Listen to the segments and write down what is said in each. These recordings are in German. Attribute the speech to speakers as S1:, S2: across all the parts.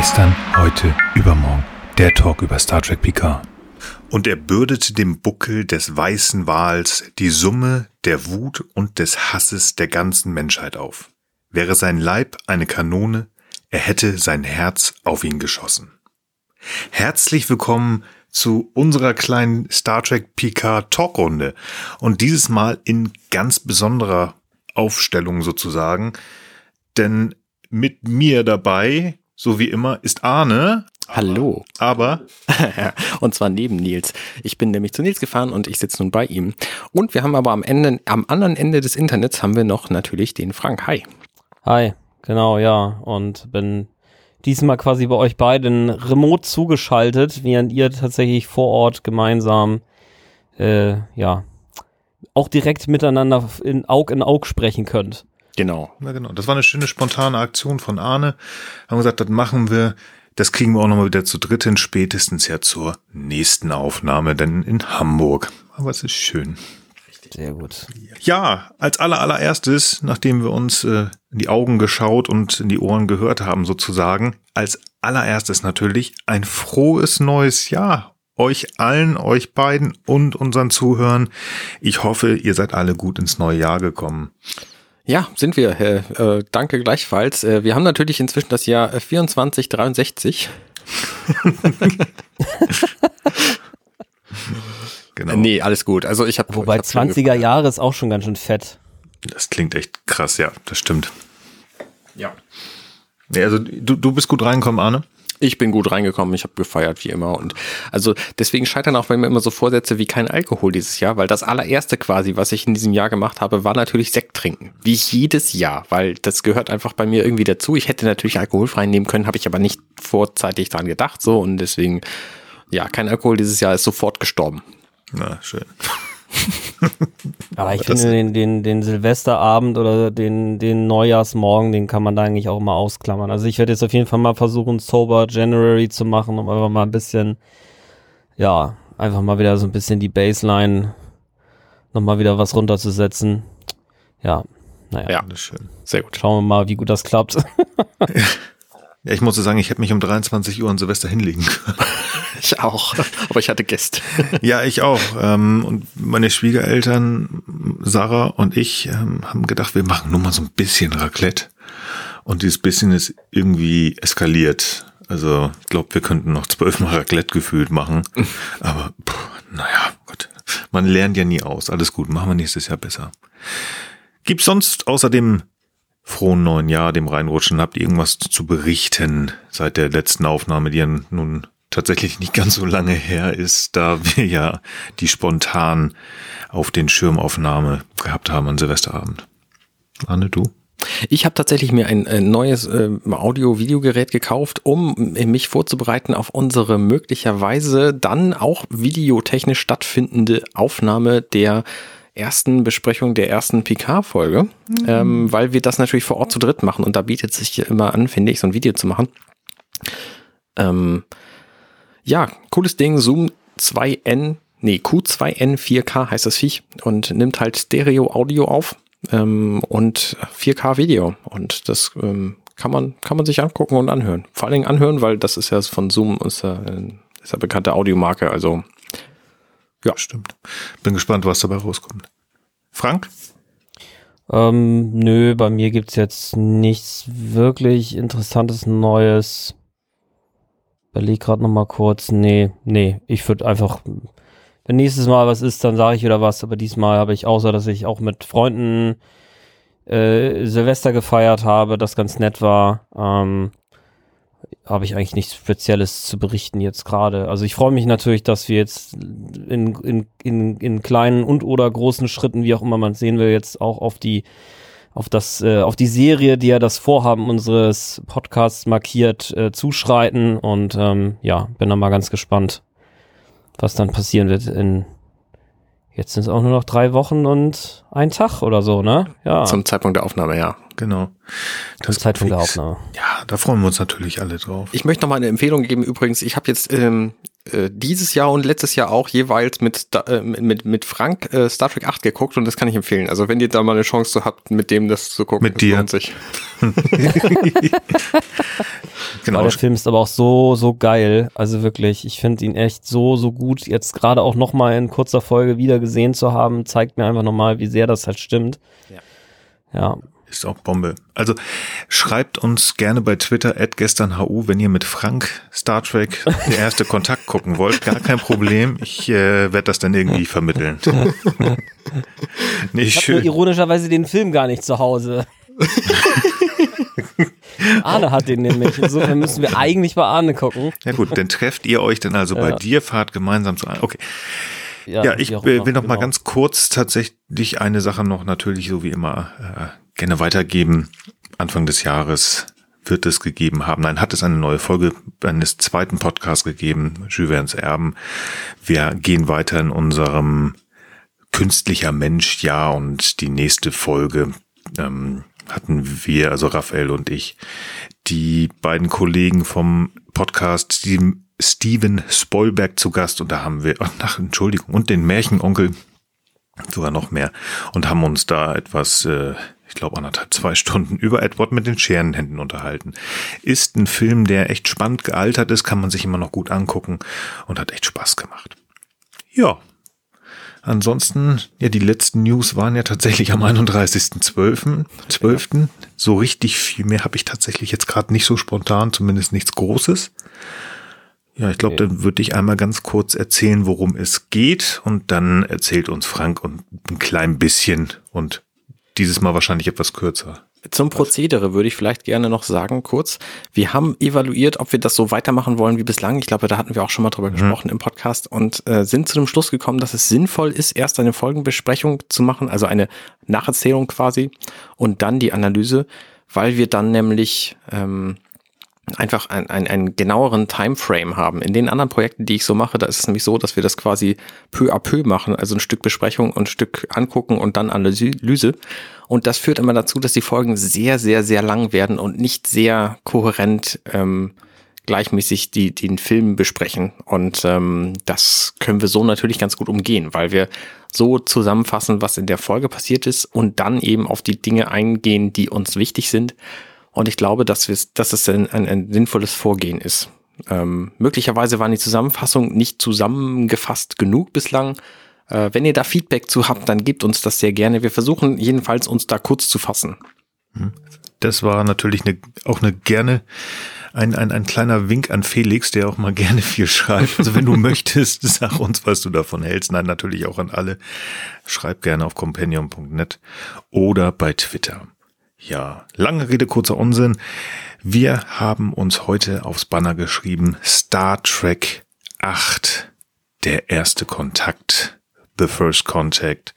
S1: Gestern, heute, übermorgen. Der Talk über Star Trek Picard.
S2: Und er bürdete dem Buckel des weißen Wals die Summe der Wut und des Hasses der ganzen Menschheit auf. Wäre sein Leib eine Kanone, er hätte sein Herz auf ihn geschossen. Herzlich willkommen zu unserer kleinen Star Trek Picard Talkrunde. Und dieses Mal in ganz besonderer Aufstellung sozusagen. Denn mit mir dabei, so wie immer, ist Arne.
S3: Hallo.
S2: Aber.
S3: und zwar neben Nils. Ich bin nämlich zu Nils gefahren und ich sitze nun bei ihm. Und wir haben aber am Ende, am anderen Ende des Internets haben wir noch natürlich den Frank. Hi.
S4: Hi, genau, ja. Und bin diesmal quasi bei euch beiden remote zugeschaltet, während ihr tatsächlich vor Ort gemeinsam, äh, ja, auch direkt miteinander in Aug in Aug sprechen könnt.
S3: Genau.
S2: Ja, genau. Das war eine schöne spontane Aktion von Arne. Haben gesagt, das machen wir. Das kriegen wir auch nochmal wieder zu dritt hin, spätestens ja zur nächsten Aufnahme, denn in Hamburg. Aber es ist schön.
S4: Sehr gut.
S2: Ja, als aller allererstes, nachdem wir uns äh, in die Augen geschaut und in die Ohren gehört haben sozusagen, als allererstes natürlich ein frohes neues Jahr euch allen, euch beiden und unseren Zuhörern. Ich hoffe, ihr seid alle gut ins neue Jahr gekommen.
S3: Ja, sind wir. Äh, äh, danke gleichfalls. Äh, wir haben natürlich inzwischen das Jahr 2463. genau. Nee, alles gut. Also ich habe
S4: Wobei
S3: ich hab
S4: 20er Jahre ist auch schon ganz schön fett.
S2: Das klingt echt krass, ja, das stimmt.
S3: Ja.
S2: Ja, also du, du bist gut reingekommen, Arne?
S3: Ich bin gut reingekommen, ich habe gefeiert wie immer und also deswegen scheitern auch bei mir immer so Vorsätze wie kein Alkohol dieses Jahr, weil das allererste quasi, was ich in diesem Jahr gemacht habe, war natürlich Sekt trinken, wie jedes Jahr, weil das gehört einfach bei mir irgendwie dazu. Ich hätte natürlich alkoholfrei nehmen können, habe ich aber nicht vorzeitig dran gedacht so und deswegen ja, kein Alkohol dieses Jahr ist sofort gestorben.
S2: Na, schön.
S4: Aber ich finde, den, den, den Silvesterabend oder den, den Neujahrsmorgen, den kann man da eigentlich auch mal ausklammern. Also ich werde jetzt auf jeden Fall mal versuchen, Sober January zu machen, um einfach mal ein bisschen, ja, einfach mal wieder so ein bisschen die Baseline nochmal wieder was runterzusetzen. Ja, naja.
S3: Ja, schön. Sehr gut.
S4: Schauen wir mal, wie gut das klappt.
S2: Ja, ich muss sagen, ich hätte mich um 23 Uhr an Silvester hinlegen können.
S3: ich auch, aber ich hatte Gäste.
S2: ja, ich auch. Ähm, und meine Schwiegereltern, Sarah und ich, ähm, haben gedacht, wir machen nur mal so ein bisschen Raclette. Und dieses bisschen ist irgendwie eskaliert. Also ich glaube, wir könnten noch zwölfmal Raclette gefühlt machen. Aber puh, naja, Gott. Man lernt ja nie aus. Alles gut, machen wir nächstes Jahr besser. Gibt's sonst außerdem frohen neuen Jahr, dem Reinrutschen. Habt ihr irgendwas zu berichten seit der letzten Aufnahme, die ja nun tatsächlich nicht ganz so lange her ist, da wir ja die spontan auf den Schirmaufnahme gehabt haben an Silvesterabend. Anne, du?
S3: Ich habe tatsächlich mir ein, ein neues äh, Audio-Videogerät gekauft, um mich vorzubereiten auf unsere möglicherweise dann auch videotechnisch stattfindende Aufnahme der ersten Besprechung der ersten PK-Folge, mhm. ähm, weil wir das natürlich vor Ort zu dritt machen und da bietet sich immer an, finde ich, so ein Video zu machen. Ähm, ja, cooles Ding, Zoom 2N, nee, Q2N 4K heißt das Viech und nimmt halt Stereo-Audio auf ähm, und 4K-Video und das ähm, kann man, kann man sich angucken und anhören. Vor allen Dingen anhören, weil das ist ja von Zoom, ist ja, ist ja bekannte Audiomarke, also
S2: ja, stimmt. Bin gespannt, was dabei rauskommt. Frank?
S4: Ähm, nö, bei mir gibt's jetzt nichts wirklich Interessantes Neues. Überleg gerade noch mal kurz. Nee, nee, ich würde einfach, wenn nächstes Mal was ist, dann sage ich wieder was. Aber diesmal habe ich, außer dass ich auch mit Freunden äh, Silvester gefeiert habe, das ganz nett war, ähm, habe ich eigentlich nichts Spezielles zu berichten jetzt gerade. Also ich freue mich natürlich, dass wir jetzt in, in, in, in kleinen und oder großen Schritten, wie auch immer man sehen will, jetzt auch auf die auf das äh, auf die Serie, die ja das Vorhaben unseres Podcasts markiert, äh, zuschreiten und ähm, ja, bin da mal ganz gespannt, was dann passieren wird in Jetzt sind es auch nur noch drei Wochen und ein Tag oder so, ne?
S3: Ja. Zum Zeitpunkt der Aufnahme, ja.
S2: Genau.
S4: Zum Zeitpunkt der Aufnahme.
S2: Ja, da freuen wir uns natürlich alle drauf.
S3: Ich möchte noch mal eine Empfehlung geben. Übrigens, ich habe jetzt ähm, äh, dieses Jahr und letztes Jahr auch jeweils mit, äh, mit, mit Frank äh, Star Trek 8 geguckt und das kann ich empfehlen. Also wenn ihr da mal eine Chance habt, mit dem das zu gucken,
S2: mit dir.
S3: lohnt sich.
S2: Genau.
S4: Aber der Film ist aber auch so, so geil. Also wirklich, ich finde ihn echt so, so gut. Jetzt gerade auch nochmal in kurzer Folge wieder gesehen zu haben, zeigt mir einfach nochmal, wie sehr das halt stimmt.
S3: Ja.
S4: Ja.
S2: Ist auch Bombe. Also schreibt uns gerne bei Twitter at gesternhu, wenn ihr mit Frank Star Trek der erste Kontakt gucken wollt. Gar kein Problem. Ich äh, werde das dann irgendwie vermitteln. Nicht
S4: Ich habe ironischerweise den Film gar nicht zu Hause. Arne hat den nämlich. Insofern müssen wir eigentlich bei Arne gucken.
S2: Ja gut, dann trefft ihr euch dann also bei
S4: Ja.
S2: dir, fahrt gemeinsam zu einem. Okay. Ja, ich äh,
S4: immer,
S2: will noch mal
S4: genau.
S2: ganz kurz tatsächlich eine Sache noch natürlich so wie immer äh, gerne weitergeben. Anfang des Jahres wird es gegeben haben. Nein, hat es eine neue Folge eines zweiten Podcasts gegeben, Jules Erben. Wir gehen weiter in unserem künstlicher Mensch, ja, und die nächste Folge ähm, hatten wir, also Raphael und ich, die beiden Kollegen vom Podcast, Steven, Steven Spoilberg zu Gast und da haben wir, ach, Entschuldigung, und den Märchenonkel, sogar noch mehr, und haben uns da etwas, äh, ich glaube anderthalb, zwei Stunden über Edward mit den Scherenhänden unterhalten. Ist ein Film, der echt spannend gealtert ist, kann man sich immer noch gut angucken und hat echt Spaß gemacht. Ja, Ansonsten, ja, die letzten News waren ja tatsächlich am 31.12. 12. So richtig viel mehr habe ich tatsächlich jetzt gerade nicht so spontan, zumindest nichts Großes. Ja, ich glaube,
S4: Okay.
S2: dann würde ich einmal ganz kurz erzählen, worum es geht und dann erzählt uns Frank und ein klein bisschen und dieses Mal wahrscheinlich etwas kürzer.
S3: Zum Prozedere würde ich vielleicht gerne noch sagen, kurz. Wir haben evaluiert, ob wir das so weitermachen wollen wie bislang. Ich glaube, da hatten wir auch schon mal drüber gesprochen im Podcast und äh, sind zu dem Schluss gekommen, dass es sinnvoll ist, erst eine Folgenbesprechung zu machen, also eine Nacherzählung quasi und dann die Analyse, weil wir dann nämlich ähm, einfach ein, ein, einen genaueren Timeframe haben. In den anderen Projekten, die ich so mache, da ist es nämlich so, dass wir das quasi peu à peu machen, also ein Stück Besprechung und ein Stück angucken und dann Analyse. Und das führt immer dazu, dass die Folgen sehr, sehr, sehr lang werden und nicht sehr kohärent ähm, gleichmäßig die, den Film besprechen. Und ähm, das können wir so natürlich ganz gut umgehen, weil wir so zusammenfassen, was in der Folge passiert ist und dann eben auf die Dinge eingehen, die uns wichtig sind. Und ich glaube, dass, wir, dass es ein, ein, ein sinnvolles Vorgehen ist. Ähm, möglicherweise waren die Zusammenfassungen nicht zusammengefasst genug bislang. Äh, wenn ihr da Feedback zu habt, dann gebt uns das sehr gerne. Wir versuchen jedenfalls, uns da kurz zu fassen.
S2: Das war natürlich eine, auch eine gerne ein, ein, ein kleiner Wink an Felix, der auch mal gerne viel schreibt. Also wenn du möchtest, sag uns, was du davon hältst. Nein, natürlich auch an alle. Schreib gerne auf companion.net oder bei Twitter. Ja, lange Rede, kurzer Unsinn. Wir haben uns heute aufs Banner geschrieben Star Trek 8, der erste Kontakt. The First Contact.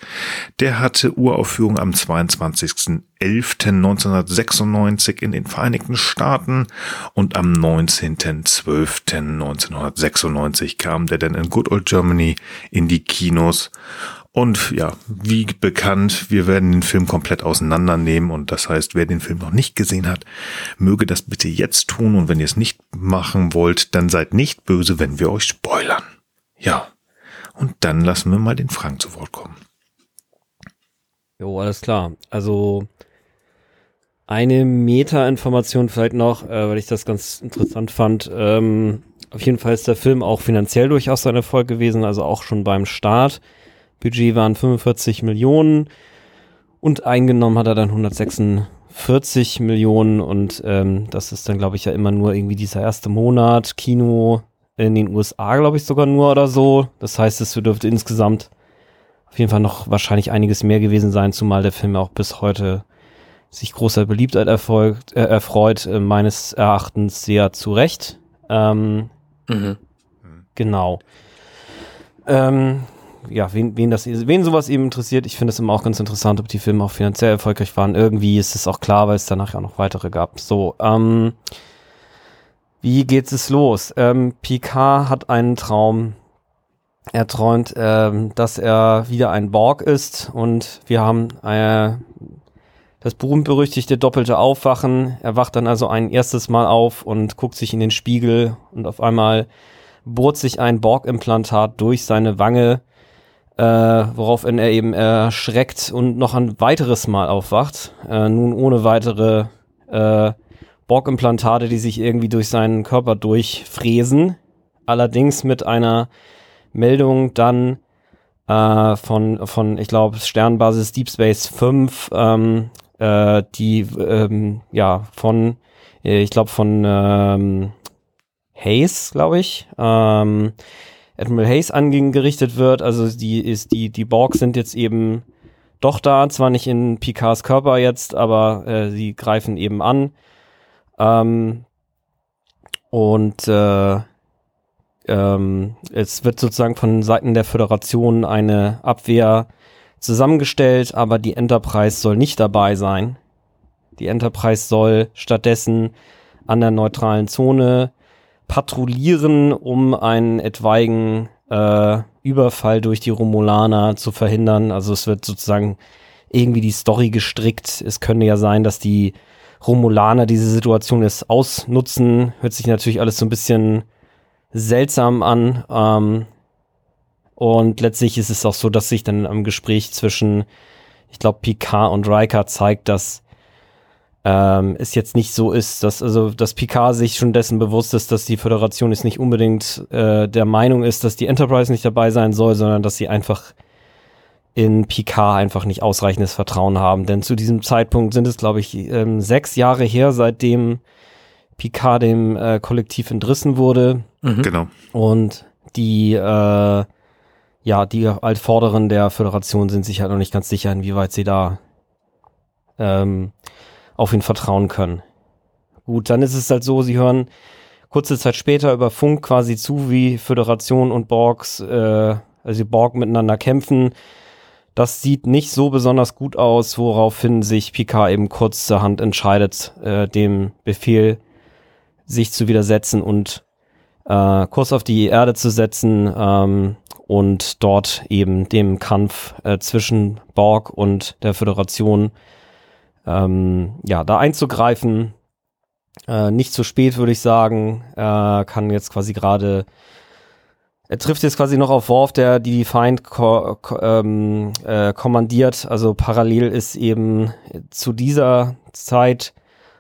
S2: Der hatte Uraufführung am 22.11.1996 in den Vereinigten Staaten und am 19.12.1996 kam der dann in Good Old Germany in die Kinos. Und ja, wie bekannt, wir werden den Film komplett auseinandernehmen und das heißt, wer den Film noch nicht gesehen hat, möge das bitte jetzt tun und wenn ihr es nicht machen wollt, dann seid nicht böse, wenn wir euch spoilern. Ja, und dann lassen wir mal den Frank zu Wort kommen.
S4: Jo, alles klar. Also eine Meta-Information vielleicht noch, äh, weil ich das ganz interessant fand. Ähm, auf jeden Fall ist der Film auch finanziell durchaus ein Erfolg gewesen, also auch schon beim Start. Budget waren 45 Millionen und eingenommen hat er dann 146 Millionen und ähm, das ist dann, glaube ich, ja immer nur irgendwie dieser erste Monat Kino in den USA, glaube ich, sogar nur oder so. Das heißt, es dürfte insgesamt auf jeden Fall noch wahrscheinlich einiges mehr gewesen sein, zumal der Film auch bis heute sich großer Beliebtheit erfolgt, äh, erfreut, äh, meines Erachtens sehr zu Recht. Ähm,
S3: Mhm.
S4: genau. Ähm, ja, wen, wen, das, wen sowas eben interessiert, ich finde es immer auch ganz interessant, ob die Filme auch finanziell erfolgreich waren. Irgendwie ist es auch klar, weil es danach ja auch noch weitere gab. So, ähm, wie geht es los? Ähm, Picard hat einen Traum. Er träumt, ähm, dass er wieder ein Borg ist und wir haben äh, das berühmt-berüchtigte doppelte Aufwachen. Er wacht dann also ein erstes Mal auf und guckt sich in den Spiegel und auf einmal bohrt sich ein Borg-Implantat durch seine Wange, äh, woraufhin er eben erschreckt und noch ein weiteres Mal aufwacht. Äh, nun ohne weitere äh, Borg-Implantate, die sich irgendwie durch seinen Körper durchfräsen. Allerdings mit einer Meldung dann äh, von, von, ich glaube, Sternbasis Deep Space 5, ähm, äh, die ähm, ja von, äh, ich glaube, von ähm, Hayes, glaube ich, ähm, Admiral Hayes angerichtet wird. Also die ist, die, die Borg sind jetzt eben doch da, zwar nicht in Picards Körper jetzt, aber äh, sie greifen eben an. Ähm, und äh, ähm, es wird sozusagen von Seiten der Föderation eine Abwehr zusammengestellt, aber die Enterprise soll nicht dabei sein. Die Enterprise soll stattdessen an der neutralen Zone patrouillieren, um einen etwaigen äh, Überfall durch die Romulaner zu verhindern. Also es wird sozusagen irgendwie die Story gestrickt. Es könnte ja sein, dass die Romulaner diese Situation jetzt ausnutzen. Hört sich natürlich alles so ein bisschen seltsam an. Ähm, und letztlich ist es auch so, dass sich dann am Gespräch zwischen, ich glaube, Picard und Riker zeigt, dass ähm, es jetzt nicht so ist, dass also dass Picard sich schon dessen bewusst ist, dass die Föderation jetzt nicht unbedingt äh, der Meinung ist, dass die Enterprise nicht dabei sein soll, sondern dass sie einfach in Picard einfach nicht ausreichendes Vertrauen haben. Denn zu diesem Zeitpunkt sind es, glaube ich, ähm, sechs Jahre her, seitdem Picard dem äh, Kollektiv entrissen wurde.
S2: Mhm. Genau.
S4: Und die, äh, ja, die Altvorderen der Föderation sind sich halt noch nicht ganz sicher, inwieweit sie da ähm, auf ihn vertrauen können. Gut, dann ist es halt so, sie hören kurze Zeit später über Funk quasi zu, wie Föderation und Borgs, äh, also Borg miteinander kämpfen. Das sieht nicht so besonders gut aus, woraufhin sich Picard eben kurzerhand entscheidet, äh, dem Befehl sich zu widersetzen und äh, Kurs auf die Erde zu setzen ähm, und dort eben dem Kampf äh, zwischen Borg und der Föderation ähm, ja, da einzugreifen. Äh, nicht zu spät, würde ich sagen. Äh, kann jetzt quasi gerade er trifft jetzt quasi noch auf Worf, der die Defiant ko ko ähm, äh, kommandiert. Also parallel ist eben zu dieser Zeit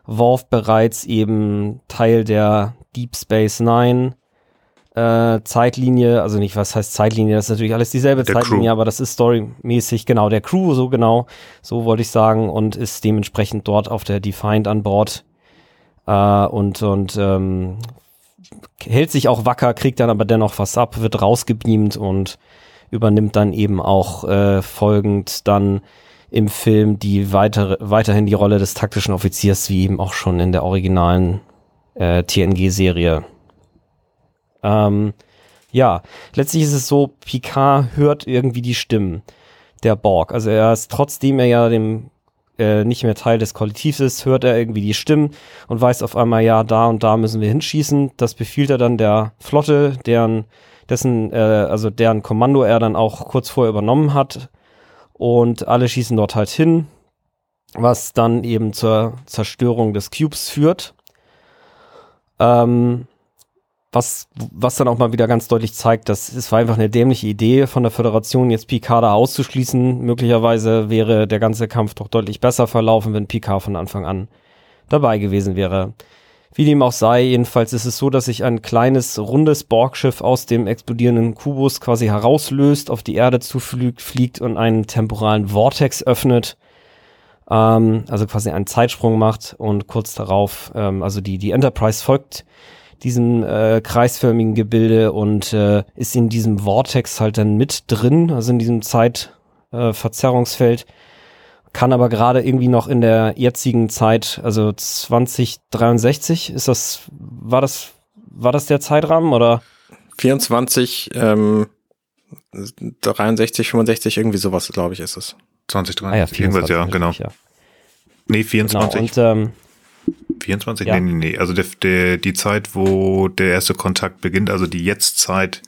S4: Worf bereits eben Teil der Deep Space Nine äh, Zeitlinie, also nicht, was heißt Zeitlinie, das ist natürlich alles dieselbe der Zeitlinie, Crew. aber das ist storymäßig, genau, der Crew, so genau, so wollte ich sagen, und ist dementsprechend dort auf der Defiant an Bord äh, und, und ähm, hält sich auch wacker, kriegt dann aber dennoch was ab, wird rausgebeamt und übernimmt dann eben auch äh, folgend dann im Film die weitere, weiterhin die Rolle des taktischen Offiziers, wie eben auch schon in der originalen äh, TNG-Serie. Ähm, ja, letztlich ist es so, Picard hört irgendwie die Stimmen der Borg. Also er ist, trotzdem er ja dem äh, nicht mehr Teil des Kollektivs ist, hört er irgendwie die Stimmen und weiß auf einmal, ja, da und da müssen wir hinschießen. Das befiehlt er dann der Flotte, deren, dessen, äh, also deren Kommando er dann auch kurz vorher übernommen hat. Und alle schießen dort halt hin, was dann eben zur Zerstörung des Cubes führt. Ähm, was, was dann auch mal wieder ganz deutlich zeigt, dass es war einfach eine dämliche Idee von der Föderation, jetzt Picard da auszuschließen. Möglicherweise wäre der ganze Kampf doch deutlich besser verlaufen, wenn Picard von Anfang an dabei gewesen wäre. Wie dem auch sei, jedenfalls ist es so, dass sich ein kleines, rundes Borgschiff aus dem explodierenden Kubus quasi herauslöst, auf die Erde zufliegt und einen temporalen Vortex öffnet. Ähm, also quasi einen Zeitsprung macht und kurz darauf, ähm, also die, die Enterprise folgt diesem äh, kreisförmigen Gebilde und äh, ist in diesem Vortex halt dann mit drin, also in diesem Zeitverzerrungsfeld, äh, kann aber gerade irgendwie noch in der jetzigen Zeit, also 2063, ist das, war das, war das der Zeitrahmen oder?
S3: 24, ähm, 63, 65, irgendwie sowas, glaube ich, ist es.
S2: 2023, ah ja, 24, ja, genau. Ja. Nee, 24.
S4: Genau, und ähm,
S2: 24? Ja. Nee, nee, nee. Also der, der, die Zeit, wo der erste Kontakt beginnt, also die Jetztzeit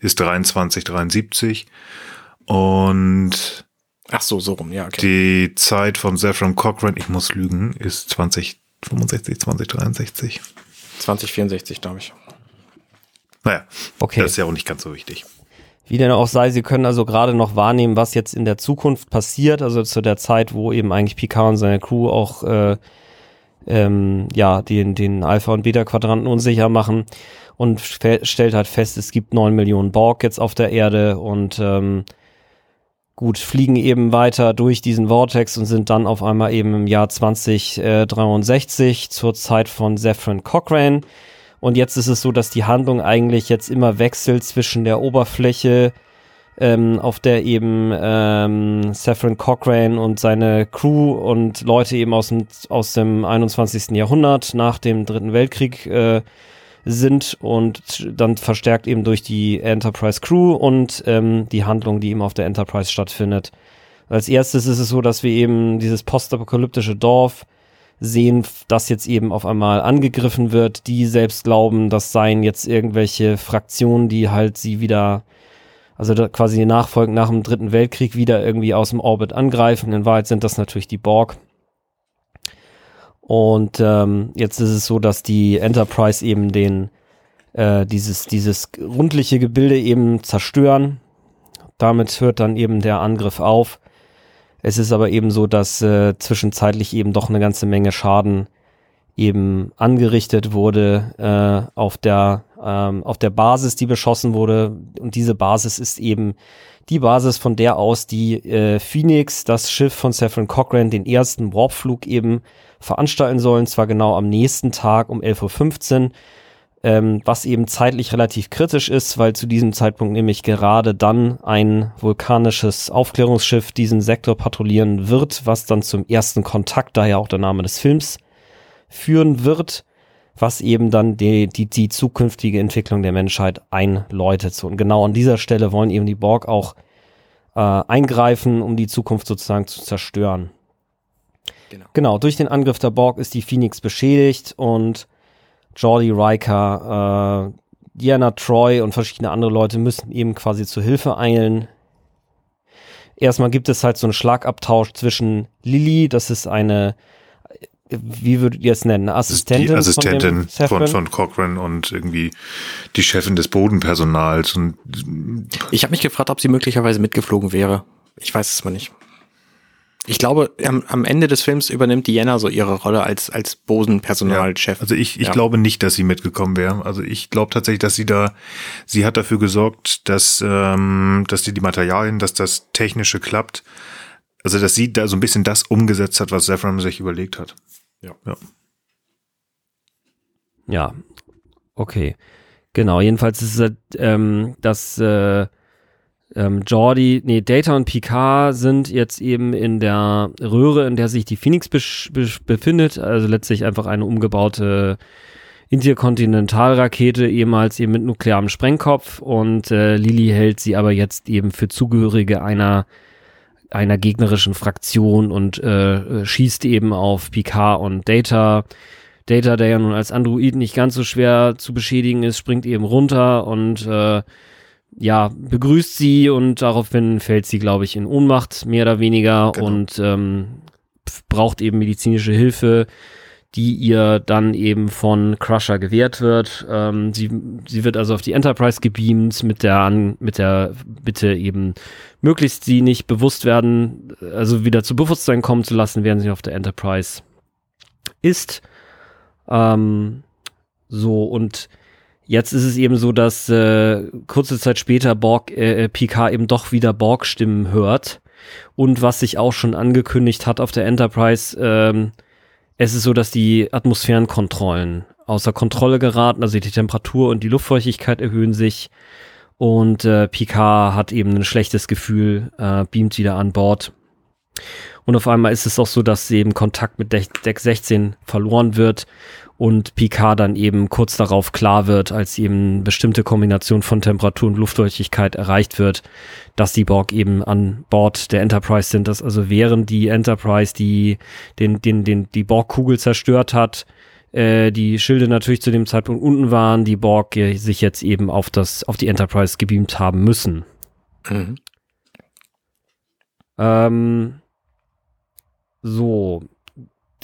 S2: ist 23, 73. Und
S3: Ach so, so rum, ja,
S2: okay. Die Zeit von Zephram Cochrane, ich muss lügen, ist 2065, 2063.
S3: 2064, glaube ich.
S2: Naja, okay. das ist ja auch nicht ganz so wichtig.
S4: Wie denn auch sei, sie können also gerade noch wahrnehmen, was jetzt in der Zukunft passiert, also zu der Zeit, wo eben eigentlich Picard und seine Crew auch äh, ähm, ja, den, den Alpha- und Beta-Quadranten unsicher machen und stellt halt fest, es gibt neun Millionen Borg jetzt auf der Erde und ähm, gut, fliegen eben weiter durch diesen Vortex und sind dann auf einmal eben im Jahr 2063 zur Zeit von Zephyrin Cochrane. Und jetzt ist es so, dass die Handlung eigentlich jetzt immer wechselt zwischen der Oberfläche, ähm, auf der eben ähm, Saffron Cochrane und seine Crew und Leute eben aus dem, aus dem 21. Jahrhundert nach dem Dritten Weltkrieg äh, sind und dann verstärkt eben durch die Enterprise Crew und ähm, die Handlung, die eben auf der Enterprise stattfindet. Als erstes ist es so, dass wir eben dieses postapokalyptische Dorf sehen, das jetzt eben auf einmal angegriffen wird. Die selbst glauben, das seien jetzt irgendwelche Fraktionen, die halt sie wieder, also quasi nachfolgend nach dem Dritten Weltkrieg wieder irgendwie aus dem Orbit angreifen. In Wahrheit sind das natürlich die Borg. Und ähm, jetzt ist es so, dass die Enterprise eben den äh, dieses dieses rundliche Gebilde eben zerstören. Damit hört dann eben der Angriff auf. Es ist aber eben so, dass äh, zwischenzeitlich eben doch eine ganze Menge Schaden eben angerichtet wurde äh, auf der ähm, auf der Basis, die beschossen wurde. Und diese Basis ist eben die Basis, von der aus die äh, Phoenix, das Schiff von Saffron Cochrane, den ersten Warpflug eben veranstalten sollen, zwar genau am nächsten Tag um 11.15 Uhr, ähm, was eben zeitlich relativ kritisch ist, weil zu diesem Zeitpunkt nämlich gerade dann ein vulkanisches Aufklärungsschiff diesen Sektor patrouillieren wird, was dann zum ersten Kontakt, daher auch der Name des Films, führen wird, was eben dann die, die, die zukünftige Entwicklung der Menschheit einläutet. Und genau an dieser Stelle wollen eben die Borg auch äh, eingreifen, um die Zukunft sozusagen zu zerstören. Genau. genau, durch den Angriff der Borg ist die Phoenix beschädigt und Jordi Riker, äh, Diana Troy und verschiedene andere Leute müssen eben quasi zur Hilfe eilen. Erstmal gibt es halt so einen Schlagabtausch zwischen Lily, das ist eine, wie würdet ihr es nennen,
S2: Assistentin, die Assistentin von, von, von Cochrane und irgendwie die Chefin des Bodenpersonals. Und
S3: ich habe mich gefragt, ob sie möglicherweise mitgeflogen wäre. Ich weiß es mal nicht. Ich glaube, am, am, Ende des Films übernimmt Diana so ihre Rolle als, als Bosen-Personalchef.
S2: Ja, also ich, ich ja. glaube nicht, dass sie mitgekommen wäre. Also ich glaube tatsächlich, dass sie da, sie hat dafür gesorgt, dass, ähm, dass die, die Materialien, dass das Technische klappt. Also dass sie da so ein bisschen das umgesetzt hat, was Zephram sich überlegt hat.
S4: Ja. Ja, ja. okay. Genau, jedenfalls ist es, ähm, dass äh, ähm, Jordi, nee, Data und Picard sind jetzt eben in der Röhre, in der sich die Phoenix befindet, also letztlich einfach eine umgebaute Interkontinentalrakete, ehemals eben mit nuklearem Sprengkopf und äh, Lily hält sie aber jetzt eben für Zugehörige einer einer gegnerischen Fraktion und äh, schießt eben auf Picard und Data. Data, der ja nun als Android nicht ganz so schwer zu beschädigen ist, springt eben runter und äh, ja, begrüßt sie und daraufhin fällt sie, glaube ich, in Ohnmacht, mehr oder weniger, genau. und ähm, braucht eben medizinische Hilfe, die ihr dann eben von Crusher gewährt wird. Ähm, sie, sie wird also auf die Enterprise gebeamt mit der, mit der Bitte eben möglichst sie nicht bewusst werden, also wieder zu Bewusstsein kommen zu lassen, während sie auf der Enterprise ist. Ähm, so und Jetzt ist es eben so, dass äh, kurze Zeit später Borg, äh, Picard eben doch wieder Borg-Stimmen hört. Und was sich auch schon angekündigt hat auf der Enterprise, ähm, es ist so, dass die Atmosphärenkontrollen außer Kontrolle geraten, also die Temperatur und die Luftfeuchtigkeit erhöhen sich. Und äh, Picard hat eben ein schlechtes Gefühl, äh, beamt wieder an Bord. Und auf einmal ist es auch so, dass eben Kontakt mit Deck 16 verloren wird und Picard dann eben kurz darauf klar wird, als eben bestimmte Kombination von Temperatur und Luftfeuchtigkeit erreicht wird, dass die Borg eben an Bord der Enterprise sind, dass also während die Enterprise die den den den die Borg-Kugel zerstört hat, äh, die Schilde natürlich zu dem Zeitpunkt unten waren, die Borg sich jetzt eben auf das auf die Enterprise gebeamt haben müssen. Mhm. Ähm, so,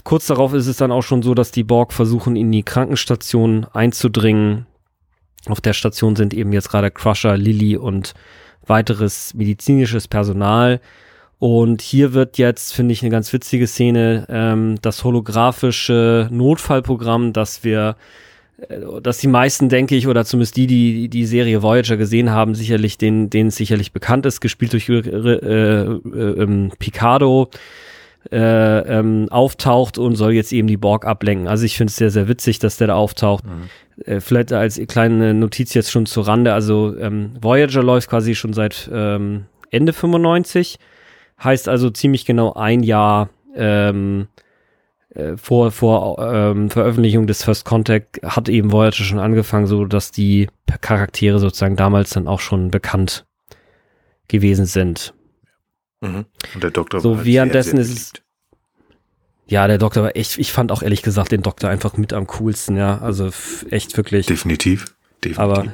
S4: kurz darauf ist es dann auch schon so, dass die Borg versuchen, in die Krankenstation einzudringen. Auf der Station sind eben jetzt gerade Crusher, Lilly und weiteres medizinisches Personal. Und hier wird jetzt, finde ich, eine ganz witzige Szene, ähm, das holographische Notfallprogramm, das wir, äh, dass die meisten, denke ich, oder zumindest die, die die Serie Voyager gesehen haben, sicherlich, denen, denen es sicherlich bekannt ist, gespielt durch äh, äh, äh, Picardo, äh, ähm, auftaucht und soll jetzt eben die Borg ablenken. Also ich finde es sehr, sehr witzig, dass der da auftaucht. Mhm. Äh, vielleicht als kleine Notiz jetzt schon zu Rande. Also ähm, Voyager läuft quasi schon seit ähm, Ende 95 Heißt also ziemlich genau ein Jahr ähm, äh, vor, vor ähm, Veröffentlichung des First Contact hat eben Voyager schon angefangen, so dass die Charaktere sozusagen damals dann auch schon bekannt gewesen sind.
S2: Mhm. Und der Doktor
S4: so, war halt währenddessen sehr, sehr ist. Ja, der Doktor war echt, ich fand auch ehrlich gesagt den Doktor einfach mit am coolsten, ja. Also echt wirklich.
S2: Definitiv. Definitiv.
S4: Aber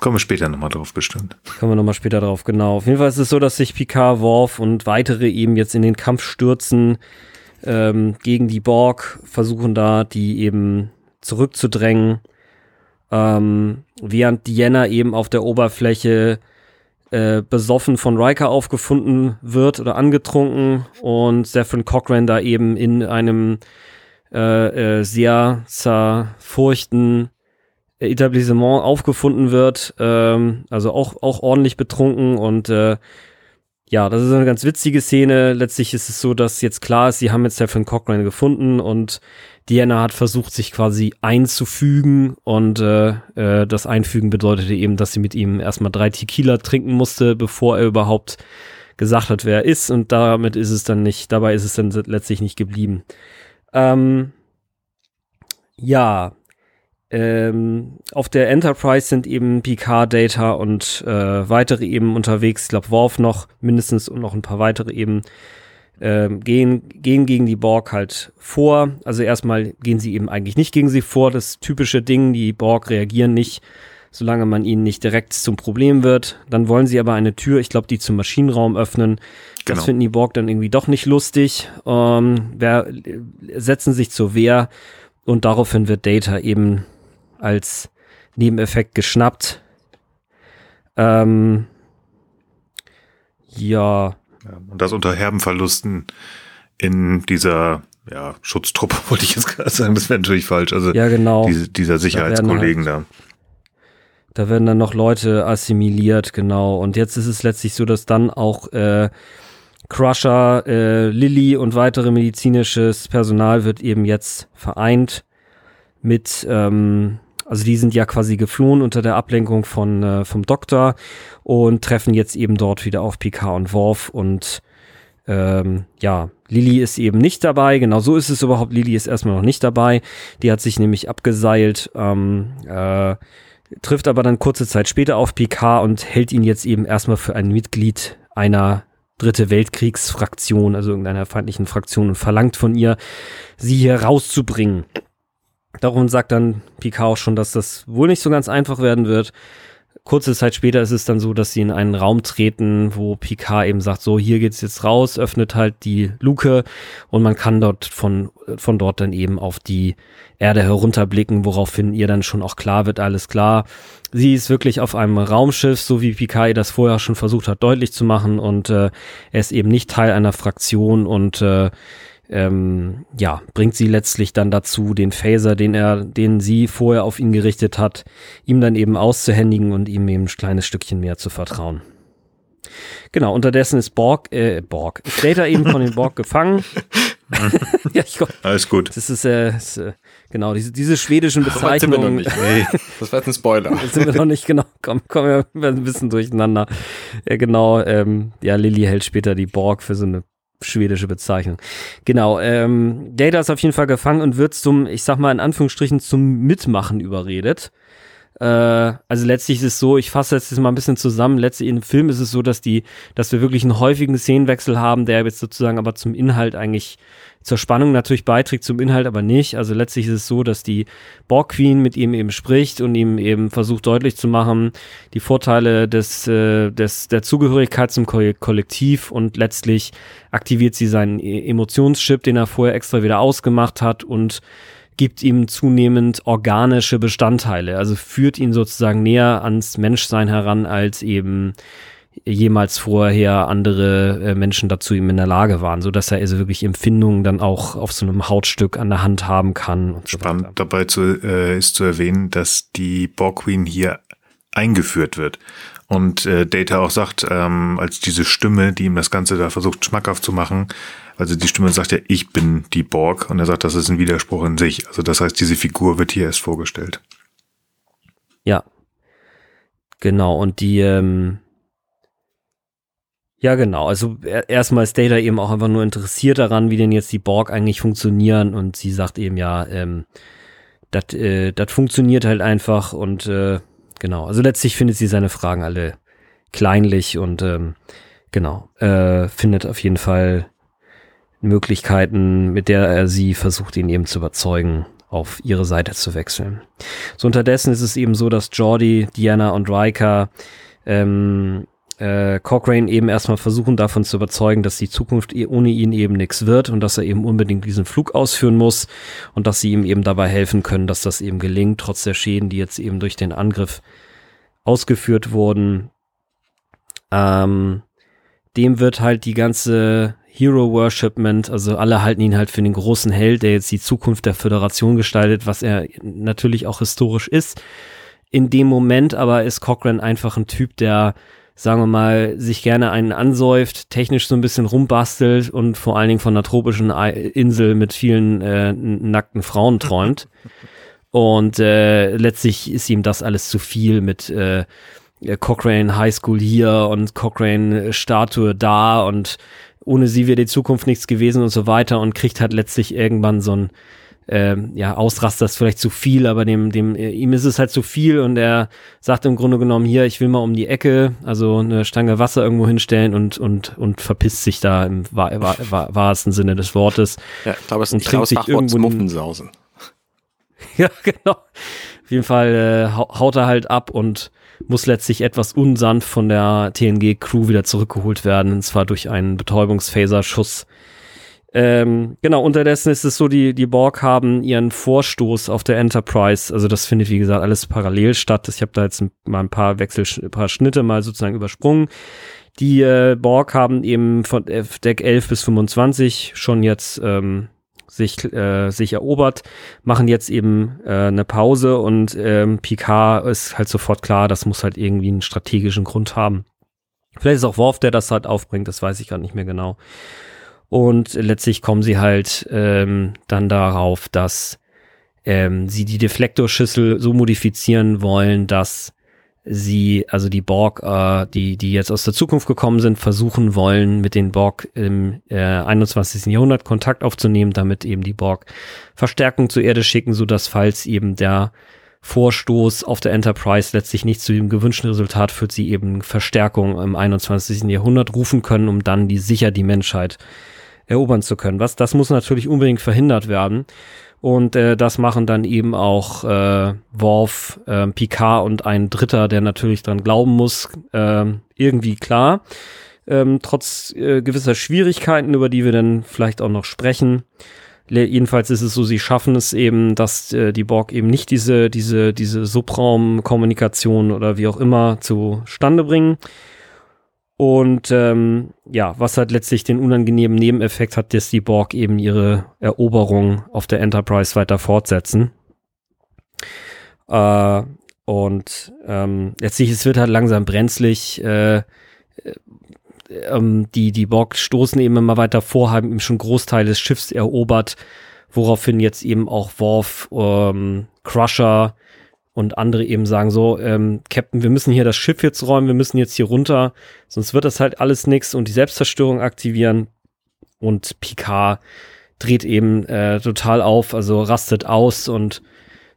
S2: Kommen wir später nochmal drauf bestimmt.
S4: Kommen wir nochmal später drauf, genau. Auf jeden Fall ist es so, dass sich Picard, Worf und weitere eben jetzt in den Kampf stürzen ähm, gegen die Borg, versuchen da die eben zurückzudrängen. Ähm, während Diana eben auf der Oberfläche äh, besoffen von Riker aufgefunden wird oder angetrunken und Zephyr Cochrane da eben in einem äh, äh, sehr zerfurchten Etablissement aufgefunden wird, ähm, also auch, auch ordentlich betrunken und äh, ja, das ist eine ganz witzige Szene. Letztlich ist es so, dass jetzt klar ist, sie haben jetzt Stephen Cochrane gefunden und Diana hat versucht, sich quasi einzufügen und äh, äh, das Einfügen bedeutete eben, dass sie mit ihm erstmal drei Tequila trinken musste, bevor er überhaupt gesagt hat, wer er ist und damit ist es dann nicht, dabei ist es dann letztlich nicht geblieben. Ähm, ja, ähm, auf der Enterprise sind eben Picard, Data und äh, weitere eben unterwegs. Ich glaube, Worf noch mindestens und noch ein paar weitere eben äh, gehen, gehen gegen die Borg halt vor. Also erstmal gehen sie eben eigentlich nicht gegen sie vor. Das typische Ding, die Borg reagieren nicht, solange man ihnen nicht direkt zum Problem wird. Dann wollen sie aber eine Tür, ich glaube, die zum Maschinenraum öffnen. Genau. Das finden die Borg dann irgendwie doch nicht lustig. Ähm, wer, setzen sich zur Wehr und daraufhin wird Data eben als Nebeneffekt geschnappt. Ähm, ja.
S2: Und das unter herben Verlusten in dieser ja, Schutztruppe, wollte ich jetzt gerade sagen, das wäre natürlich falsch. Also
S4: ja, genau.
S2: diese, dieser Sicherheitskollegen da,
S4: da. Da werden dann noch Leute assimiliert, genau. Und jetzt ist es letztlich so, dass dann auch äh, Crusher, äh, Lilly und weitere medizinisches Personal wird eben jetzt vereint mit ähm, also die sind ja quasi geflohen unter der Ablenkung von äh, vom Doktor und treffen jetzt eben dort wieder auf Picard und Worf und ähm, ja, Lilly ist eben nicht dabei. Genau so ist es überhaupt. Lilly ist erstmal noch nicht dabei. Die hat sich nämlich abgeseilt, ähm, äh, trifft aber dann kurze Zeit später auf Picard und hält ihn jetzt eben erstmal für ein Mitglied einer Dritte Weltkriegsfraktion, also irgendeiner feindlichen Fraktion und verlangt von ihr, sie hier rauszubringen. Darum sagt dann Picard auch schon, dass das wohl nicht so ganz einfach werden wird. Kurze Zeit später ist es dann so, dass sie in einen Raum treten, wo Picard eben sagt, so hier geht's jetzt raus, öffnet halt die Luke und man kann dort von, von dort dann eben auf die Erde herunterblicken, woraufhin ihr dann schon auch klar wird, alles klar. Sie ist wirklich auf einem Raumschiff, so wie Picard das vorher schon versucht hat, deutlich zu machen und äh, er ist eben nicht Teil einer Fraktion und äh, ähm, ja, bringt sie letztlich dann dazu, den Phaser, den er, den sie vorher auf ihn gerichtet hat, ihm dann eben auszuhändigen und ihm eben ein kleines Stückchen mehr zu vertrauen. Genau, unterdessen ist Borg, äh, Borg, ist Data eben von den Borg gefangen.
S2: ja, ich komm, Alles gut.
S4: Das ist, äh, ist äh, genau, diese, diese schwedischen Bezeichnungen.
S3: Nicht, nee. Das war jetzt ein Spoiler.
S4: Das sind wir noch nicht, genau, komm, kommen wir ein bisschen durcheinander. Ja, genau, ähm, ja, Lilly hält später die Borg für so eine schwedische Bezeichnung. Genau, ähm, Data ist auf jeden Fall gefangen und wird zum, ich sag mal in Anführungsstrichen, zum Mitmachen überredet. Äh, also letztlich ist es so, ich fasse jetzt mal ein bisschen zusammen, letztlich im Film ist es so, dass die, dass wir wirklich einen häufigen Szenenwechsel haben, der jetzt sozusagen aber zum Inhalt eigentlich zur Spannung natürlich beiträgt, zum Inhalt aber nicht. Also letztlich ist es so, dass die Borg Queen mit ihm eben spricht und ihm eben versucht deutlich zu machen, die Vorteile des, äh, des, der Zugehörigkeit zum Ko Kollektiv und letztlich aktiviert sie seinen e Emotionschip, den er vorher extra wieder ausgemacht hat und gibt ihm zunehmend organische Bestandteile, also führt ihn sozusagen näher ans Menschsein heran als eben jemals vorher andere äh, Menschen dazu ihm in der Lage waren, so dass er also wirklich Empfindungen dann auch auf so einem Hautstück an der Hand haben kann. Und
S2: so Spannend weiter. dabei zu, äh, ist zu erwähnen, dass die Borg Queen hier eingeführt wird. Und äh, Data auch sagt, ähm, als diese Stimme, die ihm das Ganze da versucht schmackhaft zu machen, also die Stimme sagt ja, ich bin die Borg und er sagt, das ist ein Widerspruch in sich. Also das heißt, diese Figur wird hier erst vorgestellt.
S4: Ja. Genau, und die, ähm, ja, genau. Also erstmal ist Data eben auch einfach nur interessiert daran, wie denn jetzt die Borg eigentlich funktionieren und sie sagt eben ja, ähm, das äh, das funktioniert halt einfach und äh, genau. Also letztlich findet sie seine Fragen alle kleinlich und ähm, genau, äh, findet auf jeden Fall Möglichkeiten, mit der er sie versucht, ihn eben zu überzeugen, auf ihre Seite zu wechseln. So unterdessen ist es eben so, dass Jordi, Diana und Riker ähm, äh, Cochrane eben erstmal versuchen davon zu überzeugen, dass die Zukunft ohne ihn eben nichts wird und dass er eben unbedingt diesen Flug ausführen muss und dass sie ihm eben dabei helfen können, dass das eben gelingt, trotz der Schäden, die jetzt eben durch den Angriff ausgeführt wurden. Ähm, dem wird halt die ganze Hero Worshipment, also alle halten ihn halt für den großen Held, der jetzt die Zukunft der Föderation gestaltet, was er natürlich auch historisch ist. In dem Moment aber ist Cochrane einfach ein Typ, der sagen wir mal, sich gerne einen ansäuft, technisch so ein bisschen rumbastelt und vor allen Dingen von einer tropischen Insel mit vielen äh, nackten Frauen träumt. Und äh, letztlich ist ihm das alles zu viel mit äh, Cochrane High School hier und Cochrane Statue da und ohne sie wäre die Zukunft nichts gewesen und so weiter und kriegt halt letztlich irgendwann so ein ähm, ja, Ausraster ist vielleicht zu viel, aber dem, dem, äh, ihm ist es halt zu viel und er sagt im Grunde genommen hier, ich will mal um die Ecke, also eine Stange Wasser irgendwo hinstellen und, und, und verpisst sich da im wahr, wahr, wahr, wahrsten Sinne des Wortes.
S3: Ja, ich glaube, es ist ein sich irgendwo Muffensausen.
S4: ja, genau. Auf jeden Fall äh, haut er halt ab und muss letztlich etwas unsanft von der TNG-Crew wieder zurückgeholt werden, und zwar durch einen Betäubungsphaser-Schuss. Ähm, genau, unterdessen ist es so, die, die Borg haben ihren Vorstoß auf der Enterprise, also das findet wie gesagt alles parallel statt. Ich habe da jetzt mal ein paar Wechsel, ein paar Schnitte mal sozusagen übersprungen. Die äh, Borg haben eben von Deck 11 bis 25 schon jetzt ähm, sich, äh, sich erobert, machen jetzt eben äh, eine Pause und ähm, Picard ist halt sofort klar, das muss halt irgendwie einen strategischen Grund haben. Vielleicht ist auch Worf, der das halt aufbringt, das weiß ich gar nicht mehr genau. Und letztlich kommen sie halt ähm, dann darauf, dass ähm, sie die Deflektorschüssel so modifizieren wollen, dass sie, also die Borg, äh, die, die jetzt aus der Zukunft gekommen sind, versuchen wollen, mit den Borg im äh, 21. Jahrhundert Kontakt aufzunehmen, damit eben die Borg Verstärkung zur Erde schicken, so dass falls eben der Vorstoß auf der Enterprise letztlich nicht zu dem gewünschten Resultat führt, sie eben Verstärkung im 21. Jahrhundert rufen können, um dann die sicher die Menschheit erobern zu können. Was das muss natürlich unbedingt verhindert werden. Und äh, das machen dann eben auch äh, Worf, äh, Picard und ein Dritter, der natürlich dran glauben muss, äh, irgendwie klar. Ähm, trotz äh, gewisser Schwierigkeiten, über die wir dann vielleicht auch noch sprechen. Jedenfalls ist es so, sie schaffen es eben, dass äh, die Borg eben nicht diese, diese, diese Subraumkommunikation oder wie auch immer zustande bringen. Und ähm, ja, was halt letztlich den unangenehmen Nebeneffekt hat, dass die Borg eben ihre Eroberung auf der Enterprise weiter fortsetzen. Äh, und ähm, letztlich, es wird halt langsam brenzlig. Äh, äh, ähm, die, die Borg stoßen eben immer weiter vor, haben eben schon Großteil des Schiffs erobert, woraufhin jetzt eben auch Worf, ähm, Crusher, und andere eben sagen so, ähm, Captain, wir müssen hier das Schiff jetzt räumen, wir müssen jetzt hier runter, sonst wird das halt alles nix und die Selbstzerstörung aktivieren. Und Picard dreht eben äh, total auf, also rastet aus und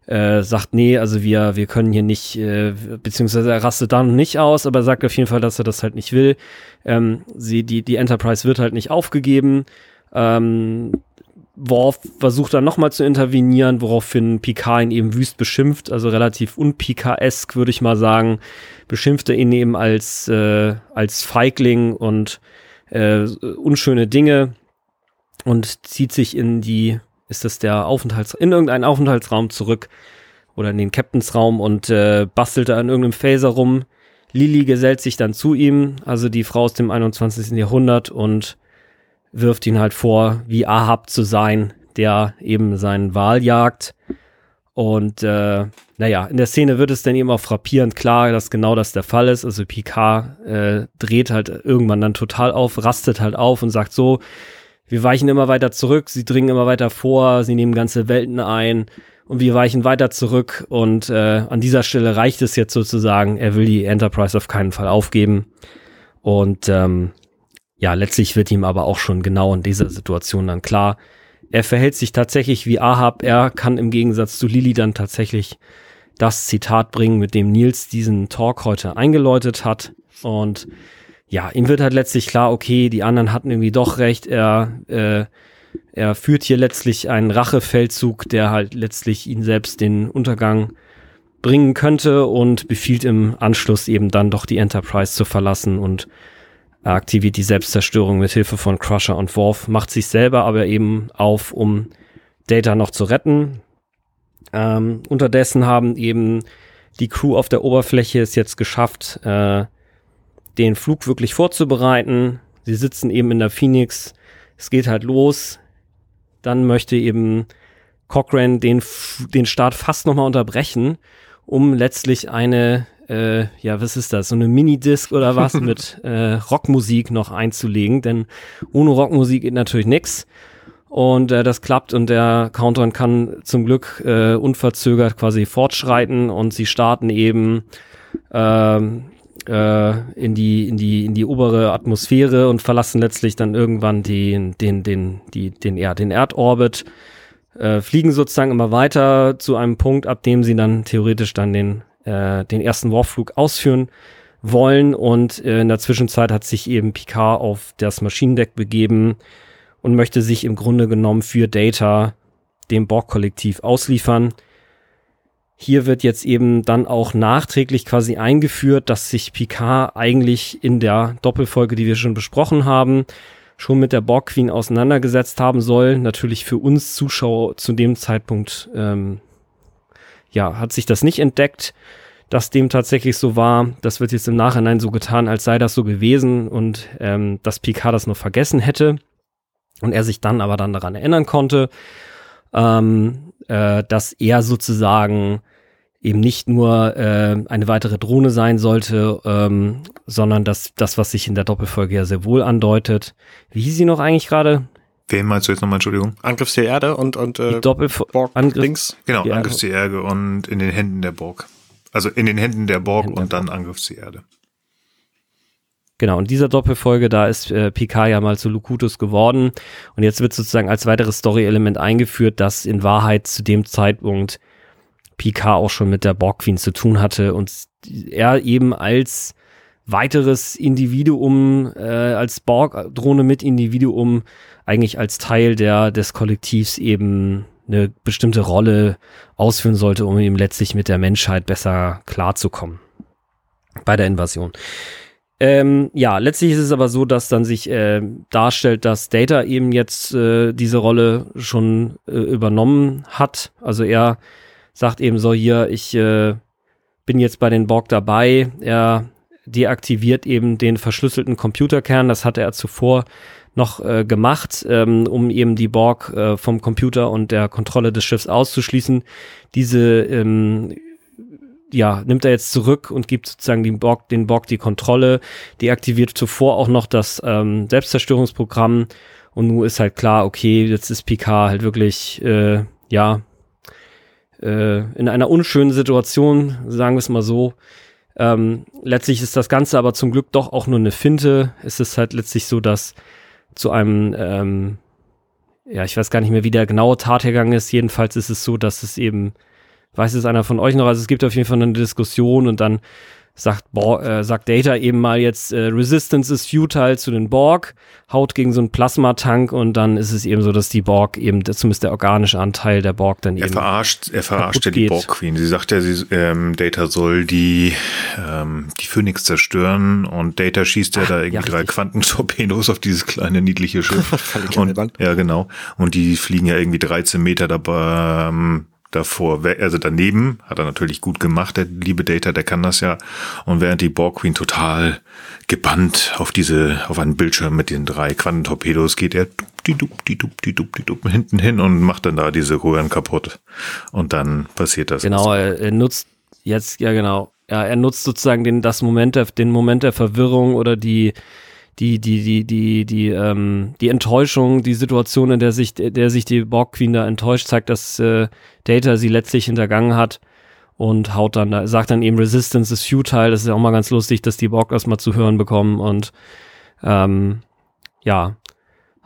S4: äh, sagt, nee, also wir, wir können hier nicht, äh, beziehungsweise er rastet dann nicht aus, aber sagt auf jeden Fall, dass er das halt nicht will. Ähm, sie, die, die Enterprise wird halt nicht aufgegeben. Ähm, Worf versucht dann nochmal zu intervenieren, woraufhin Picard ihn eben wüst beschimpft, also relativ unpika-esk, würde ich mal sagen, beschimpft er ihn eben als, äh, als Feigling und äh, unschöne Dinge und zieht sich in die, ist das der Aufenthalts, in irgendeinen Aufenthaltsraum zurück oder in den Captainsraum und äh, bastelt da in irgendeinem Phaser rum. Lily gesellt sich dann zu ihm, also die Frau aus dem 21. Jahrhundert und wirft ihn halt vor, wie Ahab zu sein, der eben seinen Wal jagt. Und äh, naja, in der Szene wird es dann eben auch frappierend klar, dass genau das der Fall ist. Also Picard äh, dreht halt irgendwann dann total auf, rastet halt auf und sagt so, wir weichen immer weiter zurück, sie dringen immer weiter vor, sie nehmen ganze Welten ein und wir weichen weiter zurück und äh, an dieser Stelle reicht es jetzt sozusagen, er will die Enterprise auf keinen Fall aufgeben und ähm, ja, letztlich wird ihm aber auch schon genau in dieser Situation dann klar, er verhält sich tatsächlich wie Ahab. Er kann im Gegensatz zu Lili dann tatsächlich das Zitat bringen, mit dem Nils diesen Talk heute eingeläutet hat. Und ja, ihm wird halt letztlich klar, okay, die anderen hatten irgendwie doch recht. Er, äh, er führt hier letztlich einen Rachefeldzug, der halt letztlich ihn selbst den Untergang bringen könnte und befiehlt im Anschluss eben dann doch die Enterprise zu verlassen und er aktiviert die Selbstzerstörung mit Hilfe von Crusher und Worf, macht sich selber aber eben auf, um Data noch zu retten. Ähm, unterdessen haben eben die Crew auf der Oberfläche es jetzt geschafft, äh, den Flug wirklich vorzubereiten. Sie sitzen eben in der Phoenix. Es geht halt los. Dann möchte eben Cochrane den, den Start fast nochmal unterbrechen, um letztlich eine äh, ja, was ist das, so eine Minidisc oder was mit äh, Rockmusik noch einzulegen, denn ohne Rockmusik geht natürlich nix. Und äh, das klappt und der Countdown kann zum Glück äh, unverzögert quasi fortschreiten und sie starten eben ähm, äh, in die in die in die obere Atmosphäre und verlassen letztlich dann irgendwann den den den die den ja den Erdorbit äh, fliegen sozusagen immer weiter zu einem Punkt ab dem sie dann theoretisch dann den äh, den ersten Warfflug ausführen wollen und äh, in der Zwischenzeit hat sich eben Picard auf das Maschinendeck begeben und möchte sich im Grunde genommen für Data dem Borg-Kollektiv ausliefern. Hier wird jetzt eben dann auch nachträglich quasi eingeführt, dass sich Picard eigentlich in der Doppelfolge, die wir schon besprochen haben, schon mit der Borg Queen auseinandergesetzt haben soll. Natürlich für uns Zuschauer zu dem Zeitpunkt ähm, ja, hat sich das nicht entdeckt, dass dem tatsächlich so war. Das wird jetzt im Nachhinein so getan, als sei das so gewesen und ähm, dass Picard das noch vergessen hätte und er sich dann aber dann daran erinnern konnte, ähm, äh, dass er sozusagen eben nicht nur äh, eine weitere Drohne sein sollte, ähm, sondern dass das, was sich in der Doppelfolge ja sehr wohl andeutet. Wie hieß sie noch eigentlich gerade?
S2: Wen meinst du jetzt nochmal, Entschuldigung?
S3: Angriff der Erde und, und
S4: äh, Doppelborg
S3: Angriff Links.
S2: Genau, die Angriff der Erde und in den Händen der Borg. Also in den Händen der Borg Händen und der dann Borg. Angriff der Erde.
S4: Genau, und dieser Doppelfolge, da ist äh, Picard ja mal zu Lukutus geworden. Und jetzt wird sozusagen als weiteres Story-Element eingeführt, dass in Wahrheit zu dem Zeitpunkt Picard auch schon mit der Borg Queen zu tun hatte und er eben als weiteres Individuum, äh, als Borg-Drohne mit Individuum eigentlich als Teil der, des Kollektivs eben eine bestimmte Rolle ausführen sollte, um eben letztlich mit der Menschheit besser klarzukommen bei der Invasion. Ähm, ja, letztlich ist es aber so, dass dann sich äh, darstellt, dass Data eben jetzt äh, diese Rolle schon äh, übernommen hat. Also er sagt eben so hier, ich äh, bin jetzt bei den Borg dabei. Er deaktiviert eben den verschlüsselten Computerkern. Das hatte er zuvor noch äh, gemacht, ähm, um eben die Borg äh, vom Computer und der Kontrolle des Schiffs auszuschließen. Diese ähm, ja, nimmt er jetzt zurück und gibt sozusagen den Borg, den Borg die Kontrolle, deaktiviert zuvor auch noch das ähm, Selbstzerstörungsprogramm und nun ist halt klar, okay, jetzt ist Picard halt wirklich, äh, ja, äh, in einer unschönen Situation, sagen wir es mal so. Ähm, letztlich ist das Ganze aber zum Glück doch auch nur eine Finte. Es ist halt letztlich so, dass zu einem, ähm, ja, ich weiß gar nicht mehr, wie der genaue Tathergang ist. Jedenfalls ist es so, dass es eben, weiß es einer von euch noch, also es gibt auf jeden Fall eine Diskussion und dann sagt, Bo äh, sagt Data eben mal jetzt, äh, Resistance ist futile zu den Borg, haut gegen so einen Plasmatank und dann ist es eben so, dass die Borg eben, zumindest der organische Anteil der Borg dann
S2: er
S4: eben.
S2: Verarscht, er verarscht ja die Borg Queen. Sie sagt ja, sie, ähm, Data soll die, ähm, die Phoenix zerstören und Data schießt ja Ach, da irgendwie ja, drei Quantentorpedos auf dieses kleine niedliche Schiff. und, ja, genau. Und die fliegen ja irgendwie 13 Meter dabei, ähm, davor, also daneben, hat er natürlich gut gemacht, der liebe Data, der kann das ja. Und während die Borg Queen total gebannt auf diese, auf einen Bildschirm mit den drei Quantentorpedos geht, er die dup, die dup, die dup, die dup hinten hin und macht dann da diese Röhren kaputt. Und dann passiert das.
S4: Genau, er, er nutzt jetzt, ja genau, ja, er nutzt sozusagen den, das Moment der, den Moment der Verwirrung oder die, die, die, die, die, die, ähm, die Enttäuschung, die Situation, in der sich, der sich die Borg Queen da enttäuscht, zeigt, dass äh, Data sie letztlich hintergangen hat und haut dann, sagt dann eben Resistance is futile. Das ist ja auch mal ganz lustig, dass die Borg erstmal zu hören bekommen und ähm, ja,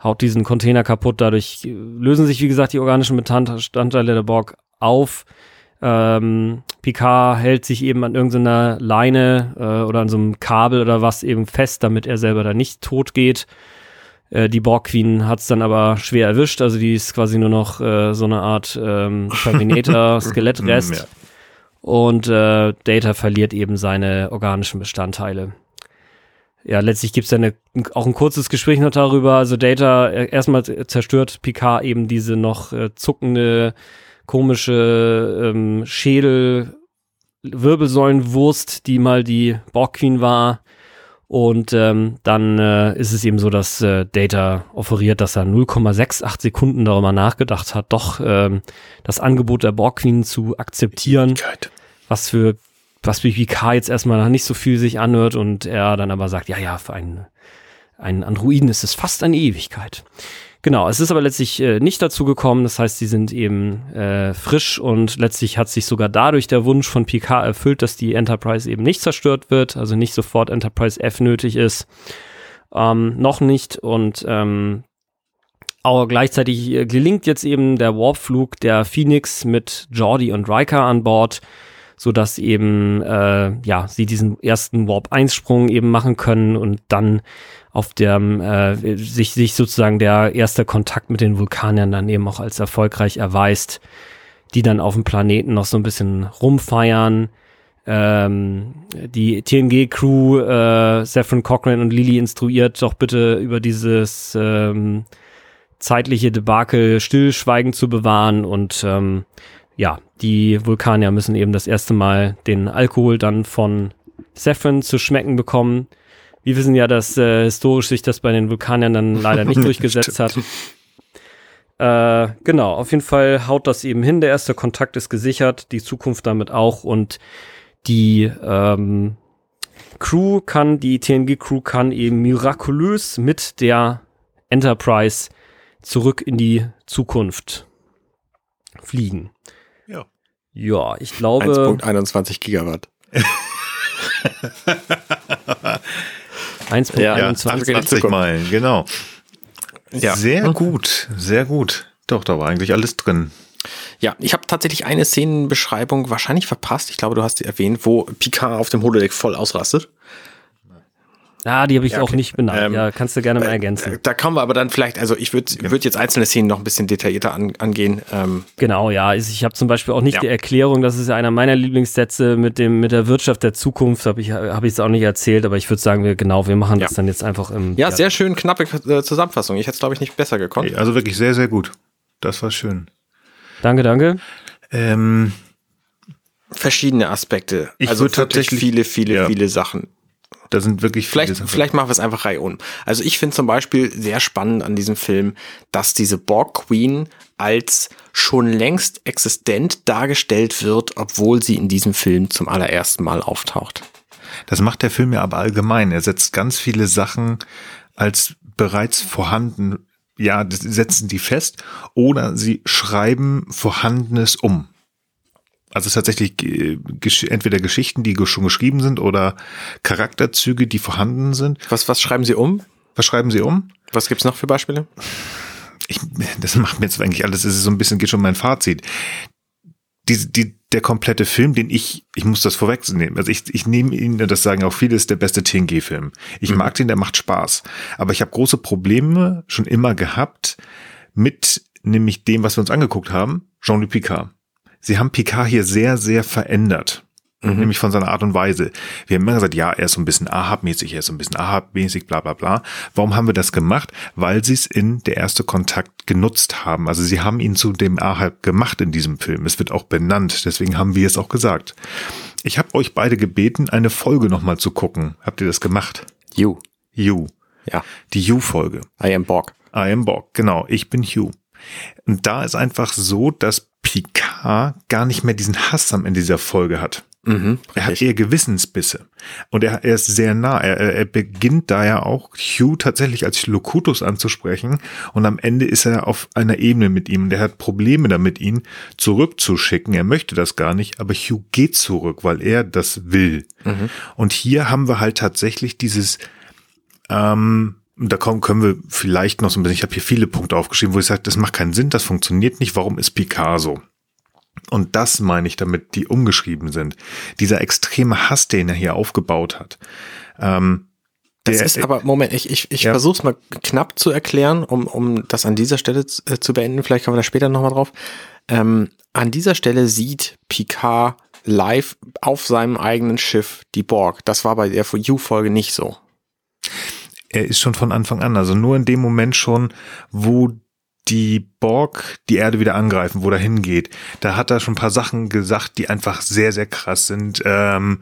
S4: haut diesen Container kaputt. Dadurch lösen sich, wie gesagt, die organischen Bestandteile der Borg auf. Ähm, Picard hält sich eben an irgendeiner Leine äh, oder an so einem Kabel oder was eben fest, damit er selber da nicht tot geht. Äh, die Borg Queen hat es dann aber schwer erwischt, also die ist quasi nur noch äh, so eine Art ähm, Terminator-Skelettrest. ja. Und äh, Data verliert eben seine organischen Bestandteile. Ja, letztlich gibt's dann eine, auch ein kurzes Gespräch noch darüber. Also Data, äh, erstmal zerstört Picard eben diese noch äh, zuckende komische ähm, Schädel, Wirbelsäulenwurst, die mal die Borg Queen war. Und ähm, dann äh, ist es eben so, dass äh, Data offeriert, dass er 0,68 Sekunden darüber nachgedacht hat, doch ähm, das Angebot der Borg Queen zu akzeptieren. Was für was wie K jetzt erstmal nicht so viel sich anhört und er dann aber sagt, ja, ja, für einen, einen Androiden ist es fast eine Ewigkeit. Genau, es ist aber letztlich äh, nicht dazu gekommen. Das heißt, sie sind eben äh, frisch und letztlich hat sich sogar dadurch der Wunsch von Picard erfüllt, dass die Enterprise eben nicht zerstört wird, also nicht sofort Enterprise F nötig ist. Ähm, noch nicht und ähm, aber gleichzeitig äh, gelingt jetzt eben der Warpflug der Phoenix mit Jordi und Riker an Bord, so dass eben äh, ja sie diesen ersten Warp 1 Sprung eben machen können und dann auf dem äh, sich, sich sozusagen der erste Kontakt mit den Vulkaniern dann eben auch als erfolgreich erweist, die dann auf dem Planeten noch so ein bisschen rumfeiern. Ähm, die TNG-Crew, äh, Saffron Cochran und Lily instruiert doch bitte über dieses ähm, zeitliche Debakel stillschweigen zu bewahren und ähm, ja, die Vulkanier müssen eben das erste Mal den Alkohol dann von Saffron zu schmecken bekommen wir wissen ja, dass äh, historisch sich das bei den Vulkaniern dann leider nicht durchgesetzt hat. Äh, genau, auf jeden Fall haut das eben hin. Der erste Kontakt ist gesichert, die Zukunft damit auch und die ähm, Crew kann, die TNG-Crew kann eben mirakulös mit der Enterprise zurück in die Zukunft fliegen.
S2: Ja.
S4: Ja, ich glaube.
S3: 1.21 Gigawatt.
S2: 1.21 ja, 20 Meilen, genau. Ja. Sehr gut, sehr gut. Doch, da war eigentlich alles drin.
S3: Ja, ich habe tatsächlich eine Szenenbeschreibung wahrscheinlich verpasst. Ich glaube, du hast sie erwähnt, wo Picard auf dem Holodeck voll ausrastet.
S4: Ah, die habe ich ja, okay. auch nicht benannt. Ähm, ja, kannst du gerne mal ergänzen.
S3: Da kommen wir aber dann vielleicht, also ich würde würd jetzt einzelne Szenen noch ein bisschen detaillierter an, angehen. Ähm,
S4: genau, ja. Ich habe zum Beispiel auch nicht ja. die Erklärung, das ist ja einer meiner Lieblingssätze mit dem mit der Wirtschaft der Zukunft, habe ich hab ich es auch nicht erzählt, aber ich würde sagen, wir genau, wir machen das dann jetzt einfach im.
S3: Ja, sehr schön knappe äh, Zusammenfassung. Ich hätte es, glaube ich, nicht besser gekonnt.
S2: Also wirklich sehr, sehr gut. Das war schön.
S4: Danke, danke.
S3: Ähm, Verschiedene Aspekte.
S2: Ich also tatsächlich
S3: viele, viele, ja. viele Sachen.
S2: Da sind wirklich
S3: vielleicht, vielleicht machen wir es einfach reihum. Also ich finde zum Beispiel sehr spannend an diesem Film, dass diese Borg Queen als schon längst existent dargestellt wird, obwohl sie in diesem Film zum allerersten Mal auftaucht.
S2: Das macht der Film ja aber allgemein. Er setzt ganz viele Sachen als bereits vorhanden, ja, setzen die fest oder sie schreiben Vorhandenes um. Also tatsächlich äh, entweder Geschichten, die schon geschrieben sind oder Charakterzüge, die vorhanden sind.
S3: Was, was schreiben Sie um?
S2: Was schreiben Sie um?
S3: Was gibt's noch für Beispiele?
S2: Ich, das macht mir jetzt eigentlich alles, es ist so ein bisschen, geht schon mein Fazit. Die, die, der komplette Film, den ich, ich muss das vorwegnehmen. Also ich, ich nehme ihn, das sagen auch viele, ist der beste TNG-Film. Ich mhm. mag den, der macht Spaß. Aber ich habe große Probleme schon immer gehabt mit nämlich dem, was wir uns angeguckt haben, Jean-Luc Picard. Sie haben Picard hier sehr, sehr verändert. Nämlich von seiner Art und Weise. Wir haben immer gesagt, ja, er ist so ein bisschen Ahab-mäßig, er ist so ein bisschen Ahab-mäßig, bla bla bla. Warum haben wir das gemacht? Weil sie es in der erste Kontakt genutzt haben. Also sie haben ihn zu dem Ahab gemacht in diesem Film. Es wird auch benannt, deswegen haben wir es auch gesagt. Ich habe euch beide gebeten, eine Folge nochmal zu gucken. Habt ihr das gemacht?
S3: You.
S2: You.
S3: Ja.
S2: Die You-Folge.
S3: I am Borg.
S2: I am Borg, genau, ich bin Hugh. Und da ist einfach so, dass Picard gar nicht mehr diesen Hass am Ende dieser Folge hat.
S3: Mhm,
S2: Er hat eher Gewissensbisse. Und er, er ist sehr nah. Er, er- beginnt da ja auch Hugh tatsächlich als Locutus anzusprechen. Und am Ende ist er auf einer Ebene mit ihm. Und er hat Probleme damit, ihn zurückzuschicken. Er möchte das gar nicht, aber Hugh geht zurück, weil er das will. Und hier haben wir halt tatsächlich dieses, ähm, da kommen, können wir vielleicht noch so ein bisschen, ich habe hier viele Punkte aufgeschrieben, wo ich sage, das macht keinen Sinn, das funktioniert nicht, warum ist Picasso? Und das meine ich damit, die umgeschrieben sind. Dieser extreme Hass, den er hier aufgebaut hat. Ähm,
S3: Das ist aber, Moment, ich, ich, ich
S2: Ja.
S3: versuche es mal knapp zu erklären, um, um das an dieser Stelle zu, äh, zu beenden. Vielleicht kommen wir da später nochmal drauf. Ähm, an dieser Stelle sieht Picard live auf seinem eigenen Schiff die Borg. Das war bei der You-Folge nicht so.
S2: Er ist schon von Anfang an, also nur in dem Moment schon, wo die Borg die Erde wieder angreifen, wo er hingeht. Da hat er schon ein paar Sachen gesagt, die einfach sehr, sehr krass sind. Ähm,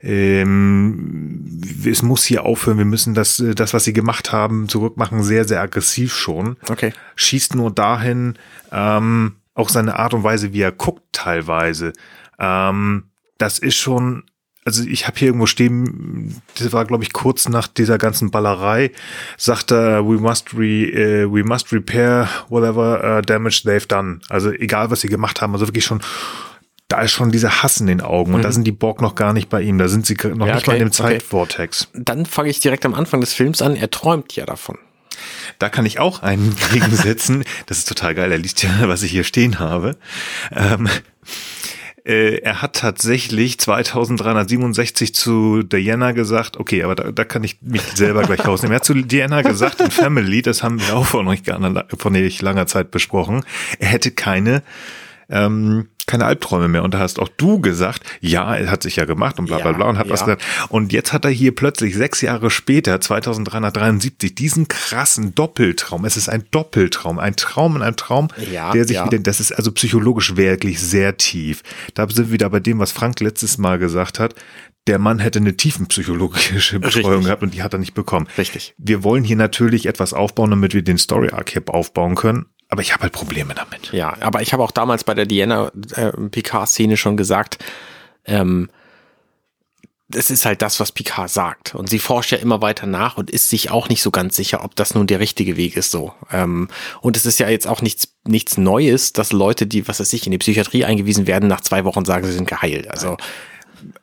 S2: ähm, es muss hier aufhören, wir müssen das, äh, das, was sie gemacht haben, zurückmachen, sehr, sehr aggressiv schon.
S3: Okay.
S2: schießt nur dahin, ähm, auch seine Art und Weise, wie er guckt teilweise. Ähm, das ist schon, also ich habe hier irgendwo stehen, das war glaube ich kurz nach dieser ganzen Ballerei, sagt er, we must re, äh, we must repair whatever uh, damage they've done. Also egal was sie gemacht haben, also wirklich schon da ist schon dieser Hass in den Augen und da sind die Borg noch gar nicht bei ihm, da sind sie noch
S3: Ja,
S2: nicht mal in
S3: okay,
S2: dem
S3: okay.
S2: Zeitvortex.
S3: Dann fange ich direkt am Anfang des Films an. Er träumt ja davon.
S2: Da kann ich auch einen gegensetzen. Das ist total geil. Er liest ja, was ich hier stehen habe. Ähm, äh, er hat tatsächlich 2367 zu Diana gesagt, okay, aber da, da kann ich mich selber gleich rausnehmen. Er hat zu Diana gesagt in Family, das haben wir auch vor nicht, vor nicht langer Zeit besprochen, er hätte keine ähm, keine Albträume mehr. Und da hast auch du gesagt, ja, er hat sich ja gemacht und bla bla bla und hat was
S3: ja.
S2: gesagt. Und jetzt hat er hier plötzlich sechs Jahre später, 2373, diesen krassen Doppeltraum. Es ist ein Doppeltraum, ein Traum in einem Traum,
S3: Ja,
S2: der sich
S3: ja.
S2: wieder, das ist also psychologisch wirklich sehr tief. Da sind wir wieder bei dem, was Frank letztes Mal gesagt hat. Der Mann hätte eine tiefenpsychologische Betreuung
S3: Richtig.
S2: gehabt und die hat er nicht bekommen.
S3: Richtig.
S2: Wir wollen hier natürlich etwas aufbauen, damit wir den Story Arc aufbauen können. Aber ich habe halt Probleme damit.
S3: Ja, aber ich habe auch damals bei der Diana äh, Picard-Szene schon gesagt, ähm, es ist halt das, was Picard sagt. Und sie forscht ja immer weiter nach und ist sich auch nicht so ganz sicher, ob das nun der richtige Weg ist so. Ähm, und es ist ja jetzt auch nichts, nichts Neues, dass Leute, die, was weiß ich, in die Psychiatrie eingewiesen werden, nach zwei Wochen sagen, sie sind geheilt. Also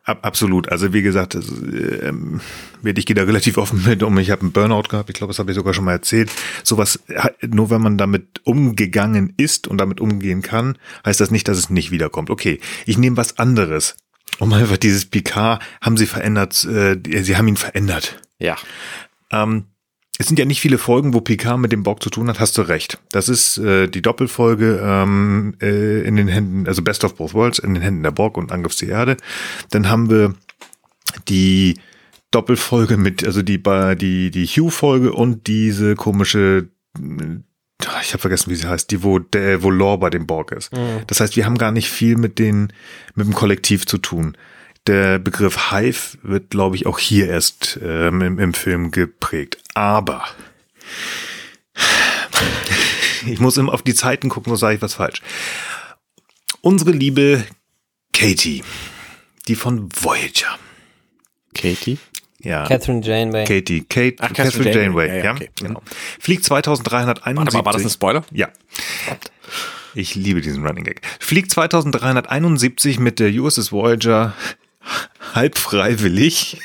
S2: Ab, absolut. Also wie gesagt, das, ähm, ich gehe da relativ offen mit um. Ich habe einen Burnout gehabt. Ich glaube, das habe ich sogar schon mal erzählt. Sowas, nur wenn man damit umgegangen ist und damit umgehen kann, heißt das nicht, dass es nicht wiederkommt. Okay, ich nehme was anderes. Um einfach dieses Picard haben sie verändert, äh, sie haben ihn verändert.
S3: ja,
S2: Ähm, es sind ja nicht viele Folgen, wo Picard mit dem Borg zu tun hat, hast du recht. Das ist äh, die Doppelfolge ähm, äh, in den Händen, also Best of Both Worlds, in den Händen der Borg und Angriff zur Erde. Dann haben wir die Doppelfolge mit, also die die die Hugh-Folge und diese komische, äh, ich habe vergessen, wie sie heißt, die wo der wo Lore bei dem Borg ist. Das heißt, wir haben gar nicht viel mit den mit dem Kollektiv zu tun. Der Begriff Hive wird, glaube ich, auch hier erst ähm, im, im Film geprägt. Aber ich muss immer auf die Zeiten gucken, sonst sage ich was falsch. Unsere liebe Katie, die von Voyager.
S3: Katie.
S2: Ja.
S4: Catherine Janeway.
S2: Katie, Kate,
S3: Ach,
S2: Catherine,
S3: Catherine
S2: Janeway,
S3: Janeway,
S2: ja,
S3: ja, okay, genau.
S2: Fliegt 2371.
S3: Warte mal, war das ein Spoiler?
S2: Ja. Ich liebe diesen Running Gag. Fliegt 2371 mit der USS Voyager halb freiwillig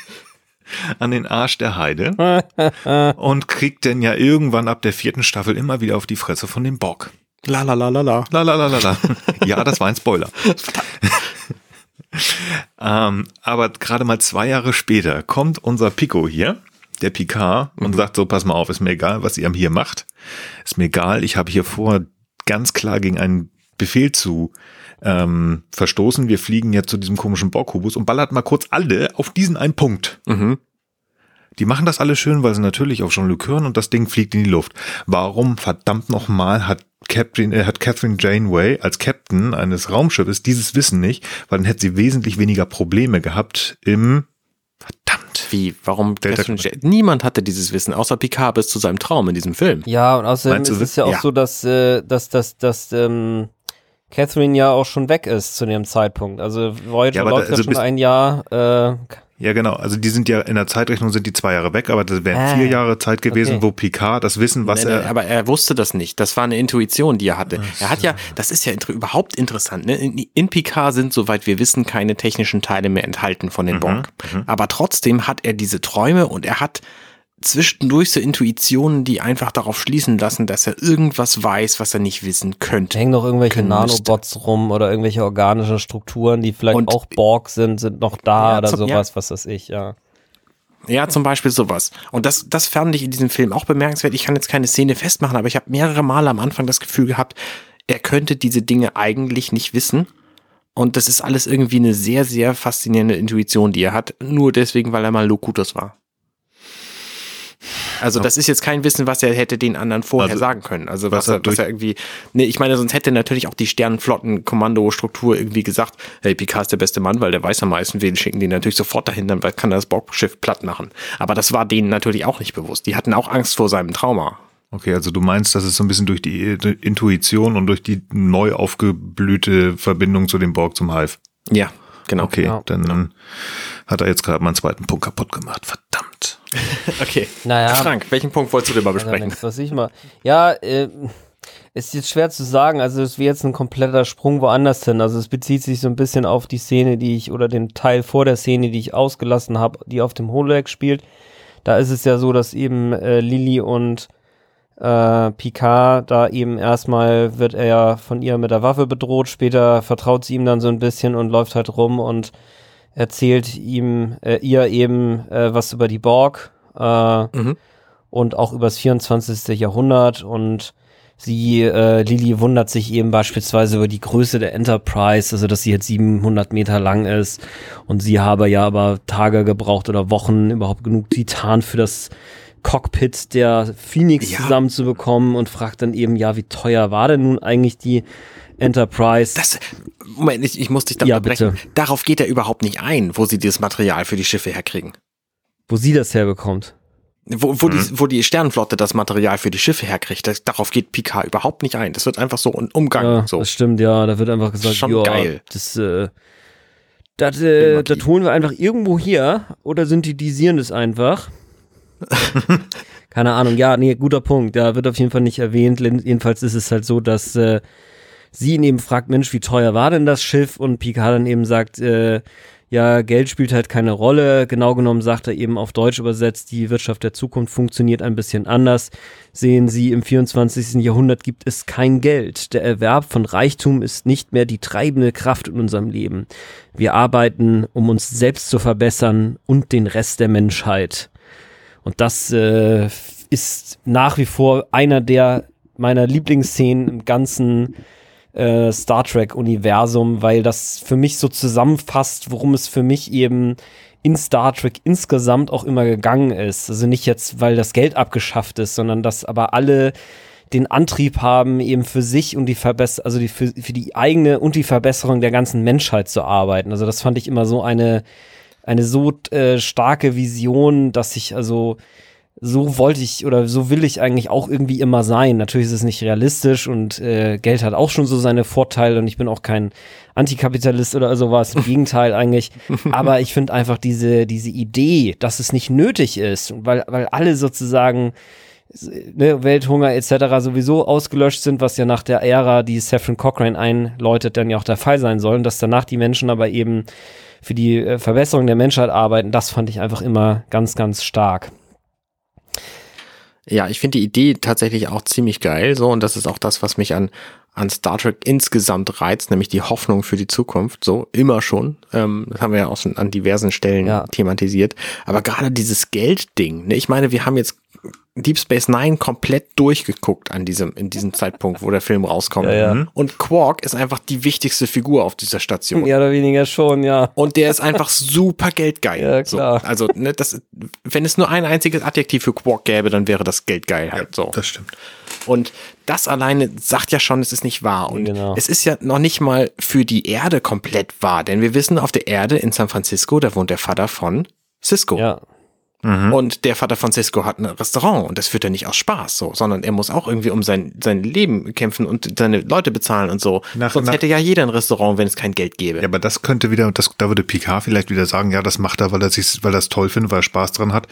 S2: an den Arsch der Heide und kriegt dann ja irgendwann ab der vierten Staffel immer wieder auf die Fresse von dem Borg.
S3: La la la la la.
S2: La la la la la. Ja, das war ein Spoiler. ähm, aber gerade mal zwei Jahre später kommt unser Pico hier, der Picard, und sagt so, pass mal auf, ist mir egal, was ihr hier macht. Ist mir egal, ich habe hier vor, ganz klar gegen einen Befehl zu ähm, verstoßen. Wir fliegen jetzt zu diesem komischen Borgkubus und ballert mal kurz alle auf diesen einen Punkt.
S3: Mhm.
S2: Die machen das alle schön, weil sie natürlich auf Jean-Luc hören und das Ding fliegt in die Luft. Warum verdammt nochmal hat Captain, äh, hat Catherine Janeway als Captain eines Raumschiffes dieses Wissen nicht, weil dann hätte sie wesentlich weniger Probleme gehabt im Verdammt.
S3: Wie? Warum? Niemand hatte dieses Wissen, außer Picard bis zu seinem Traum in diesem Film.
S4: Ja, und außerdem
S2: Meinst
S4: ist es ja auch
S3: ja.
S4: so, dass, äh, dass, dass, dass ähm, Catherine ja auch schon weg ist zu dem Zeitpunkt. Also Voyager
S2: Ja, aber da-
S4: läuft ja
S2: also
S4: schon ein Jahr. Äh,
S2: Ja, genau. Also die sind ja in der Zeitrechnung sind die zwei Jahre weg, aber das wären
S4: Ah,
S2: vier Jahre Zeit gewesen,
S4: okay.
S2: wo Picard das Wissen, was
S3: Nee, nee,
S2: er
S3: aber er wusste das nicht. Das war eine Intuition, die er hatte. Er hat ja, das ist ja inter überhaupt interessant. Ne? In, in Picard sind, soweit wir wissen, keine technischen Teile mehr enthalten von
S2: Mhm,
S3: den Borg. Aber trotzdem hat er diese Träume und er hat zwischendurch so Intuitionen, die einfach darauf schließen lassen, dass er irgendwas weiß, was er nicht wissen könnte.
S4: hängen noch irgendwelche Nanobots rum oder irgendwelche organischen Strukturen, die vielleicht
S3: Und-
S4: auch Borg sind, sind noch da
S3: Ja,
S4: oder
S3: zum-
S4: sowas, was weiß ich, ja.
S3: Ja, zum Beispiel sowas. Und das, das fand ich in diesem Film auch bemerkenswert. Ich kann jetzt keine Szene festmachen, aber ich habe mehrere Male am Anfang das Gefühl gehabt, er könnte diese Dinge eigentlich nicht wissen. Und das ist alles irgendwie eine sehr, sehr faszinierende Intuition, die er hat. Nur deswegen, weil er mal Locutus war. Also das ist jetzt kein Wissen, was er hätte den anderen vorher
S2: Also,
S3: sagen können. Also
S2: was
S3: was,
S2: er
S3: was er irgendwie, nee, ich meine, sonst hätte natürlich auch die Sternenflotten-Kommandostruktur irgendwie gesagt, hey, Picard ist der beste Mann, weil der weiß am meisten, wir schicken den natürlich sofort dahin, dann kann er das Borgschiff platt machen. Aber das war denen natürlich auch nicht bewusst. Die hatten auch Angst vor seinem Trauma.
S2: Okay, also du meinst, dass es so ein bisschen durch die Intuition und durch die neu aufgeblühte Verbindung zu dem Borg zum Hive.
S3: Ja, genau.
S2: Okay,
S4: Ja.
S2: dann hat er jetzt gerade meinen zweiten Punkt kaputt gemacht. Verdammt.
S3: Okay.
S4: Naja.
S3: Frank, welchen Punkt wolltest du denn mal
S4: Also,
S3: besprechen?
S4: wenn's- was ich mal. Ja, äh, ist jetzt schwer zu sagen. Also es wäre jetzt ein kompletter Sprung woanders hin. Also es bezieht sich so ein bisschen auf die Szene, die ich oder den Teil vor der Szene, die ich ausgelassen habe, die auf dem Holodeck spielt. Da ist es ja so, dass eben äh, Lilly und äh, Picard da eben erstmal wird er ja von ihr mit der Waffe bedroht. Später vertraut sie ihm dann so ein bisschen und läuft halt rum und erzählt ihm äh, ihr eben äh, was über die Borg. Äh,
S3: Mhm.
S4: und auch übers 24. Jahrhundert und sie, äh, Lili wundert sich eben beispielsweise über die Größe der Enterprise, also dass sie jetzt 700 Meter lang ist und sie habe ja aber Tage gebraucht oder Wochen überhaupt genug Titan für das Cockpit der Phoenix
S3: Ja.
S4: zusammenzubekommen und fragt dann eben, ja, wie teuer war denn nun eigentlich die Enterprise?
S3: Das, Moment, ich, ich muss dich da
S4: Ja, bitte.
S3: Darauf geht er überhaupt nicht ein, wo sie dieses Material für die Schiffe herkriegen.
S4: wo sie das herbekommt.
S3: Wo, wo, die, wo die Sternenflotte das Material für die Schiffe herkriegt, das, darauf geht Picard überhaupt nicht ein. Das wird einfach so ein Umgang.
S4: Ja,
S3: so.
S4: das stimmt, ja. Da wird einfach gesagt,
S3: Schon geil.
S4: das, äh, das, äh, das holen wir einfach irgendwo her oder synthetisieren das einfach. Keine Ahnung, ja, nee, guter Punkt. Ja, wird auf jeden Fall nicht erwähnt. Jedenfalls ist es halt so, dass äh, sie ihn eben fragt, Mensch, wie teuer war denn das Schiff? Und Picard dann eben sagt, äh, ja, Geld spielt halt keine Rolle. Genau genommen sagt er eben auf Deutsch übersetzt, die Wirtschaft der Zukunft funktioniert ein bisschen anders. Sehen Sie, im 24. Jahrhundert gibt es kein Geld. Der Erwerb von Reichtum ist nicht mehr die treibende Kraft in unserem Leben. Wir arbeiten, um uns selbst zu verbessern und den Rest der Menschheit. Und das äh, ist nach wie vor einer der meiner Lieblingsszenen im ganzen äh, Star Trek-Universum, weil das für mich so zusammenfasst, worum es für mich eben in Star Trek insgesamt auch immer gegangen ist. Also nicht jetzt, weil das Geld abgeschafft ist, sondern dass aber alle den Antrieb haben, eben für sich und die Verbesserung, also die, für, für die eigene und die Verbesserung der ganzen Menschheit zu arbeiten. Also das fand ich immer so eine, eine so äh, starke Vision, dass ich also so wollte ich oder so will ich eigentlich auch irgendwie immer sein. Natürlich ist es nicht realistisch und äh, Geld hat auch schon so seine Vorteile und ich bin auch kein Antikapitalist oder sowas. Im Gegenteil eigentlich. Aber ich finde einfach diese, diese Idee, dass es nicht nötig ist, weil, weil alle sozusagen ne, Welthunger etc. sowieso ausgelöscht sind, was ja nach der Ära, die Saffron Cochrane einläutet, dann ja auch der Fall sein soll. Und dass danach die Menschen aber eben für die äh, Verbesserung der Menschheit arbeiten, das fand ich einfach immer ganz, ganz stark.
S3: Ja, ich finde die Idee tatsächlich auch ziemlich geil, so, und das ist auch das, was mich an, an Star Trek insgesamt reizt, nämlich die Hoffnung für die Zukunft, so, immer schon. Ähm, das haben wir ja auch schon an diversen Stellen
S4: Ja.
S3: thematisiert. Aber gerade dieses Geldding, ne, ich meine, wir haben jetzt Deep Space Nine komplett durchgeguckt an diesem, in diesem Zeitpunkt, wo der Film rauskommt.
S4: Ja, ja.
S3: Und Quark ist einfach die wichtigste Figur auf dieser Station.
S4: Mehr oder weniger schon, ja.
S3: Und der ist einfach super geldgeil.
S4: Ja, klar.
S3: So, also, ne, das, wenn es nur ein einziges Adjektiv für Quark gäbe, dann wäre das geldgeil halt so.
S2: Das stimmt.
S3: Und das alleine sagt ja schon, es ist nicht wahr. Und
S4: Genau.
S3: es ist ja noch nicht mal für die Erde komplett wahr. Denn wir wissen, auf der Erde in San Francisco, da wohnt der Vater von Cisco.
S4: Ja.
S3: Und der Vater von Cisco hat ein Restaurant und das führt er nicht aus Spaß so, sondern er muss auch irgendwie um sein, sein Leben kämpfen und seine Leute bezahlen und so.
S2: Nach-
S3: Sonst
S2: nach-
S3: hätte ja jeder ein Restaurant, wenn es kein Geld gäbe.
S2: Ja, aber das könnte wieder, das, da würde Picard vielleicht wieder sagen, ja, das macht er, weil er sich, weil er es toll findet, weil er Spaß dran hat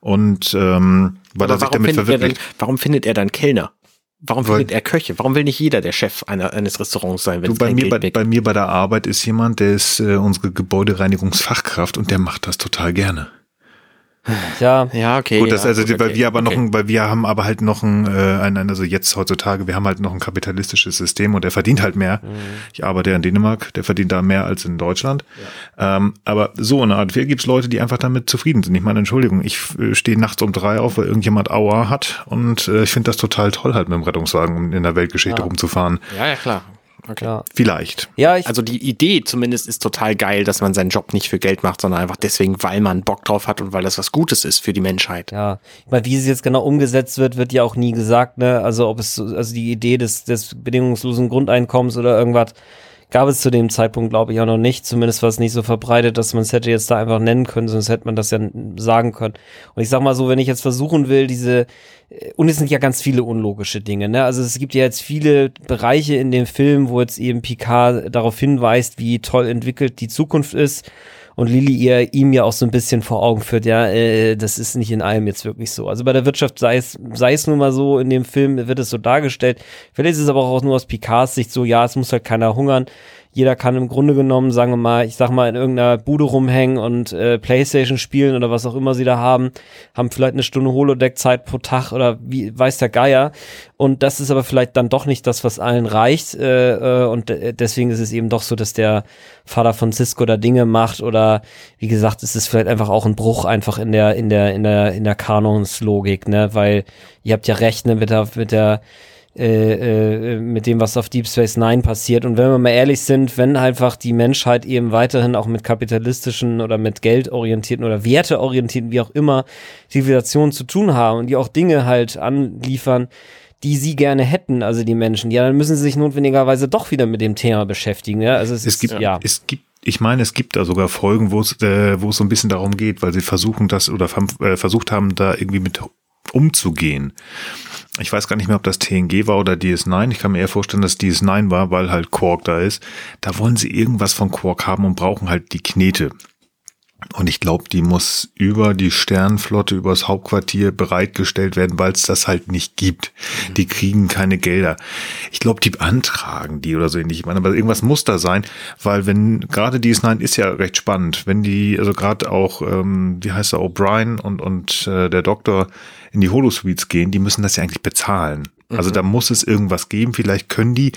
S2: und ähm, weil
S3: Aber
S2: er sich damit
S3: er dann,
S2: verwirklicht.
S3: warum findet er dann Kellner? Warum
S2: Weil-
S3: findet er Köche? Warum will nicht jeder der Chef einer, eines Restaurants sein, wenn
S2: Du,
S3: es
S2: bei
S3: kein
S2: mir,
S3: Geld
S2: bei, bei mir bei der Arbeit ist jemand, der ist äh, unsere Gebäudereinigungsfachkraft und der macht das total gerne.
S4: Ja,
S3: Ja, okay.
S2: Gut, das
S3: ja,
S2: also,
S3: gut,
S2: weil
S3: okay,
S2: wir aber noch,
S3: okay.
S2: ein, weil wir haben aber halt noch ein, äh, ein, also jetzt heutzutage, wir haben halt noch ein kapitalistisches System und der verdient halt mehr.
S3: Mhm.
S2: Ich arbeite ja in Dänemark, der verdient da mehr als in Deutschland. Ähm, aber so eine Art, hier gibt's Leute, die einfach damit zufrieden sind. Ich meine, Entschuldigung, ich äh, stehe nachts um drei auf, weil irgendjemand Aua hat und äh, ich finde das total toll, halt mit dem Rettungswagen um in der Weltgeschichte
S4: Ja.
S2: rumzufahren.
S3: Ja, ja, klar. Okay.
S4: ja.
S2: Vielleicht.
S4: Ja, ich,
S3: Also die Idee zumindest ist total geil, dass man seinen Job nicht für Geld macht, sondern einfach deswegen, weil man Bock drauf hat und weil das was Gutes ist für die Menschheit.
S4: Ja, ich meine, wie es jetzt genau umgesetzt wird, wird ja auch nie gesagt, ne? Also ob es, so- also die Idee des, des bedingungslosen Grundeinkommens oder irgendwas gab es zu dem Zeitpunkt, glaube ich, auch noch nicht. Zumindest war es nicht so verbreitet, dass man es hätte jetzt da einfach nennen können, sonst hätte man das ja sagen können. Und ich sag mal so, wenn ich jetzt versuchen will, diese, äh, und es sind ja ganz viele unlogische Dinge, ne? Also es gibt ja jetzt viele Bereiche in dem Film, wo jetzt eben Picard darauf hinweist, wie toll entwickelt die Zukunft ist und Lilly ihr ihm ja auch so ein bisschen vor Augen führt, ja, äh, das ist nicht in allem jetzt wirklich so. Also bei der Wirtschaft sei es, sei es nun mal so, in dem Film wird es so dargestellt. Vielleicht ist es aber auch nur aus Picards Sicht so, ja, es muss halt keiner hungern. Jeder kann im Grunde genommen, sagen wir mal, ich sag mal, in irgendeiner Bude rumhängen und äh, Playstation spielen oder was auch immer sie da haben, haben vielleicht eine Stunde Holodeck-Zeit pro Tag oder wie weiß der Geier. Und das ist aber vielleicht dann doch nicht das, was allen reicht. Äh, äh, und de- deswegen ist es eben doch so, dass der Vater von Cisco da Dinge macht oder wie gesagt, es ist vielleicht einfach auch ein Bruch einfach in der in der in der in der Kanonslogik, ne, weil ihr habt ja recht, ne, mit der mit der äh, äh, mit dem, was auf Deep Space Nine passiert. Und wenn wir mal ehrlich sind, wenn einfach die Menschheit eben weiterhin auch mit kapitalistischen oder mit geldorientierten oder werteorientierten, wie auch immer, Zivilisationen zu tun haben und die auch Dinge halt anliefern, die sie gerne hätten, also die Menschen, ja, dann müssen sie sich notwendigerweise doch wieder mit dem Thema beschäftigen. Ja? Also es,
S2: Es
S4: ist,
S2: gibt,
S4: ja.
S2: es gibt, ich meine, es gibt da sogar Folgen, wo es, äh, wo es so ein bisschen darum geht, weil sie versuchen das oder äh, versucht haben, da irgendwie mit umzugehen. Ich weiß gar nicht mehr, ob das TNG war oder DS9. Ich kann mir eher vorstellen, dass DS9 war, weil halt Quark da ist. Da wollen sie irgendwas von Quark haben und brauchen halt die Knete. Und ich glaube, die muss über die Sternenflotte, übers Hauptquartier bereitgestellt werden, weil es das halt nicht gibt. Die kriegen keine Gelder. Ich glaube, die beantragen die oder so ähnlich. Ich meine, aber irgendwas muss da sein, weil wenn, gerade DS9 ist ja recht spannend, wenn die, also gerade auch, ähm, wie heißt er, O'Brien und, und äh, der Doktor in die Holosuites gehen, die müssen das ja eigentlich bezahlen. Also da muss es irgendwas geben. Vielleicht können die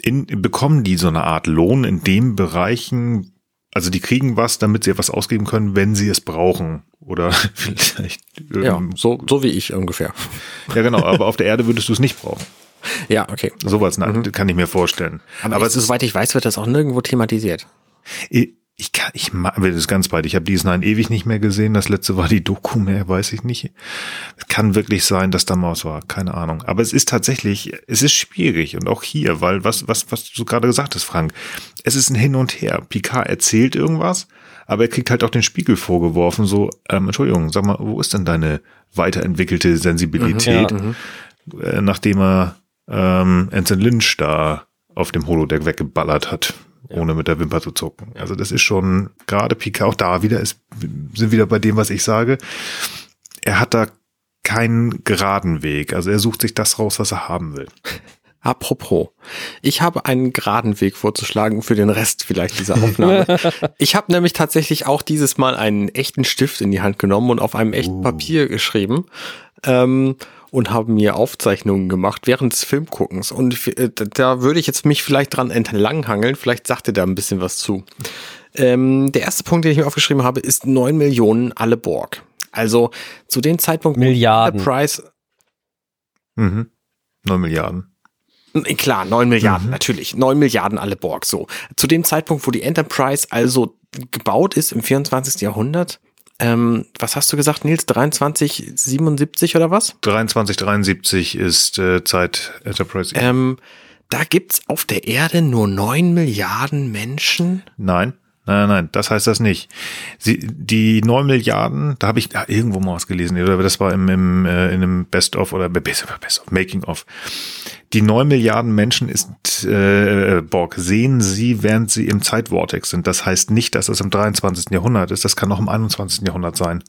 S2: in, bekommen die so eine Art Lohn in den Bereichen, also die kriegen was, damit sie was ausgeben können, wenn sie es brauchen. Oder vielleicht.
S3: Ja,
S2: Ähm,
S3: so, so wie ich ungefähr.
S2: ja, genau, aber auf der Erde würdest du es nicht brauchen.
S3: Ja, okay.
S2: Sowas na, kann ich mir vorstellen.
S3: Aber, aber es ist, soweit ich weiß, wird das auch nirgendwo thematisiert.
S2: Ich, ich kann, ich mag, das ganz weit. Ich habe diesen einen ewig nicht mehr gesehen. Das letzte war die Doku mehr, weiß ich nicht. Es kann wirklich sein, dass da Maus war. Keine Ahnung. Aber es ist tatsächlich, es ist schwierig. Und auch hier, weil was, was, was du gerade gesagt hast, Frank. Es ist ein Hin und Her. Picard erzählt irgendwas, aber er kriegt halt auch den Spiegel vorgeworfen. So, ähm, Entschuldigung, sag mal, wo ist denn deine weiterentwickelte Sensibilität? Äh, nachdem er ähm, Anson Lynch da auf dem Holodeck weggeballert hat, ohne mit der Wimper zu zucken. Also das ist schon, gerade Picard auch da wieder, ist, sind wieder bei dem, was ich sage. Er hat da keinen geraden Weg. Also er sucht sich das raus, was er haben will.
S3: Apropos, ich habe einen geraden Weg vorzuschlagen für den Rest vielleicht dieser Aufnahme. ich habe nämlich tatsächlich auch dieses Mal einen echten Stift in die Hand genommen und auf einem echten Papier geschrieben ähm, und habe mir Aufzeichnungen gemacht während des Filmguckens. Und äh, da würde ich jetzt mich vielleicht dran entlanghangeln. Vielleicht sagt ihr da ein bisschen was zu. Ähm, der erste Punkt, den ich mir aufgeschrieben habe, ist 9 Millionen alle Borg. Also zu dem Zeitpunkt, wo
S4: Milliarden.
S3: Enterprise
S2: Mhm. 9 Milliarden.
S3: Klar, 9 Milliarden, natürlich. 9 Milliarden alle Borg, so. Zu dem Zeitpunkt, wo die Enterprise also gebaut ist im 24. Jahrhundert, ähm, was hast du gesagt, Nils? 23, 77 oder was?
S2: 2373 ist äh, Zeit Enterprise.
S3: Ähm, da gibt's auf der Erde nur 9 Milliarden Menschen.
S2: Nein, nein, nein, nein, das heißt das nicht. Sie, die 9 Milliarden, da habe ich da irgendwo mal was gelesen, oder das war im, im, äh, in einem Best-of oder Best of, Best of, Making-of. Die 9 Milliarden Menschen ist äh, Borg sehen sie, während sie im Zeitvortex sind. Das heißt nicht, dass es im 23. Jahrhundert ist, das kann auch im 21. Jahrhundert sein.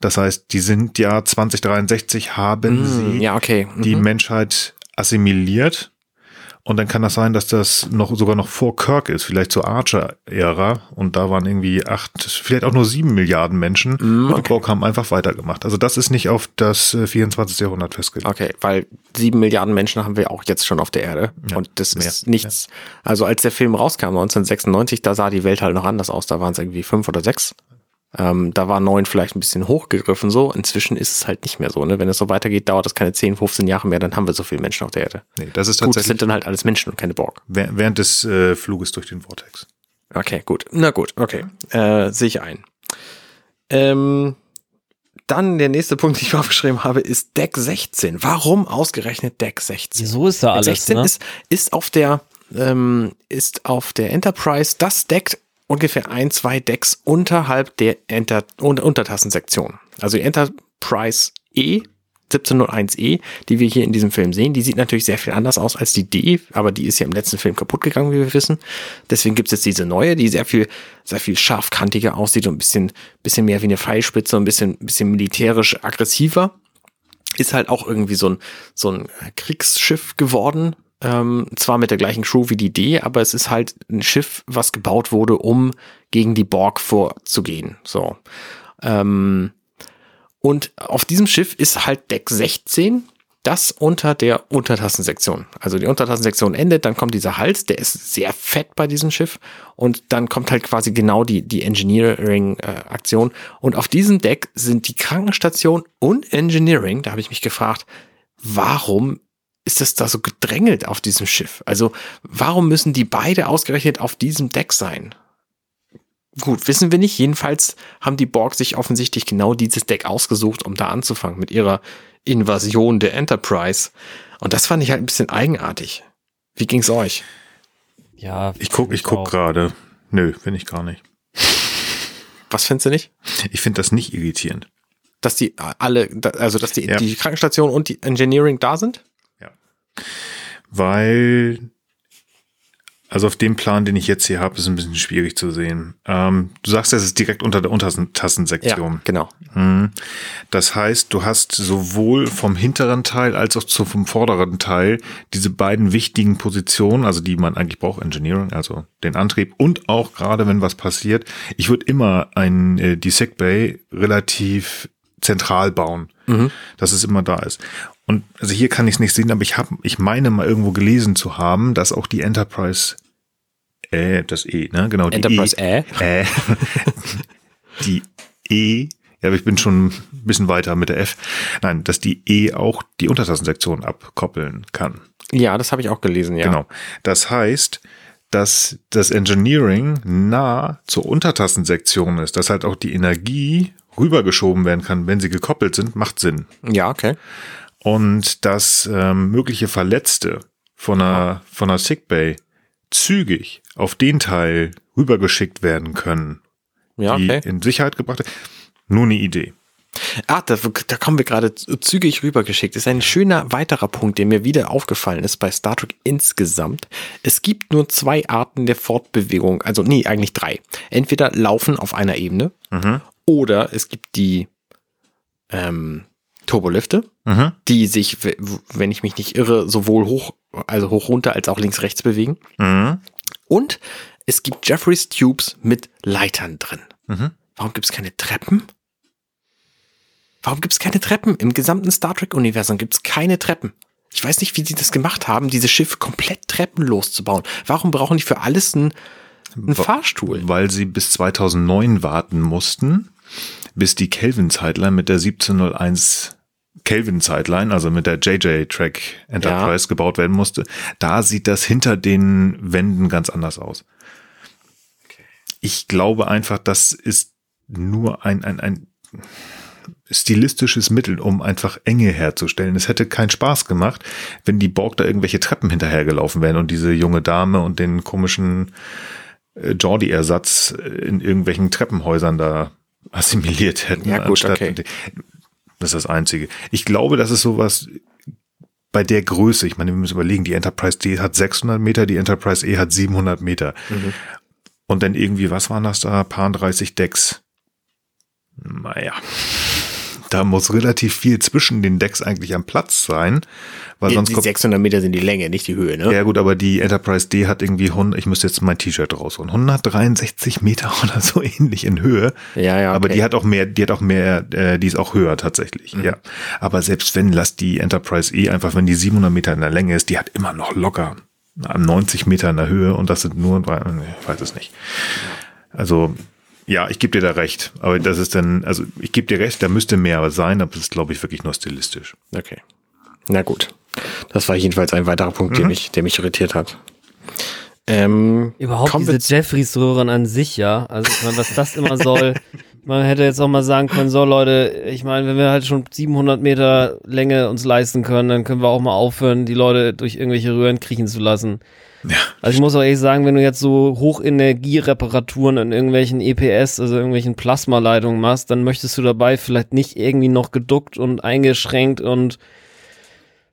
S2: Das heißt, die sind ja 2063 haben sie
S3: Hm, Ja, okay.
S2: die
S3: Mhm.
S2: Menschheit assimiliert. Und dann kann das sein, dass das noch sogar noch vor Kirk ist, vielleicht zur Archer-Ära. Und da waren irgendwie acht, vielleicht auch nur sieben Milliarden Menschen.
S3: Mm,
S2: und die
S3: okay.
S2: Borg haben einfach weitergemacht. Also das ist nicht auf das äh, 24. Jahrhundert festgelegt.
S3: Okay, weil sieben Milliarden Menschen haben wir auch jetzt schon auf der Erde.
S2: Ja,
S3: und das
S2: mehr,
S3: ist nichts. Also als der Film rauskam, 1996, da sah die Welt halt noch anders aus. Da waren es irgendwie fünf oder sechs. Ähm, da war neun vielleicht ein bisschen hochgegriffen so. Inzwischen ist es halt nicht mehr so. Ne? Wenn es so weitergeht, dauert das keine 10, 15 Jahre mehr, dann haben wir so viele Menschen auf der Erde.
S2: Nee, das ist
S3: Gut, das
S2: tatsächlich
S3: sind dann halt alles Menschen und keine Borg.
S2: wäh- während des äh, Fluges durch den Vortex.
S3: Okay, gut. Na gut, okay. Äh, sehe ich ein. Ähm, dann der nächste Punkt, den ich mir aufgeschrieben habe, ist Deck 16. Warum ausgerechnet Deck 16?
S4: So ist da alles,
S3: 16
S4: ne?
S3: ist, ist auf der ähm, ist auf der Enterprise, das deckt ungefähr ein, zwei Decks unterhalb der Enter Un Untertassensektion. Also die Enterprise E 1701E, die wir hier in diesem Film sehen, die sieht natürlich sehr viel anders aus als die D, aber die ist ja im letzten Film kaputt gegangen, wie wir wissen. Deswegen gibt es jetzt diese neue, die sehr viel, sehr viel scharfkantiger aussieht und ein bisschen, bisschen mehr wie eine Pfeilspitze, und ein bisschen, bisschen militärisch aggressiver ist halt auch irgendwie so ein, so ein Kriegsschiff geworden. Ähm, zwar mit der gleichen Crew wie die D, aber es ist halt ein Schiff, was gebaut wurde, um gegen die Borg vorzugehen. So. Ähm, und auf diesem Schiff ist halt Deck 16, das unter der Untertassensektion. Also die Untertassensektion endet, dann kommt dieser Hals, der ist sehr fett bei diesem Schiff und dann kommt halt quasi genau die, die Engineering-Aktion. und auf diesem Deck sind die Krankenstation und Engineering, da habe ich mich gefragt, warum ist es da so gedrängelt auf diesem Schiff? Also warum müssen die beide ausgerechnet auf diesem Deck sein? Gut, wissen wir nicht. Jedenfalls haben die Borg sich offensichtlich genau dieses Deck ausgesucht, um da anzufangen mit ihrer Invasion der Enterprise. Und das fand ich halt ein bisschen eigenartig. Wie ging's euch?
S4: Ja,
S2: Ich guck, ich guck gerade. Nö, finde ich gar nicht.
S3: Was findest du nicht?
S2: Ich finde das nicht irritierend.
S3: Dass die alle, also dass die,
S2: Ja.
S3: die Krankenstation und die Engineering da sind?
S2: Weil, also auf dem Plan, den ich jetzt hier habe, ist ein bisschen schwierig zu sehen. Ähm, du sagst, es ist direkt unter der Untertassensektion.
S3: genau.
S2: Mhm. Das heißt, du hast sowohl vom hinteren Teil als auch vom vorderen Teil diese beiden wichtigen Positionen, also die man eigentlich braucht, Engineering, also den Antrieb und auch gerade wenn was passiert. Ich würde immer ein, äh, die Sick Bay relativ zentral bauen, dass es immer da ist. Und also hier kann ich es nicht sehen, aber ich habe, ich meine mal irgendwo gelesen zu haben, dass auch die Enterprise, äh, das E, ne, genau, die
S3: Enterprise
S2: E,
S3: äh?
S2: äh, die E, ja, aber ich bin schon ein bisschen weiter mit der F. Nein, dass die E auch die Untertassensektion abkoppeln kann.
S3: Ja, das habe ich auch gelesen, ja.
S2: Genau. Das heißt, dass das Engineering nah zur Untertassensektion ist, dass halt auch die Energie rübergeschoben werden kann, wenn sie gekoppelt sind, macht Sinn.
S3: Ja, okay.
S2: Und dass ähm, mögliche Verletzte von einer, von einer Sickbay zügig auf den Teil rübergeschickt werden können,
S3: Ja,
S2: die
S3: okay.
S2: in Sicherheit gebracht werden. Nur eine Idee.
S3: Ah, da, da kommen wir gerade zügig rübergeschickt. Das ist ein schöner weiterer Punkt, der mir wieder aufgefallen ist bei Star Trek insgesamt. Es gibt nur zwei Arten der Fortbewegung, also nee, eigentlich drei. Entweder laufen auf einer Ebene
S2: Mhm.
S3: oder es gibt die ähm, Turbolifte,
S2: Mhm.
S3: die sich, wenn ich mich nicht irre, sowohl hoch, also hoch runter als auch links rechts bewegen.
S2: Mhm.
S3: Und es gibt Jeffreys Tubes mit Leitern drin.
S2: Mhm.
S3: Warum gibt es keine Treppen? Warum gibt es keine Treppen? Im gesamten Star Trek-Universum gibt es keine Treppen. Ich weiß nicht, wie die das gemacht haben, diese Schiffe komplett treppenlos zu bauen. Warum brauchen die für alles ein, Ein Fahrstuhl.
S2: Weil sie bis 2009 warten mussten, bis die Kelvin-Zeitline mit der 1701 Kelvin-Zeitline, also mit der JJ-Track Enterprise
S3: Ja.
S2: gebaut werden musste. Da sieht das hinter den Wänden ganz anders aus. Ich glaube einfach, das ist nur ein, ein, ein stilistisches Mittel, um einfach Enge herzustellen. Es hätte keinen Spaß gemacht, wenn die Borg da irgendwelche Treppen hinterhergelaufen wären und diese junge Dame und den komischen äh, Geordie-Ersatz in irgendwelchen Treppenhäusern da assimiliert hätten.
S3: Ja, gut, okay.
S2: Das ist das Einzige. Ich glaube, das ist sowas bei der Größe. Ich meine, wir müssen überlegen, die Enterprise D hat 600 Meter, die Enterprise E hat 700 Meter.
S3: Mhm.
S2: Und dann irgendwie, was waren das da? Paar 30 Decks. Naja. Da muss relativ viel zwischen den Decks eigentlich am Platz sein, weil
S3: Die,
S2: sonst
S3: die
S2: kommt,
S3: 600 Meter sind die Länge, nicht die Höhe, ne?
S2: ja gut, aber die Enterprise D hat irgendwie 100, ich müsste jetzt mein T-Shirt rausholen, 163 Meter oder so ähnlich in Höhe.
S3: Ja, ja,
S2: Aber
S3: okay.
S2: die hat auch mehr, die hat auch mehr, äh, die ist auch höher tatsächlich,
S3: Mhm.
S2: ja. Aber selbst wenn, lass die Enterprise E einfach, wenn die 700 Meter in der Länge ist, die hat immer noch locker 90 Meter in der Höhe und das sind nur, ich weiß es nicht. Also, ja, ich gebe dir da recht. Aber das ist dann, also ich gebe dir recht, da müsste mehr sein, aber es ist, glaube ich, wirklich nur stilistisch.
S3: Okay. Na gut. Das war jedenfalls ein weiterer Punkt, der, mich, der mich irritiert hat. Ähm,
S4: Überhaupt diese
S3: wir
S4: Jeffreys-Röhren an sich, ja. Also ich meine, was das immer soll. Man hätte jetzt auch mal sagen können, so Leute, ich meine, wenn wir halt schon 700 Meter Länge uns leisten können, dann können wir auch mal aufhören, die Leute durch irgendwelche Röhren kriechen zu lassen.
S2: Ja.
S4: Also ich muss auch ehrlich sagen, wenn du jetzt so Hochenergiereparaturen in irgendwelchen EPS, also irgendwelchen Plasmaleitungen machst, dann möchtest du dabei vielleicht nicht irgendwie noch geduckt und eingeschränkt und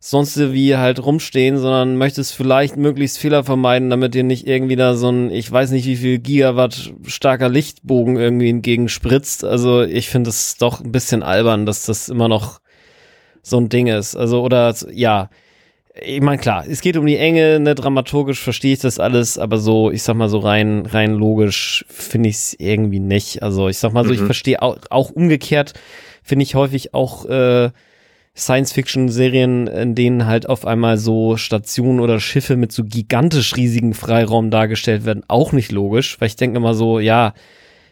S4: sonst wie halt rumstehen, sondern möchtest vielleicht möglichst Fehler vermeiden, damit dir nicht irgendwie da so ein, ich weiß nicht wie viel Gigawatt starker Lichtbogen irgendwie entgegenspritzt. Also ich finde es doch ein bisschen albern, dass das immer noch so ein Ding ist. Also oder ja, ich meine klar, es geht um die Enge, ne, dramaturgisch verstehe ich das alles, aber so, ich sag mal so rein rein logisch finde ich es irgendwie nicht. Also ich sag mal so, ich verstehe auch, auch umgekehrt finde ich häufig auch äh, Science-Fiction-Serien, in denen halt auf einmal so Stationen oder Schiffe mit so gigantisch riesigen Freiraum dargestellt werden, auch nicht logisch, weil ich denke immer so, ja,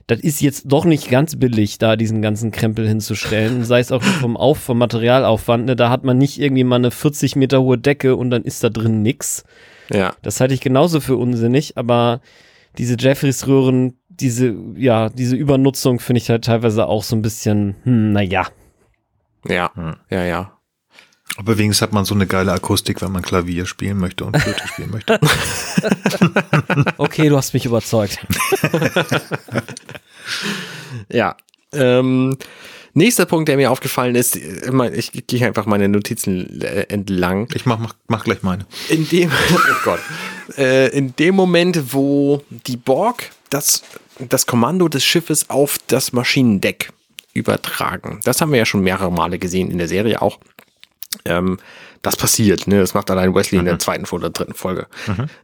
S4: das ist jetzt doch nicht ganz billig, da diesen ganzen Krempel hinzustellen, sei es auch vom, Auf, vom Materialaufwand, ne, da hat man nicht irgendwie mal eine 40 Meter hohe Decke und dann ist da drin nix.
S3: ja.
S4: Das halte ich genauso für unsinnig, aber diese Jeffreys-Röhren, diese, ja, diese Übernutzung finde ich halt teilweise auch so ein bisschen, hm, naja.
S3: Ja,
S2: Hm.
S3: ja, ja.
S2: Aber wenigstens hat man so eine geile Akustik, wenn man Klavier spielen möchte und Flöte spielen möchte.
S4: Okay, du hast mich überzeugt.
S3: Ja. Ähm, nächster Punkt, der mir aufgefallen ist, äh, ich gehe einfach meine Notizen äh, entlang.
S2: Ich mach, mach, mach gleich meine.
S3: In dem, oh Gott, äh, in dem Moment, wo die Borg das, das Kommando des Schiffes auf das Maschinendeck übertragen. Das haben wir ja schon mehrere Male gesehen in der Serie auch. Ähm, das passiert, ne? Das macht allein Wesley in der zweiten oder dritten Folge.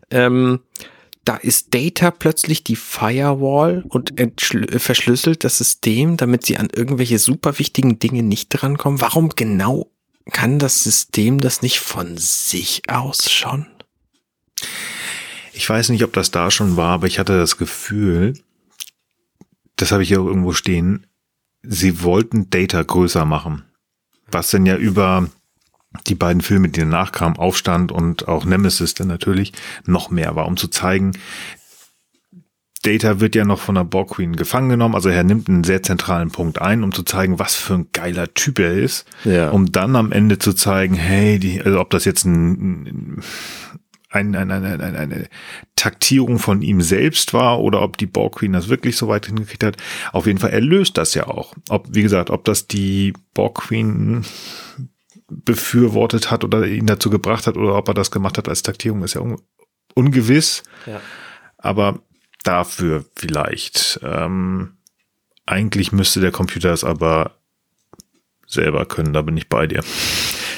S3: Ähm, da ist Data plötzlich die Firewall und äh, verschlüsselt das System, damit sie an irgendwelche super wichtigen Dinge nicht drankommen. Warum genau kann das System das nicht von sich aus schon?
S2: Ich weiß nicht, ob das da schon war, aber ich hatte das Gefühl, das habe ich ja auch irgendwo stehen, sie wollten Data größer machen. Was denn ja über die beiden Filme, die danach kamen, Aufstand und auch Nemesis dann natürlich, noch mehr war, um zu zeigen, Data wird ja noch von der Borg Queen gefangen genommen, also er nimmt einen sehr zentralen Punkt ein, um zu zeigen, was für ein geiler Typ er ist,
S3: Ja.
S2: um dann am Ende zu zeigen, hey, die, also ob das jetzt ein, ein, ein, ein, ein, eine Taktierung von ihm selbst war oder ob die Borg Queen das wirklich so weit hingekriegt hat. Auf jeden Fall, er löst das ja auch. Ob, wie gesagt, ob das die Borg Queen befürwortet hat oder ihn dazu gebracht hat oder ob er das gemacht hat als Taktierung, ist ja un ungewiss.
S3: Ja.
S2: Aber dafür vielleicht. Ähm, eigentlich müsste der Computer es aber selber können, da bin ich bei dir.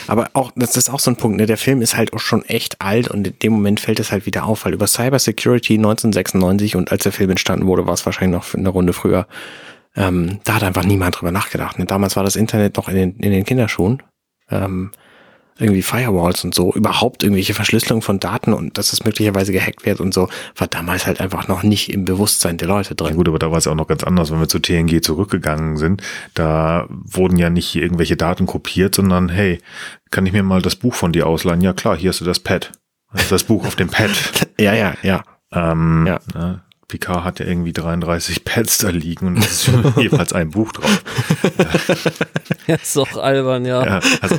S3: Aber auch, das ist auch so ein Punkt, ne? Der Film ist halt auch schon echt alt und in dem Moment fällt es halt wieder auf, weil über Cybersecurity 1996 und als der Film entstanden wurde, war es wahrscheinlich noch eine Runde früher. Ähm, da hat einfach niemand drüber nachgedacht. Ne? Damals war das Internet noch in den, in den Kinderschuhen. Ähm, irgendwie Firewalls und so, überhaupt irgendwelche Verschlüsselung von Daten und dass es möglicherweise gehackt wird und so, war damals halt einfach noch nicht im Bewusstsein der Leute
S2: Ja
S3: drin.
S2: gut, aber da war es auch noch ganz anders, wenn wir zu TNG zurückgegangen sind. Da wurden ja nicht irgendwelche Daten kopiert, sondern hey, kann ich mir mal das Buch von dir ausleihen? Ja klar, hier hast du das Pad. Das, das Buch auf dem Pad.
S3: Ja, ja, ja.
S2: Ähm,
S3: Ja.
S2: Ne, Picard hat ja irgendwie 33 Pads da liegen und es ist jeweils ein Buch drauf.
S4: Ja, ist doch albern, ja.
S2: Ja, also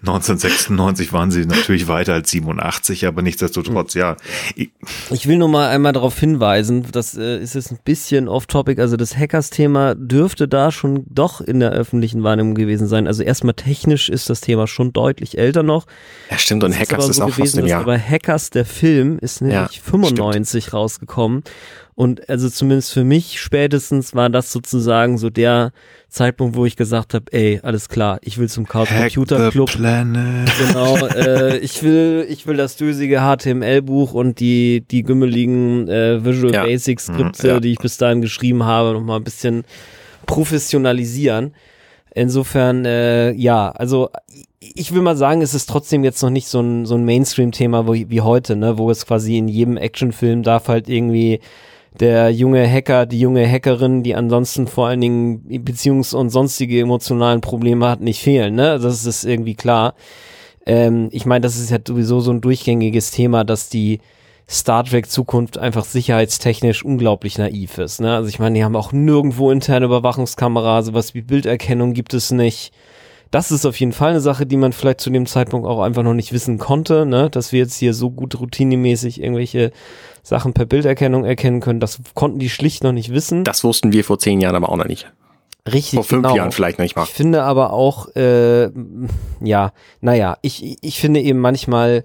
S2: 1996 waren sie natürlich weiter als 87, aber nichtsdestotrotz, ja. Ich-
S4: will nur mal einmal darauf hinweisen, das äh, ist jetzt ein bisschen off-topic, also das Hackers-Thema dürfte da schon doch in der öffentlichen Wahrnehmung gewesen sein. Also erstmal technisch ist das Thema schon deutlich älter noch.
S3: Ja, stimmt, und Hackers ist
S4: so
S3: auch fast
S4: gewesen,
S3: im
S4: dass
S3: Jahr.
S4: Aber Hackers, der Film, ist nämlich
S3: Ja,
S4: 95 rausgekommen. Und also zumindest für mich spätestens war das sozusagen so der Zeitpunkt, wo ich gesagt habe, ey, alles klar, ich will zum Chaos
S2: Hack
S4: Computer Club. Genau, äh, ich will, ich will das dösige HTML-Buch und die, die gümmeligen äh, Visual
S3: Ja.
S4: Basic Skripte,
S3: Mhm, ja.
S4: die ich bis dahin geschrieben habe, noch mal ein bisschen professionalisieren. Insofern, äh, ja, also ich will mal sagen, es ist trotzdem jetzt noch nicht so ein, so ein Mainstream-Thema wo- wie heute, ne, wo es quasi in jedem Actionfilm darf halt irgendwie der junge Hacker, die junge Hackerin, die ansonsten vor allen Dingen Beziehungs- und sonstige emotionalen Probleme hat, nicht fehlen, ne? Das ist irgendwie klar. Ähm, ich meine, das ist ja sowieso so ein durchgängiges Thema, dass die Star Trek Zukunft einfach sicherheitstechnisch unglaublich naiv ist. Ne? Also ich meine, die haben auch nirgendwo interne Überwachungskamera, sowas wie Bilderkennung gibt es nicht. Das ist auf jeden Fall eine Sache, die man vielleicht zu dem Zeitpunkt auch einfach noch nicht wissen konnte, ne? dass wir jetzt hier so gut routinemäßig irgendwelche Sachen per Bilderkennung erkennen können. Das konnten die schlicht noch nicht wissen.
S3: Das wussten wir vor zehn Jahren aber auch noch nicht.
S4: Richtig,
S3: Vor fünf
S4: genau.
S3: Jahren vielleicht noch nicht mal.
S4: Ich finde aber auch, äh, ja, naja, ich, ich finde eben manchmal,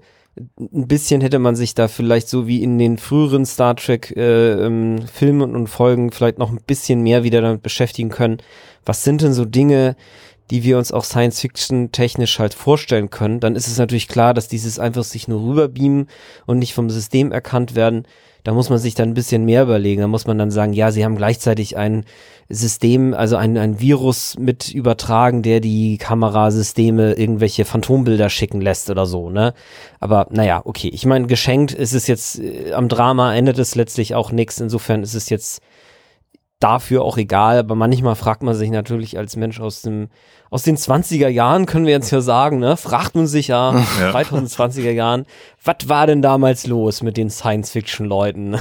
S4: ein bisschen hätte man sich da vielleicht so wie in den früheren Star Trek äh, ähm, Filmen und Folgen vielleicht noch ein bisschen mehr wieder damit beschäftigen können. Was sind denn so Dinge, die wir uns auch Science-Fiction technisch halt vorstellen können? Dann ist es natürlich klar, dass dieses einfach sich nur rüberbeamen und nicht vom System erkannt werden. Da muss man sich dann ein bisschen mehr überlegen. Da muss man dann sagen, ja, sie haben gleichzeitig ein System, also ein, ein Virus mit übertragen, der die Kamerasysteme irgendwelche Phantombilder schicken lässt oder so, ne? Aber naja, okay. Ich meine, geschenkt ist es jetzt, äh, am Drama endet es letztlich auch nichts. Insofern ist es jetzt dafür auch egal, aber manchmal fragt man sich natürlich als Mensch aus dem aus den 20er Jahren, können wir jetzt ja sagen, ne, fragt man sich ja,
S2: Ja.
S4: 2020er Jahren, was war denn damals los mit den Science-Fiction-Leuten?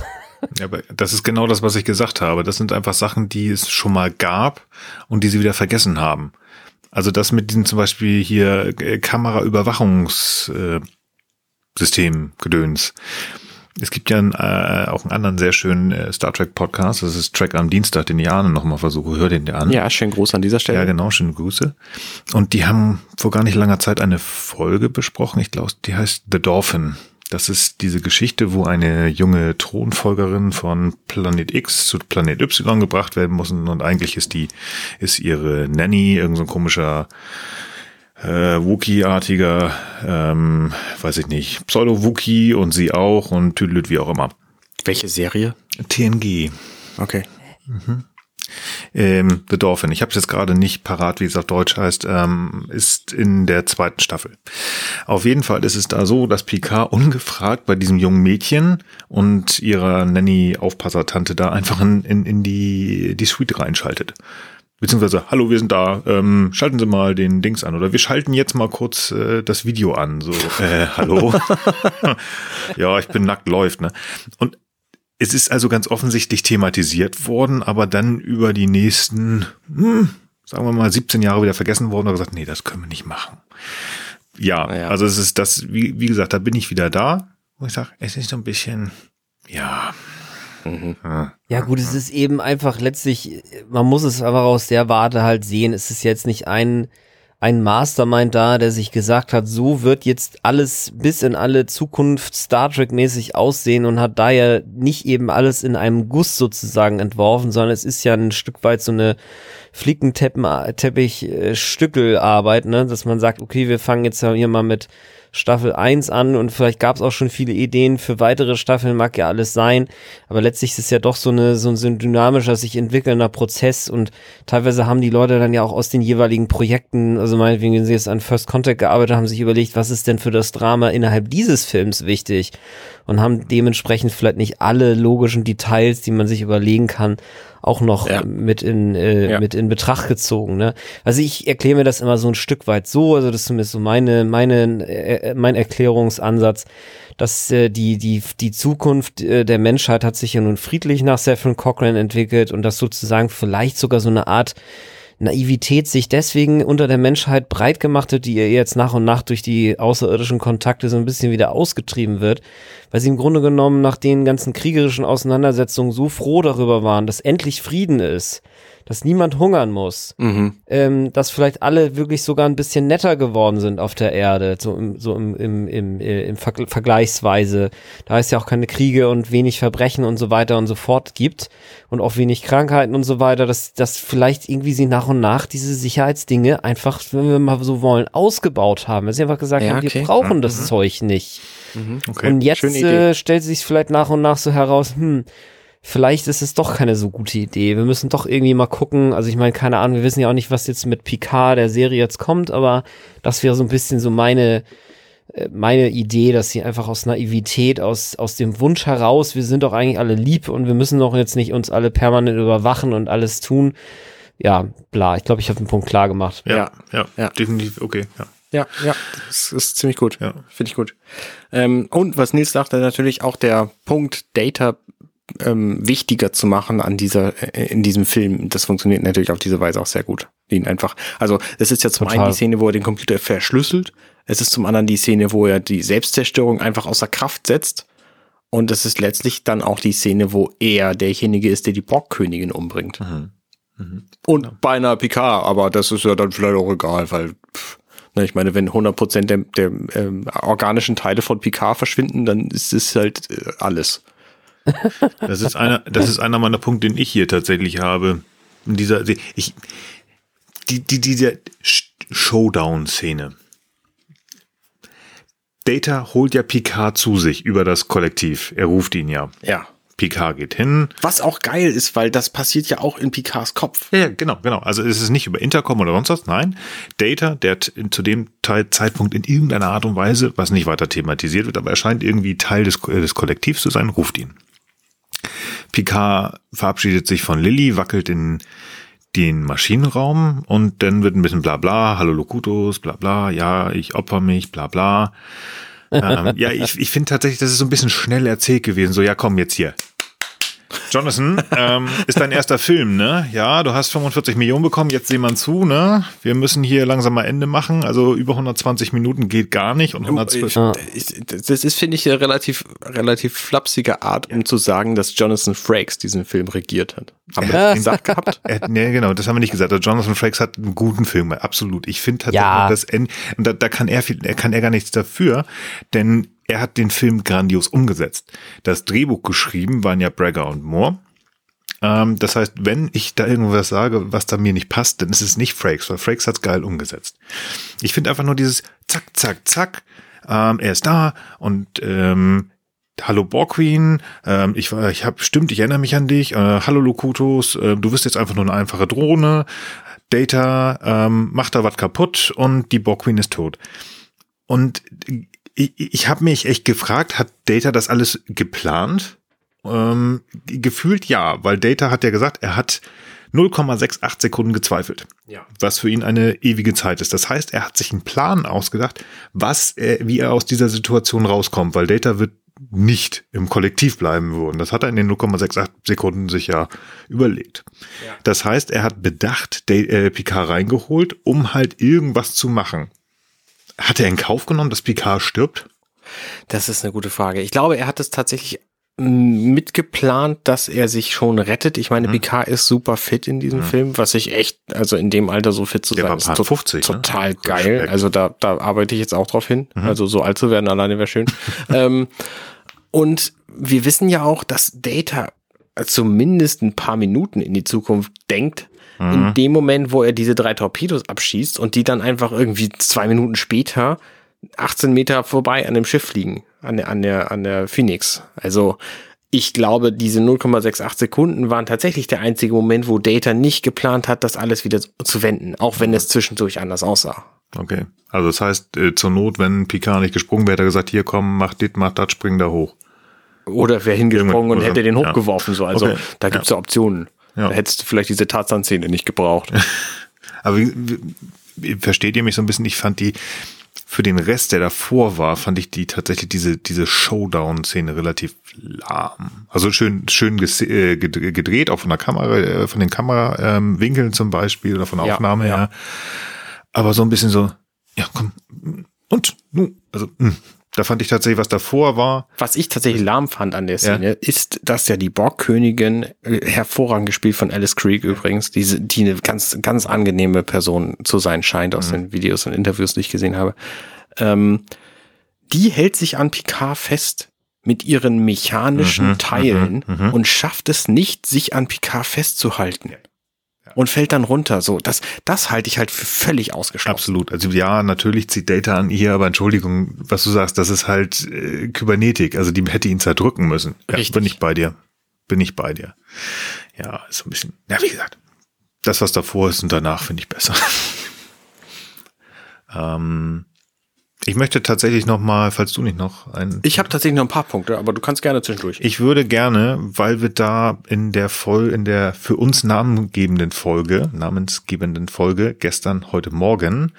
S2: Ja, aber das ist genau das, was ich gesagt habe. Das sind einfach Sachen, die es schon mal gab und die sie wieder vergessen haben. Also das mit diesem zum Beispiel hier äh, Kameraüberwachungssystem äh, Gedöns. Es gibt ja einen, äh, auch einen anderen sehr schönen äh, Star Trek Podcast. Das ist Track am Dienstag, den ich Ahne noch mal versuche. Hör den dir an.
S3: Ja, schönen Gruß an dieser Stelle.
S2: Ja, genau, schöne Grüße. Und die haben vor gar nicht langer Zeit eine Folge besprochen. Ich glaube, die heißt The Dolphin. Das ist diese Geschichte, wo eine junge Thronfolgerin von Planet X zu Planet Y gebracht werden muss. Und eigentlich ist die, ist ihre Nanny, irgend so komischer äh, Wookie-artiger, ähm, weiß ich nicht, Pseudo-Wookie und sie auch und tüdelüt wie auch immer.
S3: Welche Serie?
S2: TNG.
S3: Okay.
S2: Ähm, The Dolphin, ich habe es jetzt gerade nicht parat, wie es auf Deutsch heißt, ähm, ist in der zweiten Staffel. Auf jeden Fall ist es da so, dass Picard ungefragt bei diesem jungen Mädchen und ihrer Nanny-Aufpassertante da einfach in, in, in die, die Suite reinschaltet. Beziehungsweise, hallo, wir sind da, ähm, schalten Sie mal den Dings an. Oder wir schalten jetzt mal kurz äh, das Video an. So, äh, hallo? ja, ich bin nackt, läuft, ne? Und es ist also ganz offensichtlich thematisiert worden, aber dann über die nächsten, hm, sagen wir mal, 17 Jahre wieder vergessen worden und gesagt, nee, das können wir nicht machen. Ja,
S3: Ja.
S2: also es ist das, wie, wie gesagt, da bin ich wieder da, wo ich sage, es ist so ein bisschen, ja. Ja.
S4: Ja gut, es ist eben einfach letztlich, man muss es aber aus der Warte halt sehen. Es ist jetzt nicht ein, ein Mastermind da, der sich gesagt hat, so wird jetzt alles bis in alle Zukunft Star Trek mäßig aussehen und hat da ja nicht eben alles in einem Guss sozusagen entworfen, sondern es ist ja ein Stück weit so eine Flickenteppich-Stückelarbeit, ne, dass man sagt, okay, wir fangen jetzt hier mal mit Staffel 1 an und vielleicht gab es auch schon viele Ideen für weitere Staffeln, mag ja alles sein, aber letztlich ist es ja doch so, eine, so ein dynamischer, sich entwickelnder Prozess und teilweise haben die Leute dann ja auch aus den jeweiligen Projekten, also meinetwegen, wenn sie jetzt an First Contact gearbeitet haben, sich überlegt, was ist denn für das Drama innerhalb dieses Films wichtig? Und haben dementsprechend vielleicht nicht alle logischen Details, die man sich überlegen kann, auch noch ja. mit in äh, ja. mit in Betracht gezogen. Ne? Also ich erkläre mir das immer so ein Stück weit so, also das ist zumindest so meine meine äh, mein Erklärungsansatz, dass äh, die die die Zukunft äh, der Menschheit hat sich ja nun friedlich nach Saffron Cochrane entwickelt und das sozusagen vielleicht sogar so eine Art Naivität sich deswegen unter der Menschheit breit gemacht hat, die ihr jetzt nach und nach durch die außerirdischen Kontakte so ein bisschen wieder ausgetrieben wird, weil sie im Grunde genommen nach den ganzen kriegerischen Auseinandersetzungen so froh darüber waren, dass endlich Frieden ist, dass niemand hungern muss, mhm. ähm, dass vielleicht alle wirklich sogar ein bisschen netter geworden sind auf der Erde, so im, so im, im, im, äh, im Ver Vergleichsweise. Da es ja auch keine Kriege und wenig Verbrechen und so weiter und so fort gibt und auch wenig Krankheiten und so weiter, dass, dass vielleicht irgendwie sie nach und nach diese Sicherheitsdinge einfach, wenn wir mal so wollen, ausgebaut haben. Weil sie einfach gesagt ja, haben, okay. wir brauchen mhm. das Zeug nicht. Mhm. Okay. Und jetzt äh, stellt sich vielleicht nach und nach so heraus, hm, vielleicht ist es doch keine so gute Idee. Wir müssen doch irgendwie mal gucken. Also ich meine, keine Ahnung, wir wissen ja auch nicht, was jetzt mit Picard der Serie jetzt kommt, aber das wäre so ein bisschen so meine äh, meine Idee, dass sie einfach aus Naivität, aus, aus dem Wunsch heraus, wir sind doch eigentlich alle lieb und wir müssen doch jetzt nicht uns alle permanent überwachen und alles tun. Ja, bla, ich glaube, ich habe den Punkt klar gemacht.
S2: Ja, ja, ja, definitiv, okay, ja.
S3: Ja, ja, das ist ziemlich gut. Ja. Finde ich gut. Ähm, und was Nils sagte, natürlich auch der Punkt Data ähm, wichtiger zu machen an dieser, äh, in diesem Film. Das funktioniert natürlich auf diese Weise auch sehr gut. Ihn einfach, also es ist ja zum Total. einen die Szene, wo er den Computer verschlüsselt. Es ist zum anderen die Szene, wo er die Selbstzerstörung einfach außer Kraft setzt. Und es ist letztlich dann auch die Szene, wo er derjenige ist, der die Borgkönigin umbringt. Mhm. Mhm. Und genau. beinahe Picard, aber das ist ja dann vielleicht auch egal, weil pff, ne, ich meine, wenn 100% der, der ähm, organischen Teile von Picard verschwinden, dann ist es halt äh, alles.
S2: Das ist einer, das ist einer meiner Punkte, den ich hier tatsächlich habe. In dieser, ich, die, die, diese Showdown-Szene. Data holt ja Picard zu sich über das Kollektiv. Er ruft ihn ja.
S3: Ja.
S2: Picard geht hin.
S3: Was auch geil ist, weil das passiert ja auch in Picards Kopf.
S2: Ja, genau, genau. Also es ist nicht über Intercom oder sonst was, nein. Data, der zu dem Zeitpunkt in irgendeiner Art und Weise, was nicht weiter thematisiert wird, aber er scheint irgendwie Teil des, des Kollektivs zu sein, ruft ihn. Picard verabschiedet sich von Lilly, wackelt in den Maschinenraum und dann wird ein bisschen bla bla, hallo Locutus, bla bla, ja, ich opfer mich, bla bla. ähm, ja, ich, ich finde tatsächlich, das ist so ein bisschen schnell erzählt gewesen. So, ja, komm jetzt hier. Jonathan, ähm, ist dein erster Film, ne? Ja, du hast 45 Millionen bekommen, jetzt sehen wir zu, ne? Wir müssen hier langsam mal Ende machen. Also über 120 Minuten geht gar nicht und 112.
S3: Das ist, finde ich, eine relativ, relativ flapsige Art, um zu sagen, dass Jonathan Frakes diesen Film regiert hat.
S2: Haben wir das gesagt gehabt? Er, nee, genau, das haben wir nicht gesagt. Also Jonathan Frakes hat einen guten Film, absolut. Ich finde tatsächlich, ja. das Ende, und da, da kann er viel, er kann er gar nichts dafür, denn er hat den Film grandios umgesetzt. Das Drehbuch geschrieben waren ja Bragger und Moore. Ähm, das heißt, wenn ich da irgendwas sage, was da mir nicht passt, dann ist es nicht Frakes, weil Frakes hat's geil umgesetzt. Ich finde einfach nur dieses Zack, Zack, Zack. Ähm, er ist da und ähm, Hallo Borqueen, ähm, ich, ich habe stimmt, ich erinnere mich an dich. Äh, hallo Locutus, äh, du bist jetzt einfach nur eine einfache Drohne. Data ähm, macht da was kaputt und die Borqueen ist tot. Und ich, ich habe mich echt gefragt, hat Data das alles geplant? Ähm, gefühlt ja, weil Data hat ja gesagt, er hat 0,68 Sekunden gezweifelt. Ja. Was für ihn eine ewige Zeit ist. Das heißt, er hat sich einen Plan ausgedacht, was er, wie er aus dieser Situation rauskommt, weil Data wird nicht im Kollektiv bleiben würden. Das hat er in den 0,68 Sekunden sich ja überlegt. Ja. Das heißt, er hat bedacht äh, Picard reingeholt, um halt irgendwas zu machen. Hat er in Kauf genommen, dass Picard stirbt?
S3: Das ist eine gute Frage. Ich glaube, er hat es tatsächlich mitgeplant, dass er sich schon rettet. Ich meine, mhm. Picard ist super fit in diesem mhm. Film, was ich echt, also in dem Alter so fit zu Der sein, ist to 50, total ne? geil. Also da, da arbeite ich jetzt auch drauf hin. Mhm. Also so alt zu werden alleine wäre schön. ähm, und wir wissen ja auch, dass Data zumindest ein paar Minuten in die Zukunft denkt, mhm. in dem Moment, wo er diese drei Torpedos abschießt und die dann einfach irgendwie zwei Minuten später 18 Meter vorbei an dem Schiff fliegen, an der, an der, an der Phoenix. Also ich glaube, diese 0,68 Sekunden waren tatsächlich der einzige Moment, wo Data nicht geplant hat, das alles wieder zu wenden, auch wenn es zwischendurch anders aussah.
S2: Okay. Also das heißt, äh, zur Not, wenn Picard nicht gesprungen wäre, hätte er gesagt, hier komm, mach dit, mach das, spring da hoch.
S3: Oder wäre hingesprungen und hätte den
S2: ja.
S3: hochgeworfen. So. Also
S2: Okay.
S3: da gibt's ja. Optionen.
S2: Ja.
S3: Da hättest du vielleicht diese Tarzan-Szene nicht gebraucht.
S2: Aber wie, wie, versteht ihr mich so ein bisschen? Ich fand die, für den Rest, der davor war, fand ich die tatsächlich diese, diese Showdown-Szene relativ lahm. Also schön, schön äh, ged- gedreht, auch von der Kamera, äh, von den Kamerawinkeln ähm, Winkeln zum Beispiel oder von der
S3: Ja,
S2: Aufnahme
S3: ja.
S2: her. Aber so ein bisschen so, ja, komm, und, nun, also, mh. Da fand ich tatsächlich, was davor war,
S3: Was ich tatsächlich lahm fand an der Szene, ist, dass ja die Borgkönigin, äh, hervorragend gespielt von Alice Creek übrigens, diese, die eine ganz, ganz angenehme Person zu sein scheint aus den Videos und Interviews, die ich gesehen habe, ähm, die hält sich an Picard fest mit ihren mechanischen
S2: Mhm,
S3: Teilen
S2: mhm, mhm.
S3: und schafft es nicht, sich an Picard festzuhalten. Und fällt dann runter. So, das, das halte ich halt für völlig ausgeschlossen.
S2: Absolut. Also ja, natürlich zieht Data an ihr, aber Entschuldigung, was du sagst, das ist halt äh, Kybernetik. Also die hätte ihn zerdrücken müssen. Ja,
S3: Richtig.
S2: Bin ich bei dir. Bin ich bei dir. Ja, ist so ein bisschen. Ja, wie gesagt, das, was davor ist und danach finde ich besser. ähm, ich möchte tatsächlich noch mal, falls du nicht noch ein
S3: Ich habe tatsächlich noch ein paar Punkte, aber du kannst gerne zwischendurch.
S2: ich würde gerne, weil wir da in der Folge, in der für uns namengebenden Folge, namensgebenden Folge, gestern, heute Morgen,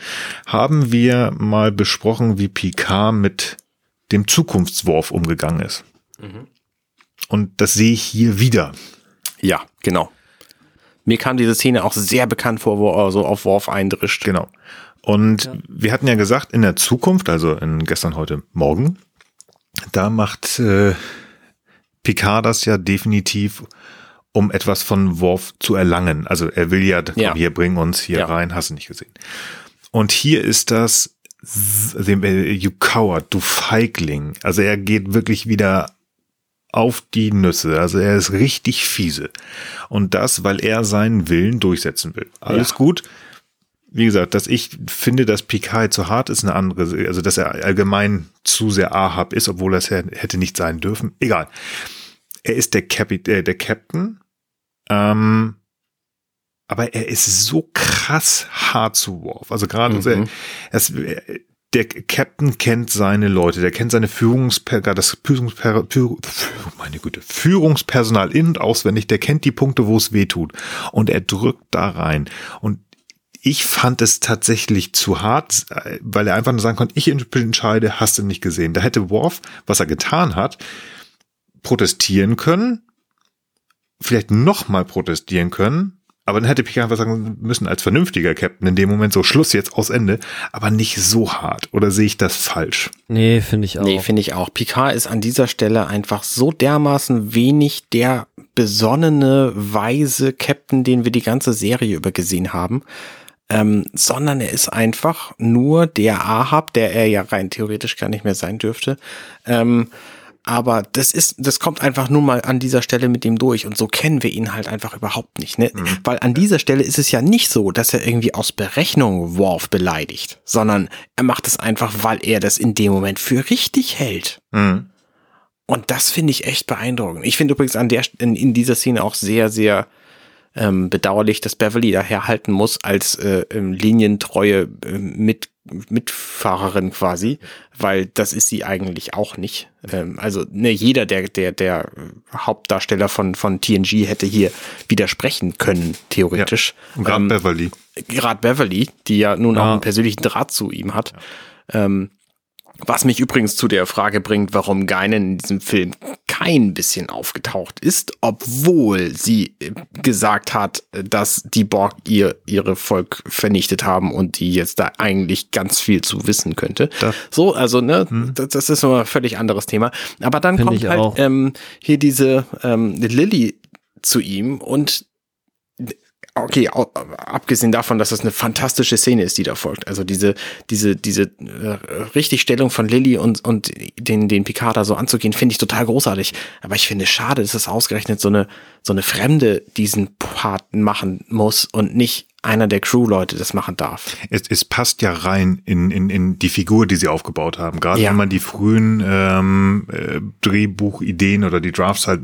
S2: haben wir mal besprochen, wie Picard mit dem Zukunftswurf umgegangen ist. Und das sehe ich hier wieder.
S3: Ja, genau. Mir kam diese Szene auch sehr bekannt vor, wo er so auf Worf eindrischt.
S2: Genau. Und wir hatten ja gesagt, in der Zukunft, also in gestern, heute, morgen, da macht äh, Picard das ja definitiv, um etwas von Worf zu erlangen. Also er will ja, komm,
S3: Ja.
S2: hier, bring uns hier
S3: Ja.
S2: rein, hast du nicht gesehen. Und hier ist das, äh, you coward, du Feigling. Also er geht wirklich wieder auf die Nüsse. Also er ist richtig fiese. Und das, weil er seinen Willen durchsetzen will. Alles
S3: Ja.
S2: gut. Wie gesagt, dass ich finde, dass Picard zu hart ist, eine andere, also dass er allgemein zu sehr Ahab ist, obwohl er hä- hätte nicht sein dürfen. Egal. Er ist der, Capi äh, der Captain. Ähm, aber er ist so krass hart zu Worf. Also gerade
S3: Mhm.
S2: er, es, der Captain kennt seine Leute, der kennt seine Führungsper das Führungsper Führ- meine Güte, Führungspersonal in- und auswendig, der kennt die Punkte, wo es weh tut. Und er drückt da rein. Und ich fand es tatsächlich zu hart, äh, weil er einfach nur sagen konnte, ich entscheide, hast du nicht gesehen. Da hätte Worf, was er getan hat, protestieren können, vielleicht nochmal protestieren können, aber dann hätte Picard einfach sagen müssen, als vernünftiger Captain in dem Moment so Schluss jetzt aus Ende, aber nicht so hart. Oder sehe ich das falsch?
S4: Nee, finde ich auch.
S3: Nee, finde ich auch. Picard ist an dieser Stelle einfach so dermaßen wenig der besonnene, weise Captain, den wir die ganze Serie über gesehen haben. Ähm, sondern er ist einfach nur der Ahab, der er ja rein theoretisch gar nicht mehr sein dürfte. Ähm, aber das ist, das kommt einfach nur mal an dieser Stelle mit dem durch und so kennen wir ihn halt einfach überhaupt nicht, ne? Weil an dieser Stelle ist es ja nicht so, dass er irgendwie aus Berechnung Worf beleidigt, sondern er macht es einfach, weil er das in dem Moment für richtig hält.
S2: Mhm.
S3: Und das finde ich echt beeindruckend. Ich finde übrigens an der, in, in dieser Szene auch sehr, sehr ähm, bedauerlich, dass Beverly daherhalten muss als äh, ähm, linientreue äh, mit, Mitfahrerin quasi, weil das ist sie eigentlich auch nicht. Ähm, also ne, jeder der, der, der Hauptdarsteller von, von TNG hätte hier widersprechen können, theoretisch.
S2: Und gerade
S3: Ähm,
S2: Beverly.
S3: gerade Beverly, die ja nun auch
S4: Ja.
S3: einen persönlichen Draht zu ihm hat. Ähm, was mich übrigens zu der Frage bringt, warum Geinen in diesem Film kein bisschen aufgetaucht ist, obwohl sie äh, gesagt hat, dass die Borg ihr ihre Volk vernichtet haben und die jetzt da eigentlich ganz viel zu wissen könnte.
S2: Das-
S3: so, also ne, das, das ist noch ein völlig anderes Thema. Aber dann
S4: Finde
S3: kommt halt
S4: auch.
S3: ähm, hier diese ähm, Lilly zu ihm und okay, abgesehen davon, dass das eine fantastische Szene ist, die da folgt. Also diese, diese, diese äh, Richtigstellung von Lilly und, und den, den Picard da so anzugehen, finde ich total großartig. Aber ich finde es schade, dass es ausgerechnet so eine, so eine Fremde diesen Part machen muss und nicht einer der Crew-Leute das machen darf.
S2: Es, es passt ja rein in, in, in die Figur, die sie aufgebaut haben. Gerade
S3: Ja.
S2: wenn man die frühen ähm, äh, Drehbuchideen oder die Drafts halt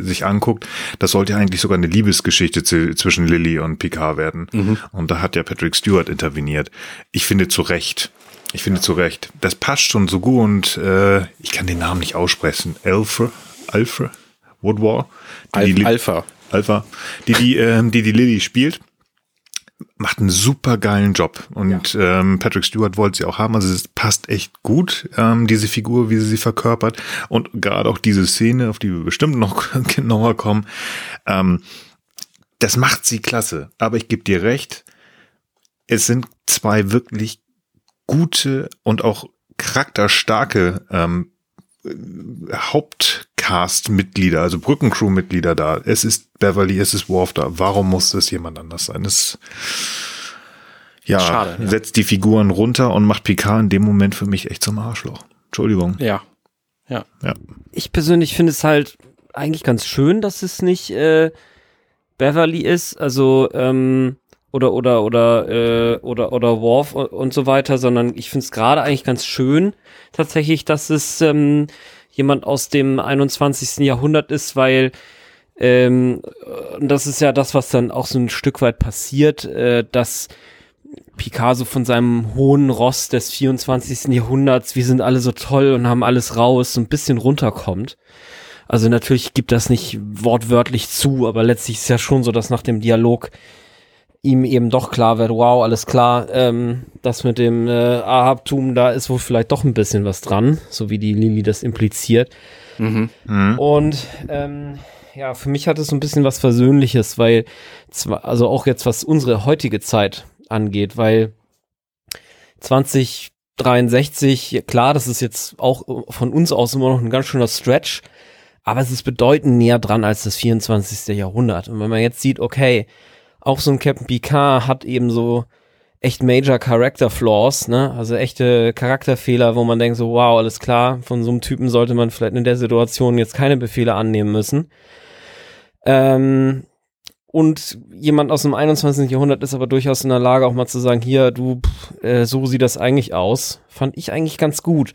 S2: sich anguckt, das sollte ja eigentlich sogar eine Liebesgeschichte zwischen Lily und Picard werden. Und da hat ja Patrick Stewart interveniert. Ich finde zu Recht. Ich finde zu Recht. Das passt schon so gut und äh, ich kann den Namen nicht aussprechen. Alpha, Alpha Woodward, die, die Li-
S3: Alpha.
S2: Alpha, die die, ähm, die die Lily spielt, macht einen super geilen Job. Und ähm, Patrick Stewart wollte sie auch haben. Also es passt echt gut, ähm, diese Figur, wie sie sie verkörpert. Und gerade auch diese Szene, auf die wir bestimmt noch genauer kommen, ähm, das macht sie klasse. Aber ich gebe dir recht, es sind zwei wirklich gute und auch charakterstarke ähm, Hauptcast-Mitglieder, also Brückencrew-Mitglieder da. Es ist Beverly, es ist Worf da. Warum muss es jemand anders sein? Es ja,
S3: Schade, ja.
S2: setzt die Figuren runter und macht Picard in dem Moment für mich echt zum Arschloch. Entschuldigung.
S3: Ja. Ja.
S2: Ja.
S4: ich persönlich finde es halt eigentlich ganz schön, dass es nicht äh, Beverly ist, also ähm, oder oder oder äh, oder oder Worf und, und so weiter, sondern ich finde es gerade eigentlich ganz schön tatsächlich, dass es ähm, jemand aus dem 21. Jahrhundert ist, weil ähm, das ist ja das, was dann auch so ein Stück weit passiert, äh, dass Picasso von seinem hohen Ross des 24. Jahrhunderts, wir sind alle so toll und haben alles raus, so ein bisschen runterkommt. Also natürlich gibt das nicht wortwörtlich zu, aber letztlich ist ja schon so, dass nach dem Dialog ihm eben doch klar wird, wow, alles klar, ähm, das mit dem äh, Ahabtum, da ist wohl vielleicht doch ein bisschen was dran, so wie die Lili das impliziert.
S3: Mhm.
S4: Und ähm, ja, für mich hat es so ein bisschen was Versöhnliches, weil zwar, also auch jetzt was unsere heutige Zeit angeht, weil 2063, klar, das ist jetzt auch von uns aus immer noch ein ganz schöner Stretch, aber es ist bedeutend näher dran als das 24. Jahrhundert. Und wenn man jetzt sieht, okay, auch so ein Captain Picard hat eben so echt major Character Flaws, ne? Also echte Charakterfehler, wo man denkt so, wow, alles klar, von so einem Typen sollte man vielleicht in der Situation jetzt keine Befehle annehmen müssen. Ähm, und jemand aus dem 21. Jahrhundert ist aber durchaus in der Lage, auch mal zu sagen, hier, du, pff, äh, so sieht das eigentlich aus. Fand ich eigentlich ganz gut.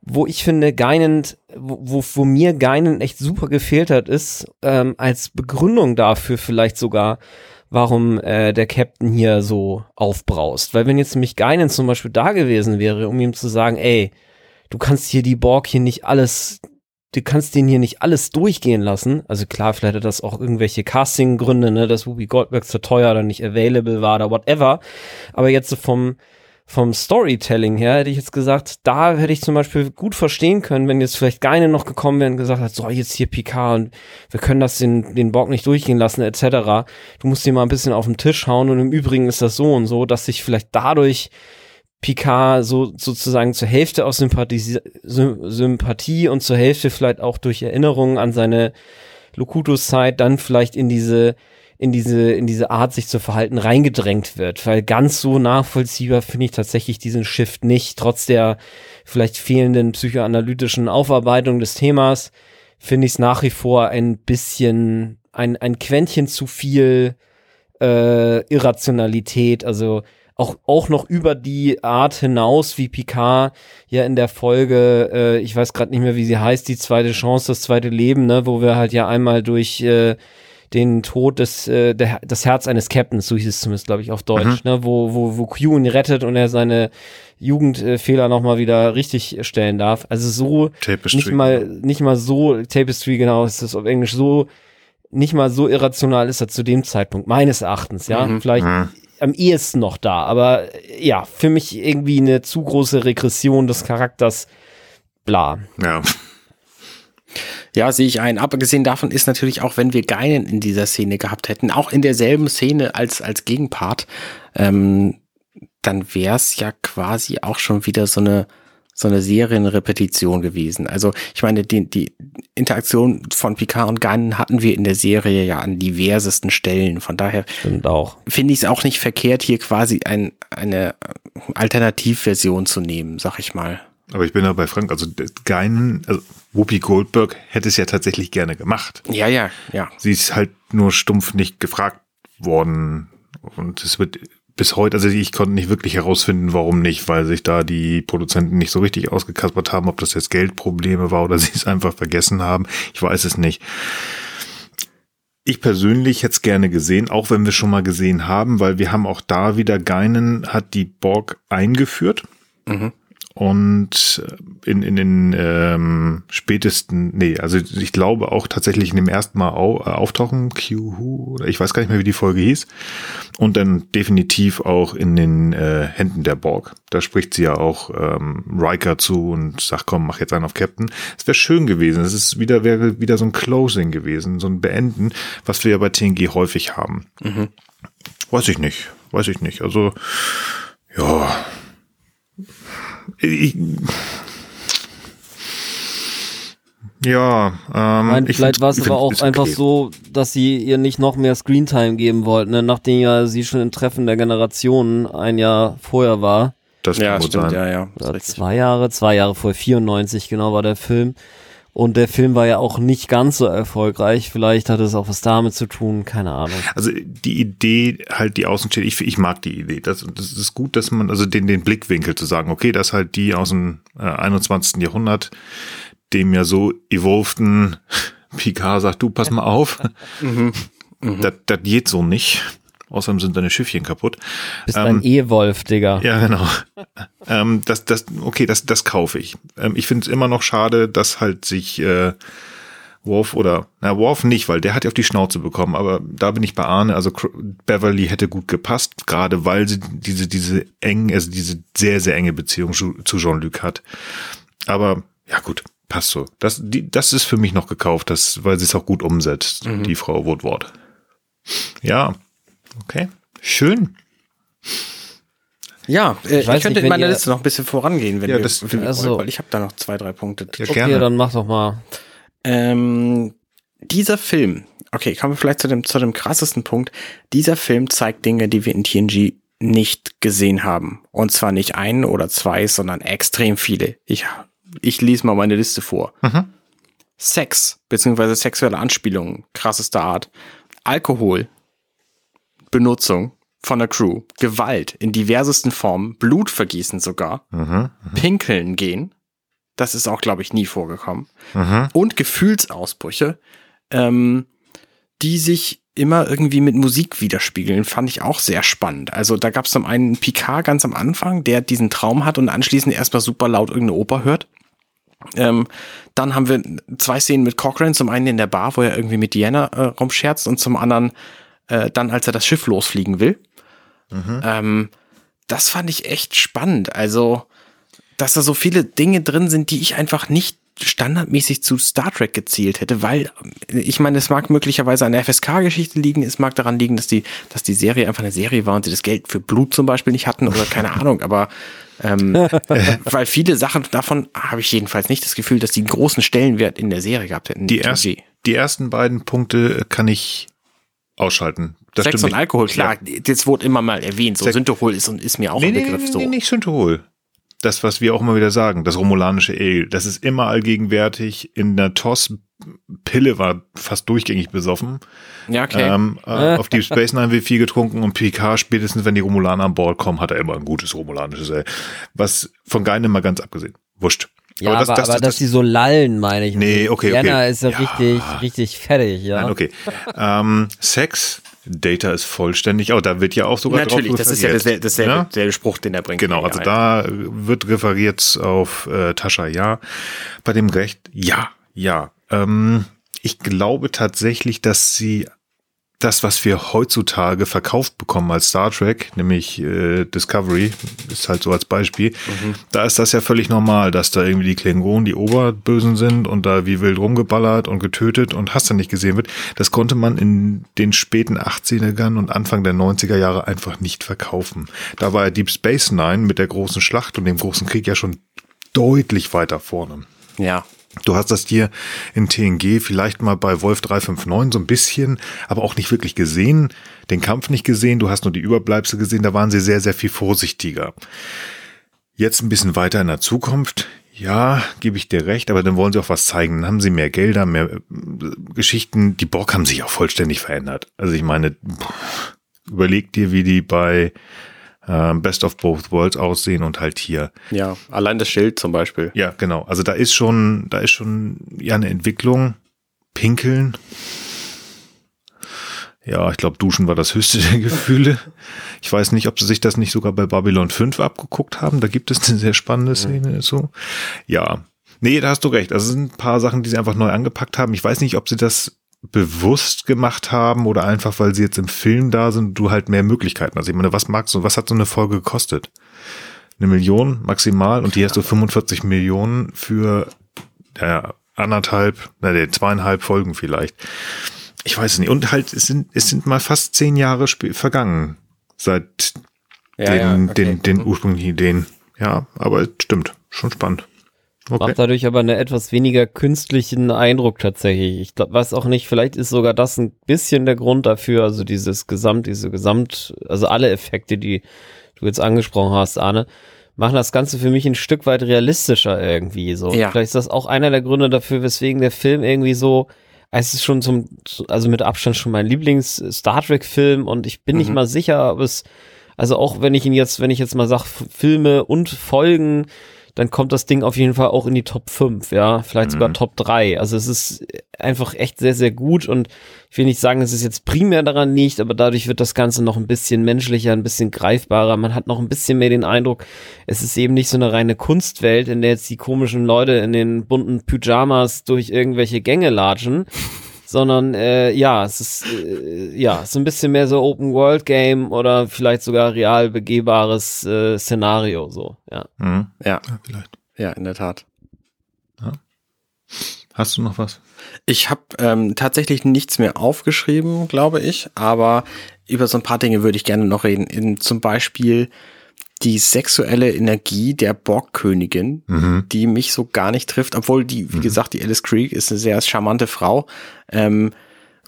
S4: Wo ich finde, Geinend, wo, wo, wo mir Geinen echt super gefehlt hat, ist ähm, als Begründung dafür vielleicht sogar, warum äh, der Captain hier so aufbraust. Weil wenn jetzt nämlich Geinen zum Beispiel da gewesen wäre, um ihm zu sagen, ey, du kannst hier die Borg hier nicht alles, du kannst den hier nicht alles durchgehen lassen. Also klar, vielleicht hat das auch irgendwelche Casting-Gründe, ne, dass Whoopi Goldberg zu teuer oder nicht available war oder whatever. Aber jetzt so vom, vom Storytelling her hätte ich jetzt gesagt, da hätte ich zum Beispiel gut verstehen können, wenn jetzt vielleicht Geine noch gekommen wäre und gesagt hat, so jetzt hier Picard und wir können das den, den Borg nicht durchgehen lassen, etc. Du musst dir mal ein bisschen auf den Tisch hauen und im Übrigen ist das so und so, dass sich vielleicht dadurch Picard so sozusagen zur Hälfte aus Sympathie, Sym- Sympathie und zur Hälfte vielleicht auch durch Erinnerungen an seine Locutus-Zeit dann vielleicht in diese in diese in diese Art sich zu verhalten reingedrängt wird, weil ganz so nachvollziehbar finde ich tatsächlich diesen Shift nicht, trotz der vielleicht fehlenden psychoanalytischen Aufarbeitung des Themas finde ich es nach wie vor ein bisschen ein ein Quäntchen zu viel äh, Irrationalität, also auch, auch noch über die Art hinaus, wie Picard ja in der Folge, äh, ich weiß gerade nicht mehr, wie sie heißt, die zweite Chance, das zweite Leben, ne, wo wir halt ja einmal durch äh, den Tod des, äh, der, das Herz eines Captains, so hieß es zumindest, glaube ich, auf Deutsch, ne, wo, wo, wo Q ihn rettet und er seine Jugendfehler äh, nochmal wieder richtig stellen darf. Also so
S2: Tapestry.
S4: nicht mal, nicht mal so, Tapestry, genau, ist das auf Englisch so, nicht mal so irrational ist er zu dem Zeitpunkt, meines Erachtens, ja.
S3: Mhm.
S4: Vielleicht am ehesten noch da, aber ja, für mich irgendwie eine zu große Regression des Charakters, bla.
S2: Ja.
S3: Ja, sehe ich ein. Abgesehen davon ist natürlich auch, wenn wir Geinen in dieser Szene gehabt hätten, auch in derselben Szene als, als Gegenpart, ähm, dann wäre es ja quasi auch schon wieder so eine, so eine Serienrepetition gewesen. Also ich meine, die, die Interaktion von Picard und Geinen hatten wir in der Serie ja an diversesten Stellen. Von daher finde ich es auch nicht verkehrt, hier quasi ein, eine Alternativversion zu nehmen, sag ich mal.
S2: Aber ich bin da bei Frank, also Geinen, also Whoopi Goldberg hätte es ja tatsächlich gerne gemacht.
S3: Ja, ja, ja.
S2: Sie ist halt nur stumpf nicht gefragt worden Und es wird bis heute, also ich konnte nicht wirklich herausfinden, warum nicht, weil sich da die Produzenten nicht so richtig ausgekaspert haben, ob das jetzt Geldprobleme war oder sie es einfach vergessen haben. Ich weiß es nicht. Ich persönlich hätte es gerne gesehen, auch wenn wir schon mal gesehen haben, weil wir haben auch da wieder Geinen hat die Borg eingeführt. Mhm. Und in, in den ähm, spätesten, nee, also ich glaube auch tatsächlich in dem ersten Mal au, äh, auftauchen, Q, oder ich weiß gar nicht mehr, wie die Folge hieß. Und dann definitiv auch in den äh, Händen der Borg. Da spricht sie ja auch ähm, Riker zu und sagt, komm, mach jetzt einen auf Captain. Es wäre schön gewesen. Es ist wieder, wäre wieder so ein Closing gewesen, so ein Beenden, was wir ja bei TNG häufig haben. Mhm. Weiß ich nicht, weiß ich nicht. Also, ja, ich, ja, ähm,
S4: meine, vielleicht war es aber auch einfach okay. so, dass sie ihr nicht noch mehr Screentime geben wollten, ne? nachdem ja sie schon im Treffen der Generationen ein Jahr vorher war.
S3: Das ja, stimmt,
S4: sein. ja, ja. Oder zwei Jahre, zwei Jahre vor 94 genau war der Film. Und der Film war ja auch nicht ganz so erfolgreich. Vielleicht hat es auch was damit zu tun, keine Ahnung.
S2: Also die Idee, halt die Außenstehende, ich, ich mag die Idee. Das, das ist gut, dass man, also den, den Blickwinkel zu sagen, okay, das halt die aus dem äh, 21. Jahrhundert, dem ja so evolveden Picard sagt, du, pass mal auf. mhm. Mhm. Das, das geht so nicht. Außerdem sind deine Schiffchen kaputt.
S4: Bist ähm, ein E-Wolf, Digga.
S2: Ja, genau. ähm, das, das, okay, das, das kaufe ich. Ähm, ich finde es immer noch schade, dass halt sich äh, Worf oder, na, Worf nicht, weil der hat ja auf die Schnauze bekommen, aber da bin ich bei Arne, also Beverly hätte gut gepasst, gerade weil sie diese, diese eng, also diese sehr, sehr enge Beziehung zu Jean-Luc hat. Aber, ja gut, passt so. Das, die, das ist für mich noch gekauft, das, weil sie es auch gut umsetzt, mhm. die Frau Woodward. Ja, Okay, schön.
S3: Ja, äh, ich, ich könnte nicht, in meiner Liste noch ein bisschen vorangehen, wenn
S2: ja, das,
S3: wir, wenn also, wollt, weil ich habe da noch zwei, drei Punkte.
S4: Ja, okay, gerne. dann mach doch mal.
S3: Ähm, dieser Film, okay, kommen wir vielleicht zu dem, zu dem krassesten Punkt. Dieser Film zeigt Dinge, die wir in TNG nicht gesehen haben. Und zwar nicht einen oder zwei, sondern extrem viele. Ich, ich lese mal meine Liste vor. Mhm. Sex, beziehungsweise sexuelle Anspielungen, krassester Art. Alkohol, Benutzung von der Crew, Gewalt in diversesten Formen, Blutvergießen sogar, mhm, mh. Pinkeln gehen, das ist auch, glaube ich, nie vorgekommen, mhm. und Gefühlsausbrüche, ähm, die sich immer irgendwie mit Musik widerspiegeln, fand ich auch sehr spannend. Also da gab es zum einen Picard ganz am Anfang, der diesen Traum hat und anschließend erstmal super laut irgendeine Oper hört. Ähm, dann haben wir zwei Szenen mit Cochrane, zum einen in der Bar, wo er irgendwie mit Diana äh, rumscherzt und zum anderen äh, dann als er das Schiff losfliegen will. Mhm. Ähm, das fand ich echt spannend. Also, dass da so viele Dinge drin sind, die ich einfach nicht standardmäßig zu Star Trek gezielt hätte, weil ich meine, es mag möglicherweise an der FSK-Geschichte liegen, es mag daran liegen, dass die, dass die Serie einfach eine Serie war und sie das Geld für Blut zum Beispiel nicht hatten oder keine Ahnung, aber ähm, weil viele Sachen davon habe ich jedenfalls nicht das Gefühl, dass die einen großen Stellenwert in der Serie gehabt hätten.
S2: Die, erst, die ersten beiden Punkte kann ich ausschalten.
S3: Das Sex und Alkohol, klar, ja. das wurde immer mal erwähnt. So Sex Synthehol ist, ist mir auch nee, ein Begriff. Nee,
S2: so. nee, nicht Synthehol. Das, was wir auch immer wieder sagen, das romulanische Ale, das ist immer allgegenwärtig. In der TOS Pille war fast durchgängig besoffen.
S3: Ja, okay.
S2: Ähm, äh, auf Deep Space Nine wird viel getrunken und PK spätestens, wenn die Romulaner an Bord kommen, hat er immer ein gutes romulanisches Ale. Was von Geinen mal ganz abgesehen. Wurscht.
S4: Ja, aber, das, aber, das, aber das, dass die so lallen, meine ich.
S2: Nee, okay, okay.
S4: Jana ist ja, ja, richtig, richtig fertig, ja.
S2: Nein, okay. ähm, Sex, Data ist vollständig. Oh, da wird ja auch sogar
S3: Natürlich, drauf das ist ja dasselbe, dasselbe, ja? derselbe Spruch, den er bringt.
S2: Genau, also da wird referiert auf äh, Tascha, ja. Bei dem Recht, ja, ja. Ähm, ich glaube tatsächlich, dass sie das, was wir heutzutage verkauft bekommen als Star Trek, nämlich äh, Discovery, ist halt so als Beispiel, mhm. da ist das ja völlig normal, dass da irgendwie die Klingonen die Oberbösen sind und da wie wild rumgeballert und getötet und hast du nicht gesehen wird. Das konnte man in den späten 80ern und Anfang der 90er Jahre einfach nicht verkaufen. Da war ja Deep Space Nine mit der großen Schlacht und dem großen Krieg ja schon deutlich weiter vorne.
S3: Ja,
S2: Du hast das hier in TNG vielleicht mal bei Wolf 359 so ein bisschen, aber auch nicht wirklich gesehen, den Kampf nicht gesehen, du hast nur die Überbleibsel gesehen, da waren sie sehr, sehr viel vorsichtiger. Jetzt ein bisschen weiter in der Zukunft, ja, gebe ich dir recht, aber dann wollen sie auch was zeigen. Dann haben sie mehr Gelder, mehr äh, Geschichten. Die Borg haben sich auch vollständig verändert. Also ich meine, überleg dir, wie die bei äh, Best of Both Worlds aussehen und halt hier.
S3: Ja, allein das Schild zum Beispiel.
S2: Ja, genau. Also da ist schon, da ist schon ja eine Entwicklung. Pinkeln. Ja, ich glaube, Duschen war das höchste der Gefühle. Ich weiß nicht, ob sie sich das nicht sogar bei Babylon 5 abgeguckt haben. Da gibt es eine sehr spannende Szene. So. Ja. Nee, da hast du recht. Also es sind ein paar Sachen, die sie einfach neu angepackt haben. Ich weiß nicht, ob sie das bewusst gemacht haben oder einfach, weil sie jetzt im Film da sind, du halt mehr Möglichkeiten hast. Ich meine, was magst du, was hat so eine Folge gekostet? Eine Million maximal und die hast du 45 Millionen für ja, anderthalb, na, nee, zweieinhalb Folgen vielleicht. Ich weiß es nicht. Und halt, es sind, es sind mal fast zehn Jahre vergangen seit
S3: Ja,
S2: den,
S3: ja, okay.
S2: den, den
S3: Mhm.
S2: ursprünglichen Ideen. Ja, aber es stimmt. Schon spannend. Okay.
S4: Macht dadurch aber einen etwas weniger künstlichen Eindruck tatsächlich. Ich glaube, weiß auch nicht, vielleicht ist sogar das ein bisschen der Grund dafür, also dieses Gesamt, diese Gesamt, also alle Effekte, die du jetzt angesprochen hast, Arne, machen das Ganze für mich ein Stück weit realistischer irgendwie so.
S3: Ja.
S4: Vielleicht ist das auch einer der Gründe dafür, weswegen der Film irgendwie so, es ist schon zum, also mit Abstand schon mein Lieblings-Star Trek-Film und ich bin nicht
S3: Mhm.
S4: mal sicher, ob es, also auch wenn ich ihn jetzt, wenn ich jetzt mal sage, Filme und Folgen, dann kommt das Ding auf jeden Fall auch in die Top 5, ja, vielleicht sogar
S2: Mhm.
S4: Top 3. Also es ist einfach echt sehr, sehr gut und ich will nicht sagen, es jetzt primär daran liegt, aber dadurch wird das Ganze noch ein bisschen menschlicher, ein bisschen greifbarer. Man hat noch ein bisschen mehr den Eindruck, es ist eben nicht so eine reine Kunstwelt, in der jetzt die komischen Leute in den bunten Pyjamas durch irgendwelche Gänge latschen. Sondern äh, ja, es ist äh, ja so ein bisschen mehr so Open World Game oder vielleicht sogar real begehbares äh, Szenario so. Ja.
S2: Mhm.
S3: Ja,
S2: Ja, vielleicht.
S3: ja, in der Tat.
S2: Hast du noch was?
S3: Ich habe ähm, tatsächlich nichts mehr aufgeschrieben, glaube ich, aber über so ein paar Dinge würde ich gerne noch reden. In, zum Beispiel die sexuelle Energie der Borgkönigin,
S2: Mhm.
S3: die mich so gar nicht trifft, obwohl die, wie gesagt, die Alice Creek ist eine sehr charmante Frau. Ähm,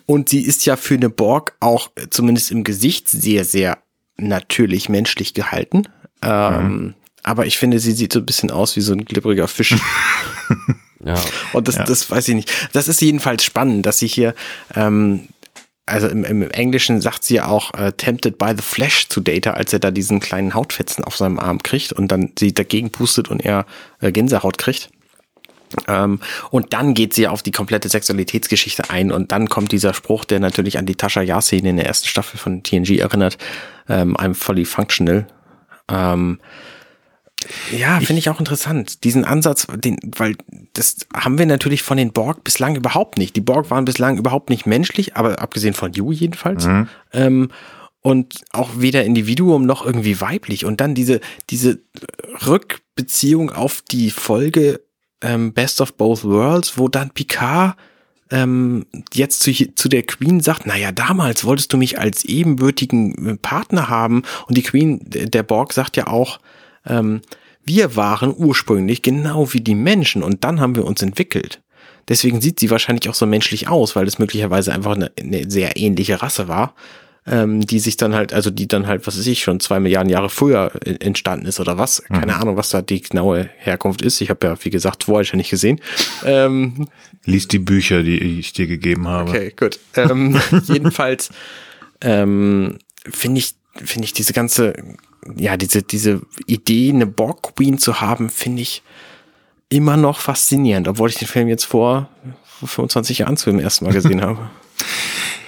S3: und sie ist ja für eine Borg auch äh, zumindest im Gesicht sehr, sehr natürlich menschlich gehalten. Ähm, Aber ich finde, sie sieht so ein bisschen aus wie so ein glibbriger Fisch.
S4: Ja.
S3: Und das,
S2: Ja.
S3: das weiß ich nicht. Das ist jedenfalls spannend, dass sie hier, ähm, also im, im Englischen sagt sie ja auch äh, tempted by the flesh zu Data, als er da diesen kleinen Hautfetzen auf seinem Arm kriegt und dann sie dagegen pustet und er äh, Gänsehaut kriegt. Ähm, und dann geht sie auf die komplette Sexualitätsgeschichte ein und dann kommt dieser Spruch, der natürlich an die Tasha Yar-Szene in der ersten Staffel von TNG erinnert, ähm, I'm fully functional. Ähm, ja, finde ich auch interessant. Diesen Ansatz, den, weil das haben wir natürlich von den Borg bislang überhaupt nicht. Die Borg waren bislang überhaupt nicht menschlich, aber abgesehen von Yu jedenfalls. Ähm, und auch weder Individuum noch irgendwie weiblich. Und dann diese, diese Rückbeziehung auf die Folge ähm, Best of Both Worlds, wo dann Picard ähm, jetzt zu, zu der Queen sagt, naja, damals wolltest du mich als ebenbürtigen äh, Partner haben. Und die Queen, der Borg sagt ja auch, ähm, wir waren ursprünglich genau wie die Menschen und dann haben wir uns entwickelt. Deswegen sieht sie wahrscheinlich auch so menschlich aus, weil es möglicherweise einfach eine, eine sehr ähnliche Rasse war, ähm, die sich dann halt, also die dann halt, was weiß ich, schon zwei Milliarden Jahre früher entstanden ist oder was. Keine Ahnung, was da die genaue Herkunft ist. Ich habe ja, wie gesagt, Voyager nicht gesehen. Ähm,
S2: Lies die Bücher, die ich dir gegeben habe.
S3: Okay, gut. Ähm, jedenfalls ähm, finde ich, finde ich diese ganze, ja, diese, diese Idee, eine Borg Queen zu haben, finde ich immer noch faszinierend, obwohl ich den Film jetzt vor, vor 25 Jahren zum ersten Mal gesehen habe.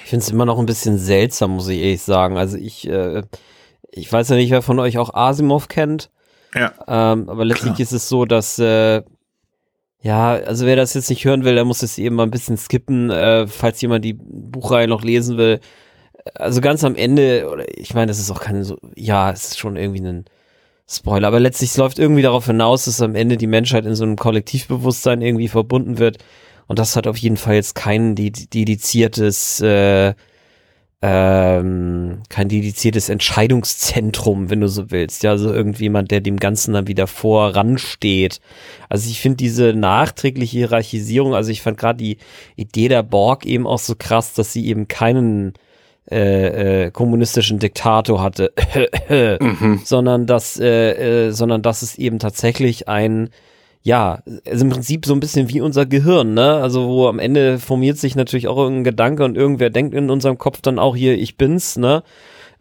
S4: Ich finde es immer noch ein bisschen seltsam, muss ich ehrlich sagen. Also ich, äh, ich weiß ja nicht, wer von euch auch Asimov kennt.
S2: Ja.
S4: Ähm, aber letztlich ist es so, dass äh, ja, also wer das jetzt nicht hören will, der muss es eben mal ein bisschen skippen, äh, falls jemand die Buchreihe noch lesen will. Also ganz am Ende, oder ich meine, das ist auch kein so, ja, es ist schon irgendwie ein Spoiler, aber letztlich läuft irgendwie darauf hinaus, dass am Ende die Menschheit in so einem Kollektivbewusstsein irgendwie verbunden wird. Und das hat auf jeden Fall jetzt kein ded- dediziertes, äh, ähm, kein dediziertes Entscheidungszentrum, wenn du so willst. Ja, also irgendjemand, der dem Ganzen dann wieder voransteht. Also ich finde diese nachträgliche Hierarchisierung, also ich fand gerade die Idee der Borg eben auch so krass, dass sie eben keinen äh, äh, kommunistischen Diktator hatte, sondern dass, äh, äh, sondern dass es eben tatsächlich ein ja, also im Prinzip so ein bisschen wie unser Gehirn, ne? Also wo am Ende formiert sich natürlich auch irgendein Gedanke und irgendwer denkt in unserem Kopf dann auch hier, ich bin's, ne?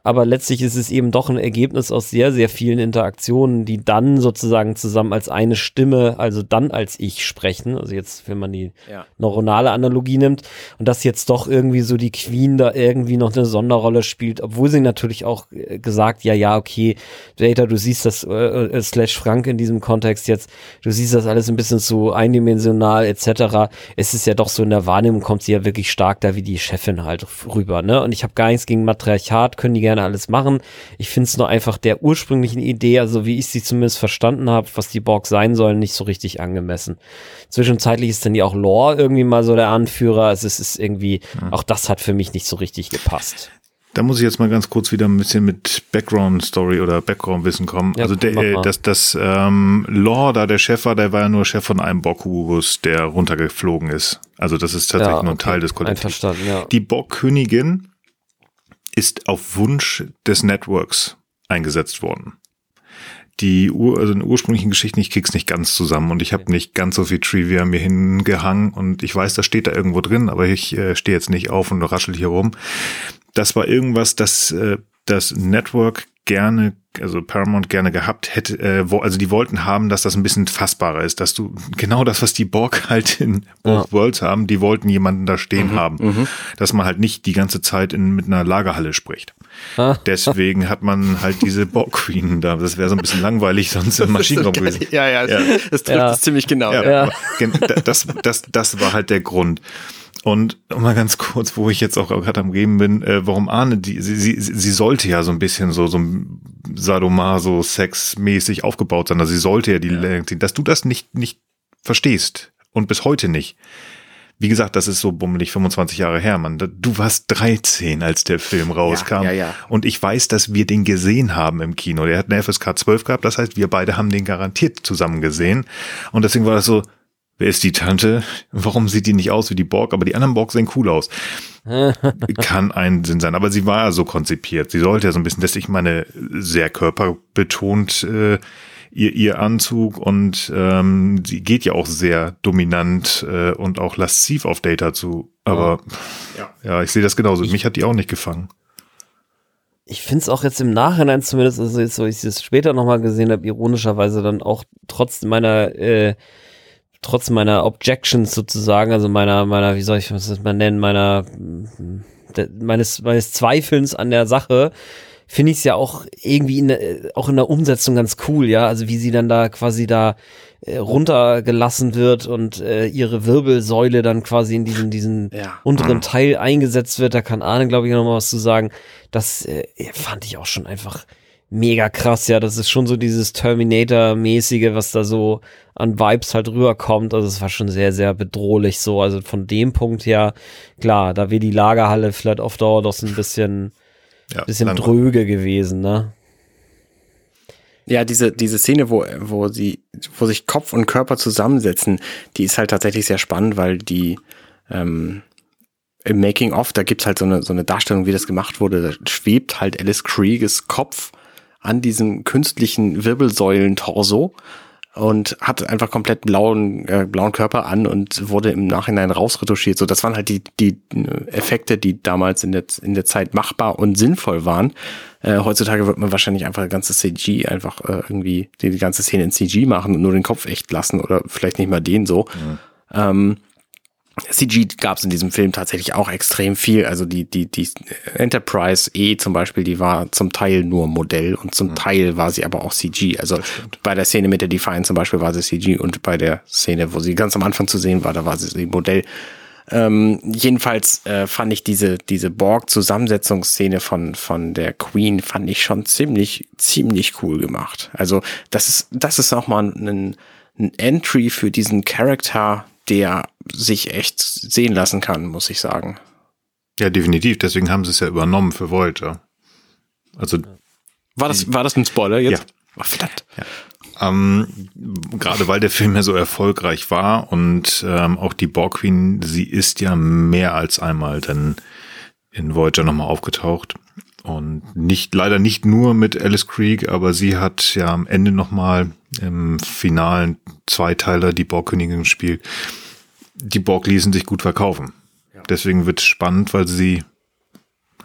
S4: Aber letztlich ist es eben doch ein Ergebnis aus sehr, sehr vielen Interaktionen, die dann sozusagen zusammen als eine Stimme, also dann als ich sprechen. Also jetzt, wenn man die
S3: Ja.
S4: neuronale Analogie nimmt und dass jetzt doch irgendwie so die Queen da irgendwie noch eine Sonderrolle spielt, obwohl sie natürlich auch äh, gesagt, ja, ja, okay, Data, du siehst das, äh, äh, slash Frank in diesem Kontext jetzt, du siehst das alles ein bisschen zu eindimensional etc. Es ist ja doch so in der Wahrnehmung kommt sie ja wirklich stark da wie die Chefin halt rüber, ne? Und ich habe gar nichts gegen Matriarchat, können die gerne alles machen. Ich finde es nur einfach der ursprünglichen Idee, also wie ich sie zumindest verstanden habe, was die Borg sein sollen, nicht so richtig angemessen. Zwischenzeitlich ist dann ja auch Lore irgendwie mal so der Anführer. Also es ist irgendwie, auch das hat für mich nicht so richtig gepasst.
S2: Da muss ich jetzt mal ganz kurz wieder ein bisschen mit Background Story oder Background Wissen kommen.
S4: Ja,
S2: also der, äh, das, das ähm, Lore, da der Chef war, der war ja nur Chef von einem Borg-Kubus, der runtergeflogen ist. Also das ist tatsächlich
S4: Ja,
S2: nur ein
S4: okay.
S2: Teil des Kollektivs.
S4: Einverstanden, ja.
S2: Die Borg-Königin ist auf Wunsch des Networks eingesetzt worden. Die Ur also in den ursprünglichen Geschichten, ich krieg's nicht ganz zusammen und ich habe nicht ganz so viel Trivia mir hingehangen und ich weiß, das steht da irgendwo drin, aber ich äh, stehe jetzt nicht auf und raschel hier rum. Das war irgendwas, das äh, das Network gerne, also Paramount gerne gehabt hätte, äh, wo, also die wollten haben, dass das ein bisschen fassbarer ist, dass du genau das, was die Borg halt in Both Worlds haben, die wollten jemanden da stehen haben, dass man halt nicht die ganze Zeit in, mit einer Lagerhalle spricht.
S4: Ah.
S2: Deswegen hat man halt diese Borg Queen da. Das wäre so ein bisschen langweilig, sonst im Maschinenraum gewesen.
S3: Ja, ja,
S2: Ja.
S3: das trifft
S4: Ja.
S3: es ziemlich genau.
S2: Ja,
S3: Ja.
S2: das, das, das war halt der Grund. Und mal ganz kurz, wo ich jetzt auch gerade am Geben bin, äh, warum Arne, die, sie, sie, sie sollte ja so ein bisschen so, so sadomaso sexmäßig aufgebaut sein. Also sie sollte ja die, ja. dass du das nicht, nicht verstehst und bis heute nicht. Wie gesagt, das ist so bummelig 25 Jahre her, Mann. Du warst 13, als der Film rauskam.
S3: ja, ja.
S2: Und ich weiß, dass wir den gesehen haben im Kino. Der hat eine FSK 12 gehabt. Das heißt, wir beide haben den garantiert zusammen gesehen. Und deswegen war das so, wer ist die Tante? Warum sieht die nicht aus wie die Borg? Aber die anderen Borg sehen cool aus. Kann ein Sinn sein. Aber sie war ja so konzipiert. Sie sollte ja so ein bisschen, dass ich meine, sehr körperbetont, äh, ihr, ihr Anzug und ähm, sie geht ja auch sehr dominant äh, und auch lasziv auf Data zu. Aber ja, ich sehe das genauso. Mich hat die auch nicht gefangen.
S4: ich finde es auch jetzt im Nachhinein zumindest, also jetzt, wo ich es später nochmal gesehen habe, ironischerweise dann auch trotz meiner, äh, trotz meiner Objections sozusagen, also meiner, meiner, wie soll ich das mal nennen, meiner, de, meines, meines Zweifelns an der Sache, finde ich es ja auch irgendwie in der, auch in der Umsetzung ganz cool, ja, also wie sie dann da quasi da äh, runtergelassen wird und äh, ihre Wirbelsäule dann quasi in diesen, diesen
S3: Ja.
S4: unteren Teil eingesetzt wird. Da kann Arne, glaube ich, noch mal was zu sagen. Das äh, fand ich auch schon einfach mega krass. Ja, das ist schon so dieses Terminator-mäßige, was da so an Vibes halt rüberkommt. Also es war schon sehr, sehr bedrohlich so. Also von dem Punkt her, klar, da wäre die Lagerhalle vielleicht auf Dauer doch so ein bisschen,
S2: Ja,
S4: bisschen dröge gewesen, ne?
S3: Ja, diese, diese Szene, wo, wo sie, wo sich Kopf und Körper zusammensetzen, die ist halt tatsächlich sehr spannend, weil die ähm, im Making of, da gibt's halt so eine, so eine Darstellung, wie das gemacht wurde. Da schwebt halt Alice Krieges Kopf an diesem künstlichen Wirbelsäulen-Torso und hat einfach komplett blauen, äh, blauen Körper an und wurde im Nachhinein rausretuschiert. So, das waren halt die, die äh, Effekte, die damals in der, in der Zeit machbar und sinnvoll waren. Äh, heutzutage wird man wahrscheinlich einfach das ganze CG einfach äh, irgendwie die, die ganze Szene in CG machen und nur den Kopf echt lassen oder vielleicht nicht mal den so. Ähm, CG gab es in diesem Film tatsächlich auch extrem viel. Also die, die, die Enterprise E zum Beispiel, die war zum Teil nur Modell und zum Teil war sie aber auch CG. Also bei der Szene mit der Defiant zum Beispiel war sie CG und bei der Szene, wo sie ganz am Anfang zu sehen war, da war sie Modell. Ähm, jedenfalls äh, fand ich diese, diese Borg-Zusammensetzungsszene von, von der Queen fand ich schon ziemlich, ziemlich cool gemacht. Also das ist, das ist auch mal ein, ein Entry für diesen Charakter, der sich echt sehen lassen kann, muss ich sagen.
S2: Ja, definitiv. Deswegen haben sie es ja übernommen für Voyager. Also
S3: War das, war das ein Spoiler jetzt?
S2: Ja.
S3: Oh, verdammt.
S2: Ähm, gerade weil der Film ja so erfolgreich war und ähm, auch die Borg Queen, sie ist ja mehr als einmal dann in Voyager nochmal aufgetaucht. Und nicht, leider nicht nur mit Alice Creek, aber sie hat ja am Ende nochmal im finalen Zweiteiler die Borg-Königin gespielt. Die Borg ließen sich gut verkaufen. Deswegen wird es spannend, weil sie,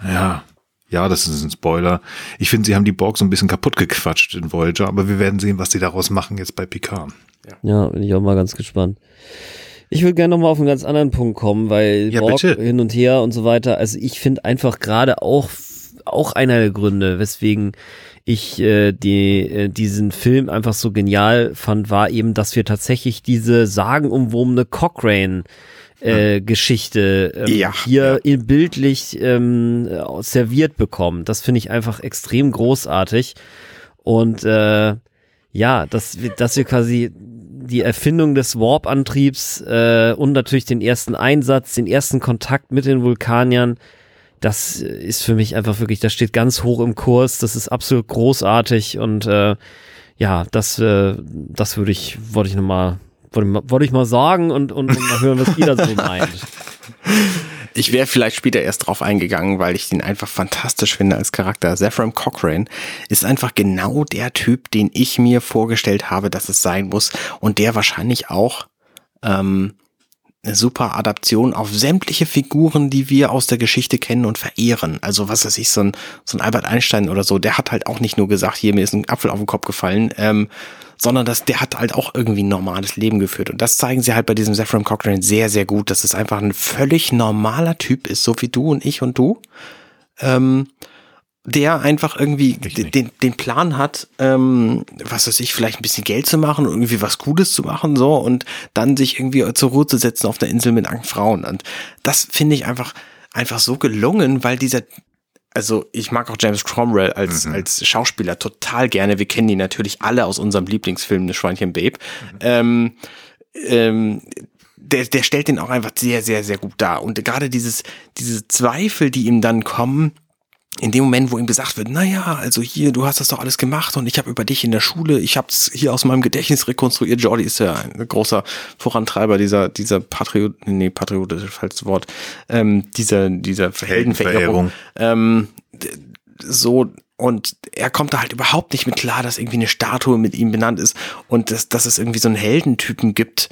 S2: ja, Ja, das ist ein Spoiler. Ich finde, sie haben die Borg so ein bisschen kaputt gequatscht in Voyager, aber wir werden sehen, was sie daraus machen jetzt bei Picard.
S4: Ja, bin ich auch mal ganz gespannt. Ich würde gerne nochmal auf einen ganz anderen Punkt kommen, weil
S2: Ja,
S4: Borg
S2: bitte.
S4: hin und her und so weiter. Also ich finde einfach gerade auch auch einer der Gründe, weswegen ich äh, die, äh, diesen Film einfach so genial fand, war eben, dass wir tatsächlich diese sagenumwobene Cochrane äh, Geschichte ähm,
S3: Ja,
S4: hier in bildlich ähm, serviert bekommen. Das finde ich einfach extrem großartig. Und äh, ja, dass wir, dass wir quasi die Erfindung des Warp-Antriebs äh, und natürlich den ersten Einsatz, den ersten Kontakt mit den Vulkaniern, das ist für mich einfach wirklich, das steht ganz hoch im Kurs, das ist absolut großartig und äh, ja, das, äh, das würde ich, wollte ich nochmal, wollte ich mal, wollte ich mal sagen und, und, und mal hören, was ihr da so meint.
S3: Ich wäre vielleicht später erst drauf eingegangen, weil ich den einfach fantastisch finde als Charakter. Zephram Cochrane ist einfach genau der Typ, den ich mir vorgestellt habe, dass es sein muss und der wahrscheinlich auch ähm, eine super Adaption auf sämtliche Figuren, die wir aus der Geschichte kennen und verehren. Also was weiß ich, so ein, so ein Albert Einstein oder so, der hat halt auch nicht nur gesagt, hier mir ist ein Apfel auf den Kopf gefallen, ähm, sondern das, der hat halt auch irgendwie ein normales Leben geführt. Und das zeigen sie halt bei diesem Zephram Cochrane sehr, sehr gut, dass es einfach ein völlig normaler Typ ist, so wie du und ich und du. Ähm, der einfach irgendwie den, den, Plan hat, ähm, was weiß ich, vielleicht ein bisschen Geld zu machen und irgendwie was Gutes zu machen, so, und dann sich irgendwie zur Ruhe zu setzen auf der Insel mit Frauen. Und das finde ich einfach, einfach so gelungen, weil dieser, also ich mag auch James Cromwell als, als Schauspieler total gerne. Wir kennen ihn natürlich alle aus unserem Lieblingsfilm, Das Schweinchen Babe. Ähm, ähm, der, der stellt den auch einfach sehr, sehr, sehr gut dar. Und gerade dieses, diese Zweifel, die ihm dann kommen, in dem Moment, wo ihm gesagt wird, naja, also hier, du hast das doch alles gemacht und ich habe über dich in der Schule, ich habe es hier aus meinem Gedächtnis rekonstruiert. Jordi ist ja ein großer Vorantreiber dieser, dieser Patriot, nee, Patriot ist das falsche Wort, ähm, dieser, dieser Heldenverehrung. Ähm, so, und er kommt da halt überhaupt nicht mit klar, dass irgendwie eine Statue mit ihm benannt ist und dass, dass es irgendwie so einen Heldentypen gibt,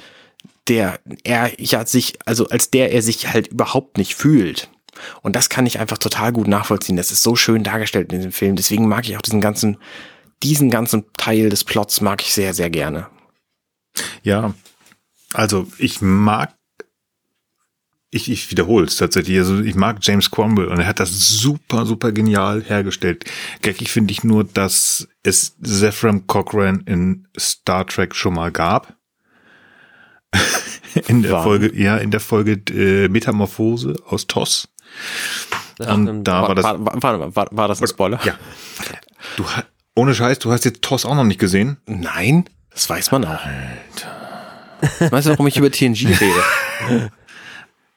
S3: der er ja sich, also als der er sich halt überhaupt nicht fühlt. Und das kann ich einfach total gut nachvollziehen. Das ist so schön dargestellt in diesem Film. Deswegen mag ich auch diesen ganzen, diesen ganzen Teil des Plots mag ich sehr, sehr gerne.
S2: Ja, also ich mag, ich, ich wiederhole es tatsächlich, also ich mag James Cromwell und er hat das super, super genial hergestellt. Geckig finde ich nur, dass es Zephram Cochrane in Star Trek schon mal gab. in der? Folge, ja, in der Folge äh, Metamorphose aus TOS. Und da war das,
S3: war, war, war, war, war das ein Spoiler?
S2: ja. Du, ohne Scheiß, du hast jetzt TOS auch noch nicht gesehen?
S3: Nein, das weiß man auch. Alter. Weißt du, warum ich über TNG rede?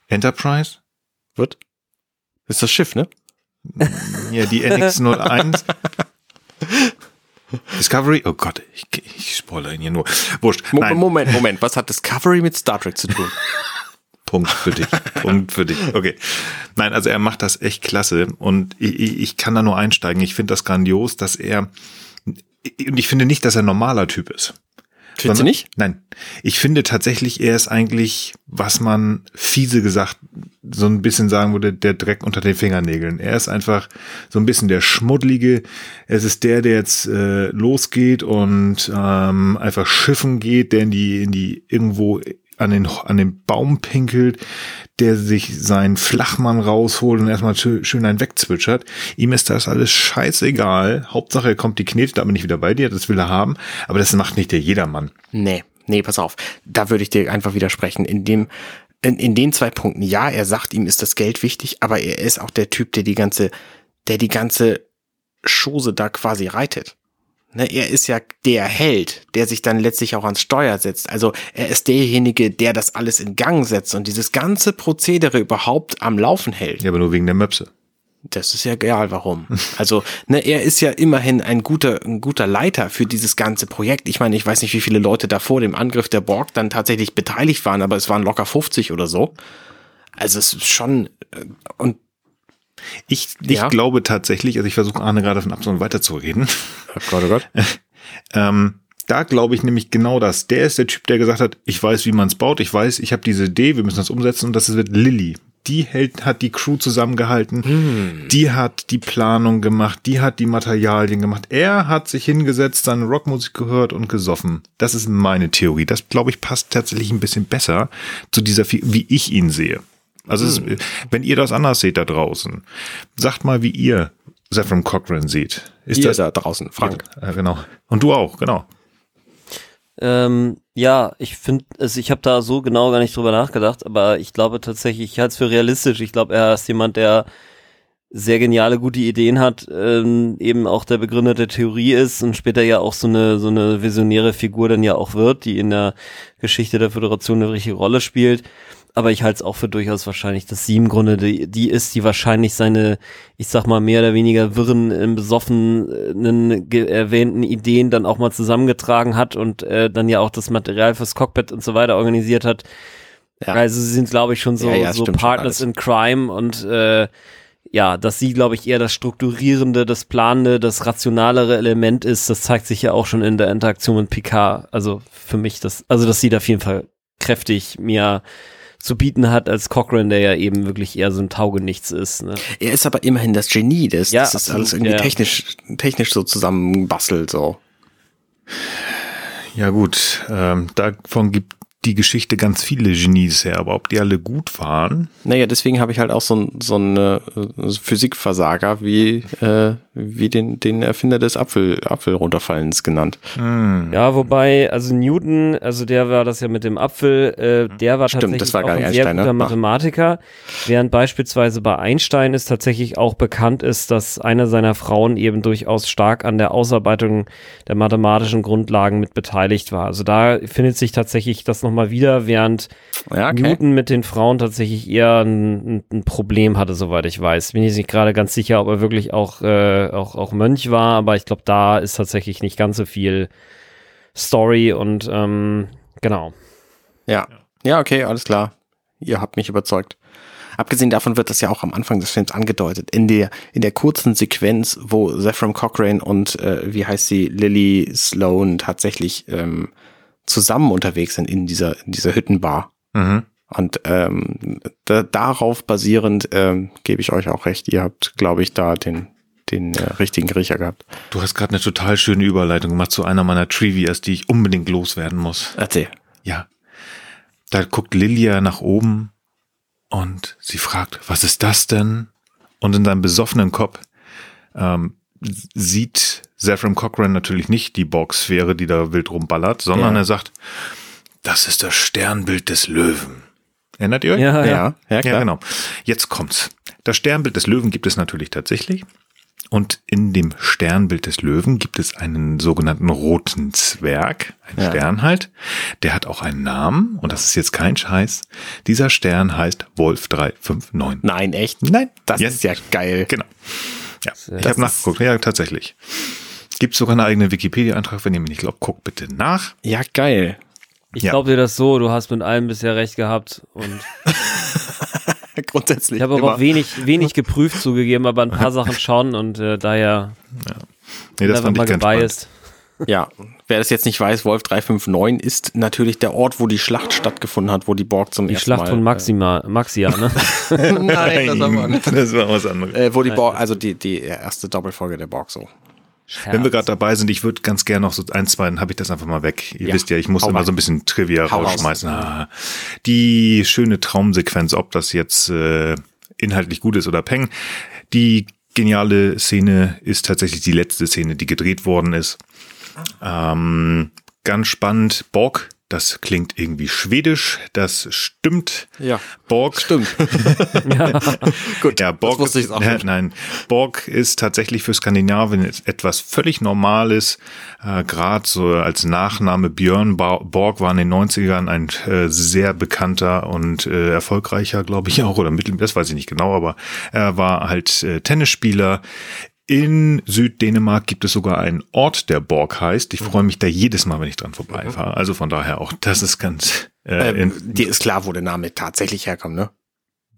S2: Enterprise?
S3: Wird? Ist das Schiff, ne?
S2: Ja, die NX01. Discovery? Oh Gott, ich, ich spoilere ihn hier nur. Wurscht.
S3: Mo
S2: Nein,
S3: Moment, Moment. Was hat Discovery mit Star Trek zu tun?
S2: Punkt für dich. Punkt für dich. Okay. Nein, also er macht das echt klasse und ich, ich kann da nur einsteigen. Ich finde das grandios, dass er und ich finde nicht, dass er ein normaler Typ ist.
S3: Findest du nicht?
S2: Nein. Ich finde tatsächlich, er ist eigentlich, was man fiese gesagt so ein bisschen sagen würde, der Dreck unter den Fingernägeln. Er ist einfach so ein bisschen der Schmuddlige. Es ist der, der jetzt äh, losgeht und ähm, einfach schiffen geht, der in die, in die irgendwo an den, an den Baum pinkelt, der sich seinen Flachmann rausholt und erstmal schön, einen wegzwitschert. Ihm ist das alles scheißegal. Hauptsache er kommt die Knete, da bin ich wieder bei dir, das will er haben. Aber das macht nicht der Jedermann.
S3: Nee, nee, pass auf. Da würde ich dir einfach widersprechen. In dem, in, in den zwei Punkten, ja, er sagt, ihm ist das Geld wichtig, aber er ist auch der Typ, der die ganze, der die ganze Chose da quasi reitet. Ne, er ist ja der Held, der sich dann letztlich auch ans Steuer setzt. Also er ist derjenige, der das alles in Gang setzt und dieses ganze Prozedere überhaupt am Laufen hält.
S2: Ja, aber nur wegen der Möpse.
S3: Das ist ja egal, warum. Also, ne, er ist ja immerhin ein guter, ein guter Leiter für dieses ganze Projekt. Ich meine, ich weiß nicht, wie viele Leute da vor dem Angriff der Borg dann tatsächlich beteiligt waren, aber es waren locker 50 oder so. Also es ist schon, äh, und
S2: Ich, ich
S3: Ja.
S2: glaube tatsächlich, also ich versuche Arne gerade von Absatz weiterzureden.
S3: oh Gott, oh Gott.
S2: Ähm, da glaube ich nämlich genau das. Der ist der Typ, der gesagt hat, ich weiß, wie man es baut, ich weiß, ich habe diese Idee, wir müssen das umsetzen und das wird Lilly, die hält, hat die Crew zusammengehalten, die hat die Planung gemacht, die hat die Materialien gemacht. Er hat sich hingesetzt, seine Rockmusik gehört und gesoffen. Das ist meine Theorie. Das, glaube ich, passt tatsächlich ein bisschen besser zu dieser, wie ich ihn sehe. Also es, ist- wenn ihr das anders seht da draußen, sagt mal, wie ihr Zephram Cochran seht. Ist
S3: Ihr
S2: das
S3: da draußen, Frank.
S2: Ja, genau. Und du auch, genau.
S4: Ähm, ja, ich finde, also ich habe da so genau gar nicht drüber nachgedacht, aber ich glaube tatsächlich, ich halte es für realistisch. Ich glaube, er ist jemand, der sehr geniale, gute Ideen hat, ähm, eben auch der Begründer der Theorie ist und später ja auch so eine so eine visionäre Figur dann ja auch wird, die in der Geschichte der Föderation eine richtige Rolle spielt. Aber ich halte es auch für durchaus wahrscheinlich, dass sie im Grunde die, die ist, die wahrscheinlich seine, ich sag mal, mehr oder weniger wirren, äh, besoffenen, erwähnten Ideen dann auch mal zusammengetragen hat und äh, dann ja auch das Material fürs Cockpit und so weiter organisiert hat.
S3: Ja.
S4: Also sie sind, glaube ich, schon so,
S3: Ja, ja,
S4: so Partners in Crime und äh, ja, dass sie, glaube ich, eher das strukturierende, das planende, das rationalere Element ist, das zeigt sich ja auch schon in der Interaktion mit Picard. Also für mich das, also dass sie da auf jeden Fall kräftig mehr zu bieten hat als Cochrane, der ja eben wirklich eher so ein Taugenichts ist. Ne?
S3: Er ist aber immerhin das Genie, das,
S4: Ja,
S3: das ist alles irgendwie
S4: ja.
S3: technisch, technisch so zusammenbastelt, so.
S2: Ja gut, ähm, davon gibt die Geschichte ganz viele Genies her, aber ob die alle gut waren,
S3: Naja, deswegen habe ich halt auch so, ein- so einen äh, Physikversager wie, äh, wie den, den Erfinder des Apfel, Apfelrunterfallens genannt.
S4: Ja, wobei, also Newton, also der war das ja mit dem Apfel, äh, der war
S3: Stimmt,
S4: tatsächlich
S3: das war
S4: auch ein sehr
S3: Einstein,
S4: guter
S3: ne?
S4: Mathematiker, während beispielsweise bei Einstein ist tatsächlich auch bekannt ist, dass eine seiner Frauen eben durchaus stark an der Ausarbeitung der mathematischen Grundlagen mit beteiligt war. Also da findet sich tatsächlich das nochmal wieder, während
S3: Ja, okay.
S4: Newton mit den Frauen tatsächlich eher ein, ein- ein Problem hatte, soweit ich weiß. Bin ich nicht gerade ganz sicher, ob er wirklich auch, äh, auch, auch Mönch war, aber ich glaube, da ist tatsächlich nicht ganz so viel Story und ähm, genau.
S3: Ja. Ja, okay, alles klar. Ihr habt mich überzeugt. Abgesehen davon wird das ja auch am Anfang des Films angedeutet. In der, in der kurzen Sequenz, wo Zephram Cochrane und, äh, wie heißt sie, Lily Sloan tatsächlich ähm, zusammen unterwegs sind in dieser, in dieser Hüttenbar.
S2: mhm.
S3: Und ähm, da, darauf basierend ähm, gebe ich euch auch recht. Ihr habt, glaube ich, da den, den äh, richtigen Riecher gehabt.
S2: du hast gerade eine total schöne Überleitung gemacht zu einer meiner Trivias, die ich unbedingt loswerden muss.
S3: Erzähl.
S2: Ja. Da guckt Lilia nach oben und sie fragt, was ist das denn? Und in seinem besoffenen Kopf ähm, sieht Zephram Cochrane natürlich nicht die Borg-Sphäre, die da wild rumballert, sondern
S3: Ja.
S2: er sagt, das ist das Sternbild des Löwen. Erinnert ihr euch?
S4: Ja, ja.
S3: Ja, ja.
S2: Ja, genau. Jetzt kommt's. Das Sternbild des Löwen gibt es natürlich tatsächlich. Und in dem Sternbild des Löwen gibt es einen sogenannten roten Zwerg, einen
S3: Ja.
S2: Stern halt. Der hat auch einen Namen und das ist jetzt kein Scheiß. Dieser Stern heißt Wolf 359.
S3: Nein, echt?
S2: Nein,
S3: Das
S2: Ja.
S3: ist ja geil.
S2: Genau. Ja, ich
S3: Das
S2: habe nachgeguckt. Ja, tatsächlich. Gibt sogar einen eigenen Wikipedia-Eintrag, wenn ihr mir nicht glaubt, guckt bitte nach.
S3: Ja, geil.
S4: Ich
S2: Ja.
S4: glaube dir das so, du hast mit allem bisher recht gehabt und
S3: Grundsätzlich.
S4: ich habe aber auch wenig, wenig geprüft zugegeben, aber ein paar Sachen schon und äh, daher
S2: Nee, das
S4: einfach
S2: fand
S4: mal
S2: ich ganz
S4: gebiased.
S3: Ja, wer das jetzt nicht weiß, Wolf 359 ist natürlich der Ort, wo die Schlacht stattgefunden hat, wo die Borg zum
S4: Die
S3: ersten
S4: Schlacht
S3: Mal.
S4: von Maxima, Maxia, ne?
S3: Äh, nein, das war mal.
S2: das war was anderes.
S3: Äh, wo die Borg, also die, die erste Doppelfolge der Borg so.
S2: Wenn wir gerade dabei sind, ich würde ganz gerne noch so ein, zwei, dann habe ich das einfach mal weg. Ihr
S3: Ja,
S2: wisst ja, ich muss
S3: hau
S2: immer
S3: rein.
S2: so ein bisschen Trivia
S3: Hau raus.
S2: rausschmeißen. Ah, die schöne Traumsequenz, ob das jetzt äh, inhaltlich gut ist oder Peng. Die geniale Szene ist tatsächlich die letzte Szene, die gedreht worden ist. Ähm, ganz spannend. Borg, das klingt irgendwie schwedisch, das stimmt.
S3: Ja.
S2: Borg
S3: Stimmt.
S2: Gut, ja, Borg
S3: wusste ich
S2: ist,
S3: auch
S2: nein, Borg ist tatsächlich für Skandinavien etwas völlig Normales. Äh, Gerade so als Nachname Björn Borg war in den 90ern ein äh, sehr bekannter und äh, erfolgreicher, glaube ich auch, oder mittel, das weiß ich nicht genau, aber er war halt äh, Tennisspieler. In Süddänemark gibt es sogar einen Ort, der Borg heißt. Ich freue mich da jedes Mal, wenn ich dran vorbeifahre. Also von daher auch, das ist ganz äh,
S3: ähm, dir ist klar, wo der Name tatsächlich herkommt, ne?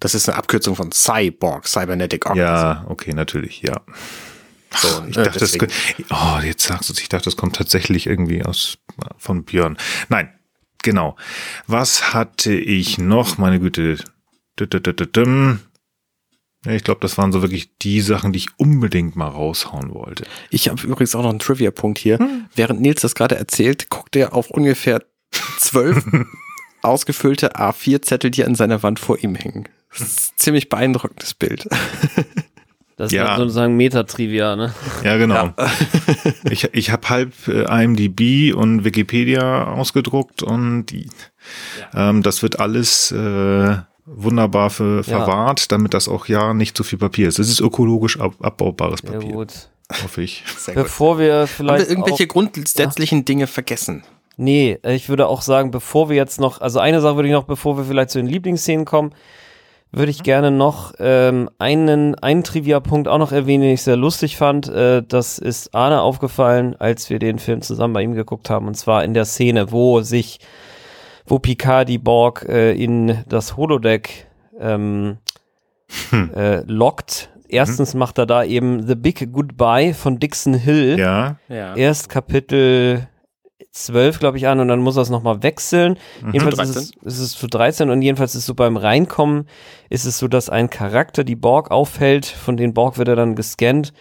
S3: Das ist eine Abkürzung von Cyborg, Cybernetic Organism.
S2: Ja, okay, natürlich, ja.
S3: So,
S2: Ich
S3: äh,
S2: dachte, das,
S3: deswegen.
S2: oh, jetzt sagst du es, ich dachte, das kommt tatsächlich irgendwie aus, von Björn. Nein, genau. Was hatte ich noch? Meine Güte. Ja, ich glaube, das waren so wirklich die Sachen, die ich unbedingt mal raushauen wollte.
S3: Ich habe übrigens auch noch einen Trivia-Punkt hier. Während Nils das gerade erzählt, guckt er auf ungefähr zwölf ausgefüllte A4-Zettel, die an seiner Wand vor ihm hängen. Das ist ein ziemlich beeindruckendes Bild.
S4: Das ist
S2: Ja.
S4: halt sozusagen Metatrivia, ne?
S2: Ja, genau. ich ich habe halb äh, IMDb und Wikipedia ausgedruckt und die, ähm, das wird alles äh, wunderbar für, verwahrt, damit das auch ja nicht zu viel Papier ist. Es ist ökologisch ab, abbaubares
S4: Ja,
S2: Papier,
S4: gut.
S2: hoffe ich.
S3: Sehr gut.
S4: Bevor wir
S3: Haben
S4: vielleicht.
S3: wir irgendwelche
S4: auch,
S3: grundsätzlichen Dinge vergessen?
S4: Nee, äh, ich würde auch sagen, bevor wir jetzt noch, also eine Sache würde ich noch, bevor wir vielleicht zu den Lieblingsszenen kommen, würde ich gerne noch ähm, einen, einen Trivia-Punkt auch noch erwähnen, den ich sehr lustig fand. Äh, das ist Arne aufgefallen, als wir den Film zusammen bei ihm geguckt haben, und zwar in der Szene, wo sich, wo Picard die Borg äh, in das Holodeck ähm, äh, lockt. Erstens macht er da eben The Big Goodbye von Dixon Hill.
S2: Ja,
S3: Ja.
S4: erst Kapitel 12, glaube ich, an und dann muss er es nochmal wechseln. Jedenfalls ist es, ist es für 13 und jedenfalls ist es so beim Reinkommen ist es so, dass ein Charakter die Borg auffällt, von den Borg wird er dann gescannt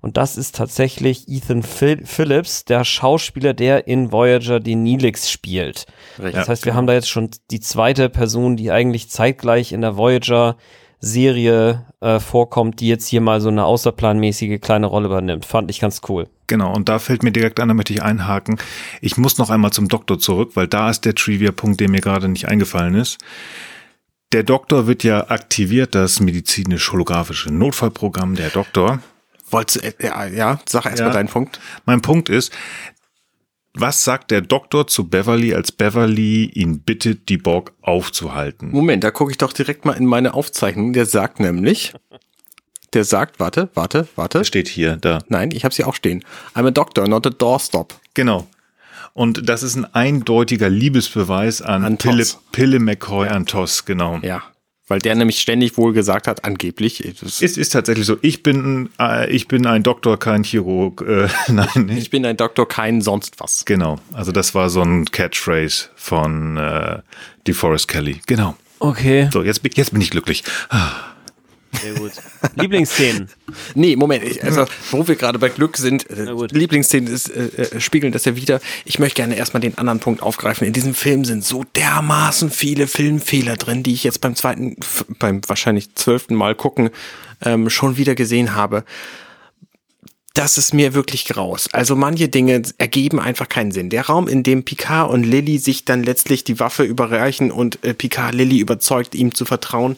S4: und das ist tatsächlich Ethan Phil Phillips, der Schauspieler, der in Voyager den Neelix spielt.
S3: Richtig.
S4: Das heißt, wir haben da jetzt schon die zweite Person, die eigentlich zeitgleich in der Voyager Serie äh, vorkommt, die jetzt hier mal so eine außerplanmäßige kleine Rolle übernimmt. Fand ich ganz cool.
S2: genau. Und da fällt mir direkt an, da möchte ich einhaken. Ich muss noch einmal zum Doktor zurück, weil da ist der Trivia-Punkt, der mir gerade nicht eingefallen ist. Der Doktor wird ja aktiviert, das medizinisch-holographische Notfallprogramm der Doktor.
S3: Wolltest du, äh, ja, ja, sag erst
S2: Ja.
S3: mal deinen Punkt.
S2: Mein Punkt ist, was sagt der Doktor zu Beverly, als Beverly ihn bittet, die Borg aufzuhalten?
S3: Moment, da gucke ich doch direkt mal in meine Aufzeichnung. Der sagt nämlich, der sagt, warte, warte, warte.
S2: Steht hier, da.
S3: Nein, ich habe sie auch stehen. I'm a doctor, not a doorstop.
S2: Genau. Und das ist ein eindeutiger Liebesbeweis an,
S3: An
S2: Pille. Pille McCoy an Toss, genau.
S3: Ja, weil der nämlich ständig wohl gesagt hat, angeblich. äh, Das,
S2: Es ist tatsächlich so, ich bin, äh, ich bin ein Doktor, kein Chirurg. Äh, nein,
S3: ich bin ein Doktor, kein sonst was.
S2: genau. Also das war so ein Catchphrase von äh, DeForest Kelly. Genau.
S4: Okay,
S2: So, jetzt, bin- jetzt bin ich glücklich.
S4: Sehr gut. Lieblingsszenen.
S3: Nee, Moment, ich, also wo wir gerade bei Glück sind, äh. Lieblingsszenen ist, äh, äh, spiegeln das ja wieder. Ich möchte gerne erstmal den anderen Punkt aufgreifen. In diesem Film sind so dermaßen viele Filmfehler drin, die ich jetzt beim zweiten, beim wahrscheinlich zwölften Mal gucken, ähm, schon wieder gesehen habe. Das ist mir wirklich graus. Also manche Dinge ergeben einfach keinen Sinn. Der Raum, in dem Picard und Lilly sich dann letztlich die Waffe überreichen und äh, Picard Lilly überzeugt, ihm zu vertrauen,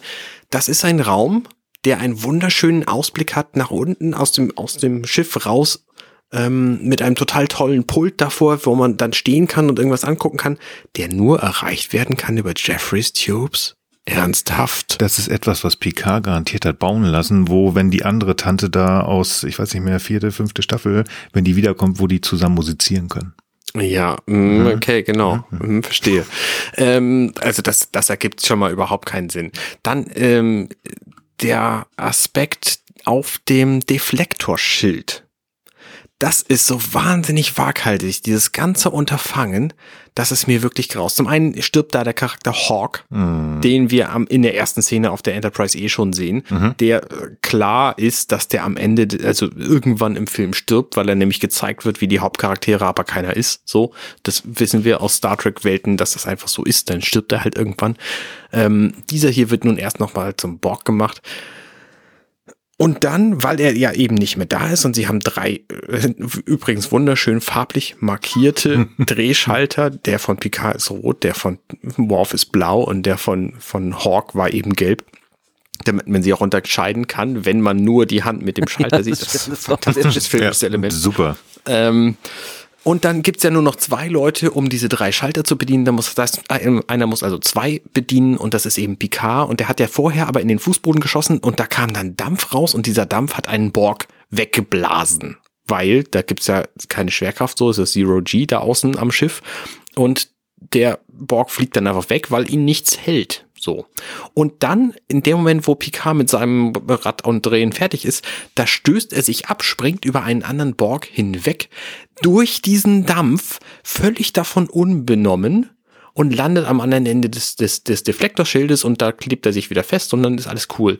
S3: das ist ein Raum, der einen wunderschönen Ausblick hat nach unten aus dem, aus dem Schiff raus, ähm, mit einem total tollen Pult davor, wo man dann stehen kann und irgendwas angucken kann, der nur erreicht werden kann über Jeffreys Tubes. Ernsthaft.
S2: Das ist etwas, was Picard garantiert hat bauen lassen, wo, wenn die andere Tante da aus, ich weiß nicht mehr, vierte, fünfte Staffel, wenn die wiederkommt, wo die zusammen musizieren können.
S3: Ja, mm, okay, genau, mm, verstehe. Ähm, also das, das ergibt schon mal überhaupt keinen Sinn. Dann ähm, der Aspekt auf dem Deflektorschild. Das ist so wahnsinnig waghalsig, dieses ganze Unterfangen, dass es mir wirklich graust. Zum einen stirbt da der Charakter Hawk, den wir am, in der ersten Szene auf der Enterprise eh schon sehen, der äh, klar ist, dass der am Ende, also irgendwann im Film stirbt, weil er nämlich gezeigt wird, wie die Hauptcharaktere aber keiner ist. So, das wissen wir aus Star Trek Welten, dass das einfach so ist. Dann stirbt er halt irgendwann. Ähm, dieser hier wird nun erst nochmal zum Borg gemacht. Und dann, weil er ja eben nicht mehr da ist und sie haben drei äh, übrigens wunderschön farblich markierte Drehschalter, der von Picard ist rot, der von Worf ist blau und der von, von Hawk war eben gelb. Damit man sie auch unterscheiden kann, wenn man nur die Hand mit dem Schalter sieht. Das ist ein fantastisches filmisches Element.
S2: super.
S3: Ähm, und dann gibt's ja nur noch zwei Leute, um diese drei Schalter zu bedienen. Da muss das, einer muss also zwei bedienen und das ist eben Picard. Und der hat ja vorher aber in den Fußboden geschossen und da kam dann Dampf raus und dieser Dampf hat einen Borg weggeblasen. Weil da gibt's ja keine Schwerkraft, so ist das Zero G da außen am Schiff. Und der Borg fliegt dann einfach weg, weil ihn nichts hält. So. Und dann, in dem Moment, wo Picard mit seinem Rad und Drehen fertig ist, da stößt er sich ab, springt über einen anderen Borg hinweg, durch diesen Dampf, völlig davon unbenommen und landet am anderen Ende des, des, des Deflektorschildes und da klebt er sich wieder fest und dann ist alles cool.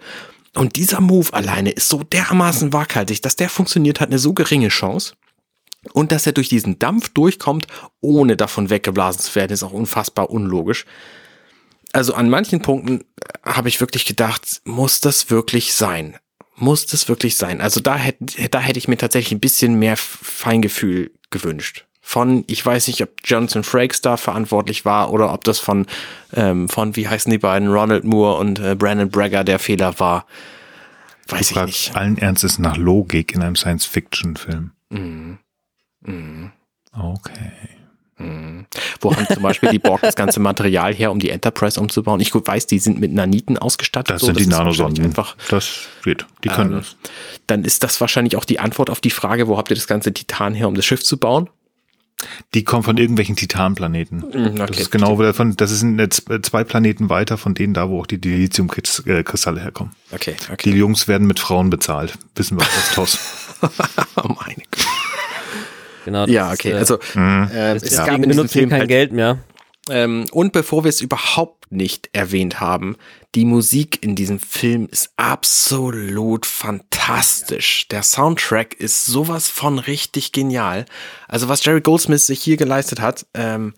S3: Und dieser Move alleine ist so dermaßen waghalsig, dass der funktioniert, hat eine so geringe Chance. Und dass er durch diesen Dampf durchkommt, ohne davon weggeblasen zu werden, ist auch unfassbar unlogisch. Also an manchen Punkten äh, habe ich wirklich gedacht, muss das wirklich sein? Muss das wirklich sein? Also da hätte, da hätte ich mir tatsächlich ein bisschen mehr Feingefühl gewünscht. Von, ich weiß nicht, ob Jonathan Frakes da verantwortlich war oder ob das von, ähm, von, wie heißen die beiden, Ronald Moore und äh, Brandon Bragger der Fehler war. Weiß
S2: du
S3: ich nicht.
S2: allen Ernstes nach Logik in einem Science-Fiction-Film.
S3: Mhm. Mhm.
S2: Okay.
S3: Mhm. Wo haben zum Beispiel die Borg das ganze Material her, um die Enterprise umzubauen? Ich weiß, die sind mit Naniten ausgestattet.
S2: Das
S3: so,
S2: sind die
S3: ist wahrscheinlich
S2: Nanosonden.
S3: Einfach,
S2: Das geht. Die können
S3: Ähm,
S2: das.
S3: dann ist das wahrscheinlich auch die Antwort auf die Frage, wo habt ihr das ganze Titan her, um das Schiff zu bauen?
S2: Die kommen von irgendwelchen Titanplaneten.
S3: Mhm,
S2: Das
S3: okay.
S2: ist genau wieder von, das sind jetzt zwei Planeten weiter von denen da, wo auch die Dilithium-Kristalle herkommen.
S3: Okay,
S2: Die
S3: okay.
S2: Jungs werden mit Frauen bezahlt. Wissen wir aus TOS.
S3: Oh meine Güte.
S4: Genau, das
S3: Ja,
S4: ist,
S3: okay.
S4: äh,
S3: Also äh, es gab in diesem Film
S4: kein
S3: halt
S4: Geld mehr.
S3: Ähm, und bevor wir es überhaupt nicht erwähnt haben, die Musik in diesem Film ist absolut fantastisch. Der Soundtrack ist sowas von richtig genial. Also was Jerry Goldsmith sich hier geleistet hat, ähm,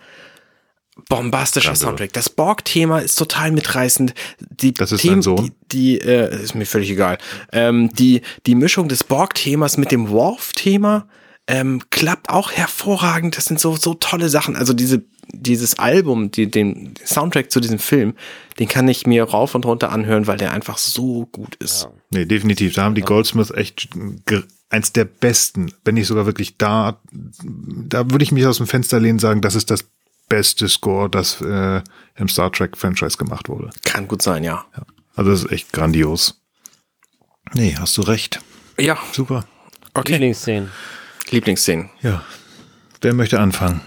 S3: bombastischer
S2: Grandios.
S3: Soundtrack. Das Borg-Thema ist total mitreißend. Die
S2: Das ist
S3: Themen,
S2: Sohn?
S3: Die, die äh, ist mir völlig egal. Ähm, die, die Mischung des Borg-Themas mit dem Worf-Thema ähm, klappt auch hervorragend. Das sind so, so tolle Sachen. Also diese, dieses Album, die, den Soundtrack zu diesem Film, den kann ich mir rauf und runter anhören, weil der einfach so gut ist.
S2: Nee, definitiv. Da haben die Goldsmiths echt eins der besten, wenn nicht sogar wirklich da, da würde ich mich aus dem Fenster lehnen und sagen, das ist das beste Score, das äh, im Star Trek Franchise gemacht wurde.
S3: Kann gut sein, ja.
S2: Also das ist echt grandios. Nee, hast du recht.
S3: Ja,
S2: Super.
S3: okay.
S4: Lieblingsszenen.
S3: Lieblingsszenen.
S2: Ja. Wer möchte anfangen?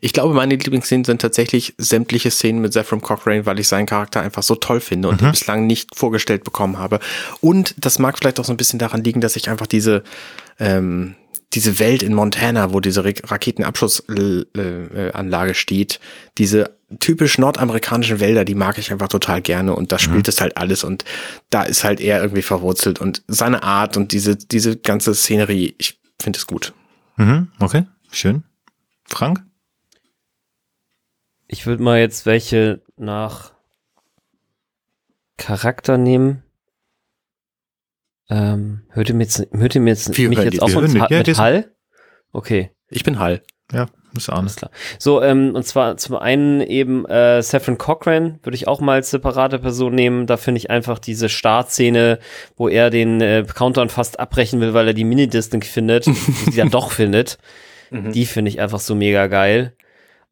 S3: Ich glaube, meine Lieblingsszenen sind tatsächlich sämtliche Szenen mit Zephram Cochrane, weil ich seinen Charakter einfach so toll finde und den bislang nicht vorgestellt bekommen habe. Und das mag vielleicht auch so ein bisschen daran liegen, dass ich einfach diese, ähm, diese Welt in Montana, wo diese Ra- Raketenabschussanlage steht, diese typisch nordamerikanischen Wälder, die mag ich einfach total gerne und da spielt es halt alles und da ist halt er irgendwie verwurzelt und seine Art und diese, diese ganze Szenerie, ich finde es gut.
S2: Mhm, okay, schön. Frank?
S4: Ich würde mal jetzt welche nach Charakter nehmen. Ähm, hört ihr mir jetzt, hört ihr mir jetzt, mich jetzt auch mit,
S2: Ja,
S4: mit Hall? Okay.
S3: Ich bin Hall.
S2: Ja, ist auch
S4: Alles klar. So, ähm, und zwar zum einen eben äh, Saffron Cochran würde ich auch mal als separate Person nehmen. Da finde ich einfach diese Startszene, wo er den äh, Countdown fast abbrechen will, weil er die Minidisc nicht findet, die dann doch findet. Die finde ich einfach so mega geil.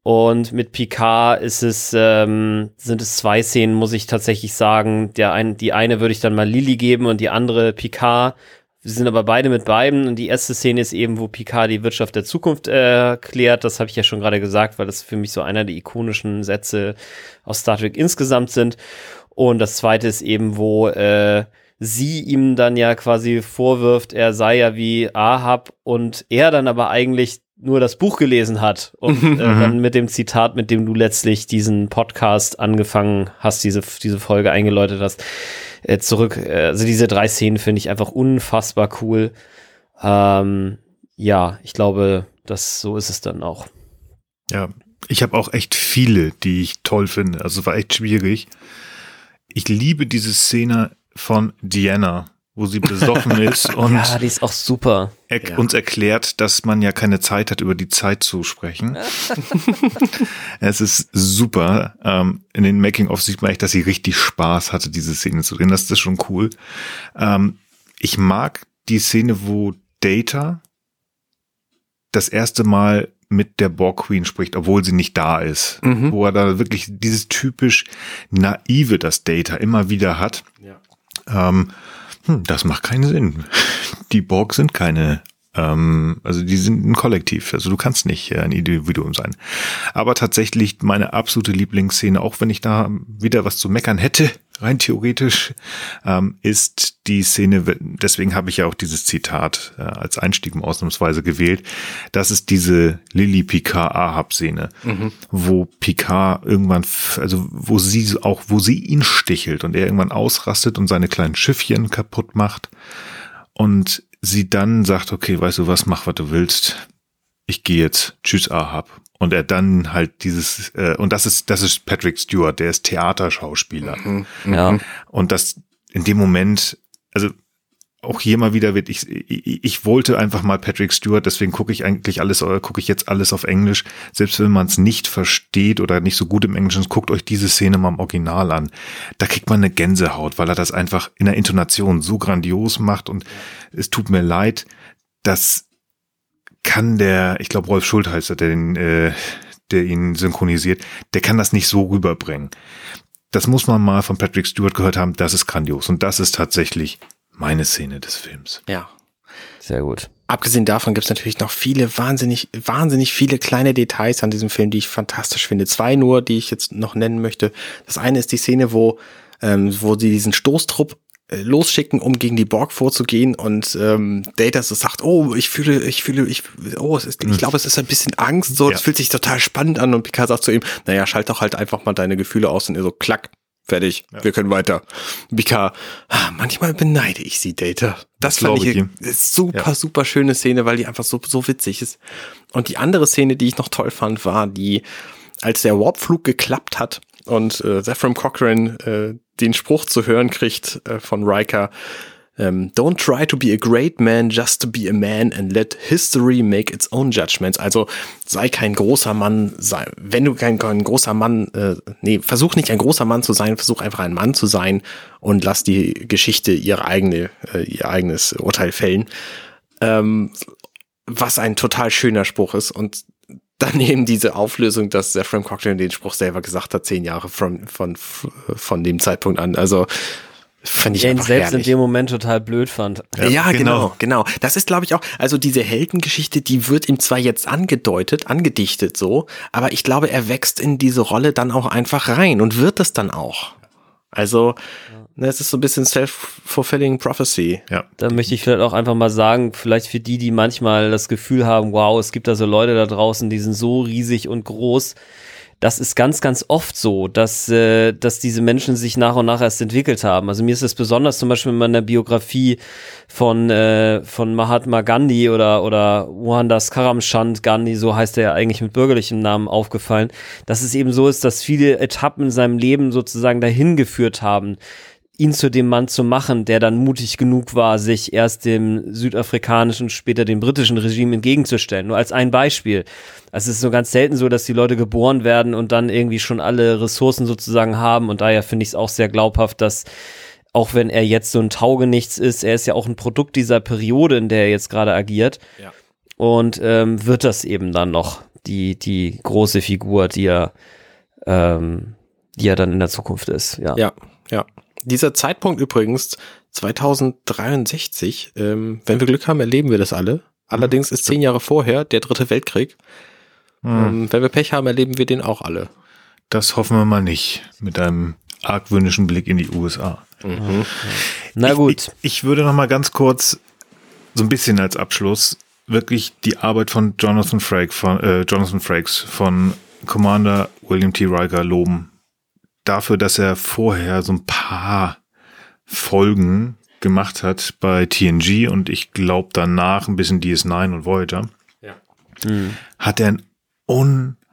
S4: Und mit Picard ist es, ähm, sind es zwei Szenen, muss ich tatsächlich sagen. Der ein, die eine würde ich dann mal Lily geben und die andere Picard. Wir sind aber beide mit beiden und die erste Szene ist eben, wo Picard die Wirtschaft der Zukunft äh, klärt. Das habe ich ja schon gerade gesagt, weil das für mich so einer der ikonischen Sätze aus Star Trek insgesamt sind. Und das zweite ist eben, wo äh, sie ihm dann ja quasi vorwirft, er sei ja wie Ahab und er dann aber eigentlich nur das Buch gelesen hat und äh, dann mit dem Zitat, mit dem du letztlich diesen Podcast angefangen hast, diese, diese Folge eingeläutet hast, äh, zurück. Äh, also diese drei Szenen finde ich einfach unfassbar cool. Ähm, ja, ich glaube, das so ist es dann auch.
S2: Ja, ich habe auch echt viele, die ich toll finde. Also war echt schwierig. Ich liebe diese Szene von Diana, wo sie besoffen ist und
S4: ja, die ist auch super.
S2: Er
S3: Ja.
S2: uns erklärt, dass man ja keine Zeit hat, über die Zeit zu sprechen. es ist super. Ähm, in den Making-of sieht man echt, dass sie richtig Spaß hatte, diese Szene zu drehen. Das ist schon cool. Ähm, ich mag die Szene, wo Data das erste Mal mit der Borg Queen spricht, obwohl sie nicht da ist.
S3: Mhm.
S2: Wo er da wirklich dieses typisch naive, das Data immer wieder hat.
S3: Ja.
S2: Ähm, hm, das macht keinen Sinn. Die Borg sind keine, ähm, also die sind ein Kollektiv. Also du kannst nicht äh, ein Individuum sein. Aber tatsächlich meine absolute Lieblingsszene, auch wenn ich da wieder was zu meckern hätte, rein theoretisch ähm, ist die Szene, deswegen habe ich ja auch dieses Zitat äh, als Einstieg ausnahmsweise gewählt, das ist diese Lily Picard Ahab Szene, mhm. wo Picard irgendwann, also wo sie auch, wo sie ihn stichelt und er irgendwann ausrastet und seine kleinen Schiffchen kaputt macht und sie dann sagt, okay, weißt du was, mach was du willst, ich gehe jetzt, tschüss Ahab und er dann halt dieses äh, und das ist das ist Patrick Stewart, der ist Theaterschauspieler. Mhm. Ja. Und das in dem Moment, also auch hier mal wieder wird ich, ich, ich wollte einfach mal Patrick Stewart, deswegen gucke ich eigentlich alles, gucke ich jetzt alles auf Englisch. Selbst wenn man es nicht versteht oder nicht so gut im Englischen, guckt euch diese Szene mal im Original an. Da kriegt man eine Gänsehaut, weil er das einfach in der Intonation so grandios macht und es tut mir leid, dass kann der, ich glaube Rolf Schult heißt er, der, den, äh, der ihn synchronisiert, der kann das nicht so rüberbringen. Das muss man mal von Patrick Stewart gehört haben, das ist grandios. Und das ist tatsächlich meine Szene des Films.
S3: Ja.
S4: Sehr gut.
S3: Abgesehen davon gibt es natürlich noch viele wahnsinnig, wahnsinnig viele kleine Details an diesem Film, die ich fantastisch finde. Zwei nur, die ich jetzt noch nennen möchte. Das eine ist die Szene, wo, ähm, wo sie diesen Stoßtrupp losschicken, um gegen die Borg vorzugehen und ähm, Data so sagt, oh, ich fühle, ich fühle, ich, oh, es ist, ich glaube, es ist ein bisschen Angst, so, es ja. fühlt sich total spannend an und Picard sagt zu ihm, naja, schalt doch halt einfach mal deine Gefühle aus und er so, klack, fertig, ja. wir können weiter. Picard, ah, manchmal beneide ich sie, Data. Das, das fand ich, ich super, ja. super schöne Szene, weil die einfach so, so witzig ist. Und die andere Szene, die ich noch toll fand, war die, als der Warpflug geklappt hat und äh, Zephram Cochrane äh, den Spruch zu hören kriegt äh, von Riker, ähm, Don't try to be a great man just to be a man and let history make its own judgments. Also sei kein großer Mann, sei, wenn du kein, kein großer Mann, äh, nee, versuch nicht ein großer Mann zu sein, versuch einfach ein Mann zu sein und lass die Geschichte ihre eigene, äh, ihr eigenes Urteil fällen. Ähm, was ein total schöner Spruch ist und daneben diese Auflösung, dass Zephram Cochrane den Spruch selber gesagt hat, zehn Jahre von, von, von dem Zeitpunkt an. Also Fand ich
S4: ja, ihn selbst herrlich. in dem Moment total blöd fand.
S3: Ja, ja genau. genau, genau. Das ist, glaube ich, auch, also diese Heldengeschichte, die wird ihm zwar jetzt angedeutet, angedichtet so, aber ich glaube, er wächst in diese Rolle dann auch einfach rein und wird es dann auch. Also, ja. Ne, es ist so ein bisschen self-fulfilling prophecy.
S4: Ja. Da möchte ich vielleicht auch einfach mal sagen, vielleicht für die, die manchmal das Gefühl haben, wow, es gibt da so Leute da draußen, die sind so riesig und groß. Das ist ganz, ganz oft so, dass, äh, dass diese Menschen sich nach und nach erst entwickelt haben. Also mir ist es besonders zum Beispiel in meiner Biografie von, äh, von Mahatma Gandhi oder, oder Mohandas Karamchand Gandhi, so heißt er ja eigentlich mit bürgerlichem Namen aufgefallen, dass es eben so ist, dass viele Etappen in seinem Leben sozusagen dahin geführt haben, ihn zu dem Mann zu machen, der dann mutig genug war, sich erst dem südafrikanischen, später dem britischen Regime entgegenzustellen. Nur als ein Beispiel. Also es ist so ganz selten so, dass die Leute geboren werden und dann irgendwie schon alle Ressourcen sozusagen haben. Und daher finde ich es auch sehr glaubhaft, dass auch wenn er jetzt so ein Taugenichts ist, er ist ja auch ein Produkt dieser Periode, in der er jetzt gerade agiert. Ja. Und ähm, wird das eben dann noch die, die große Figur, die er, ähm, die er dann in der Zukunft ist. Ja,
S3: ja. ja. Dieser Zeitpunkt übrigens, 2063, ähm, wenn wir Glück haben, erleben wir das alle. Allerdings ist zehn Jahre vorher der dritte Weltkrieg. Hm. Ähm, wenn wir Pech haben, erleben wir den auch alle.
S2: Das hoffen wir mal nicht. Mit einem argwöhnischen Blick in die USA. Mhm.
S4: Na gut.
S2: Ich, ich würde noch mal ganz kurz so ein bisschen als Abschluss wirklich die Arbeit von Jonathan Frakes von, äh, Jonathan Frakes von Commander William T. Riker loben dafür, dass er vorher so ein paar Folgen gemacht hat bei TNG und ich glaube danach ein bisschen DS9 und Voyager, ja. mhm. hat er ein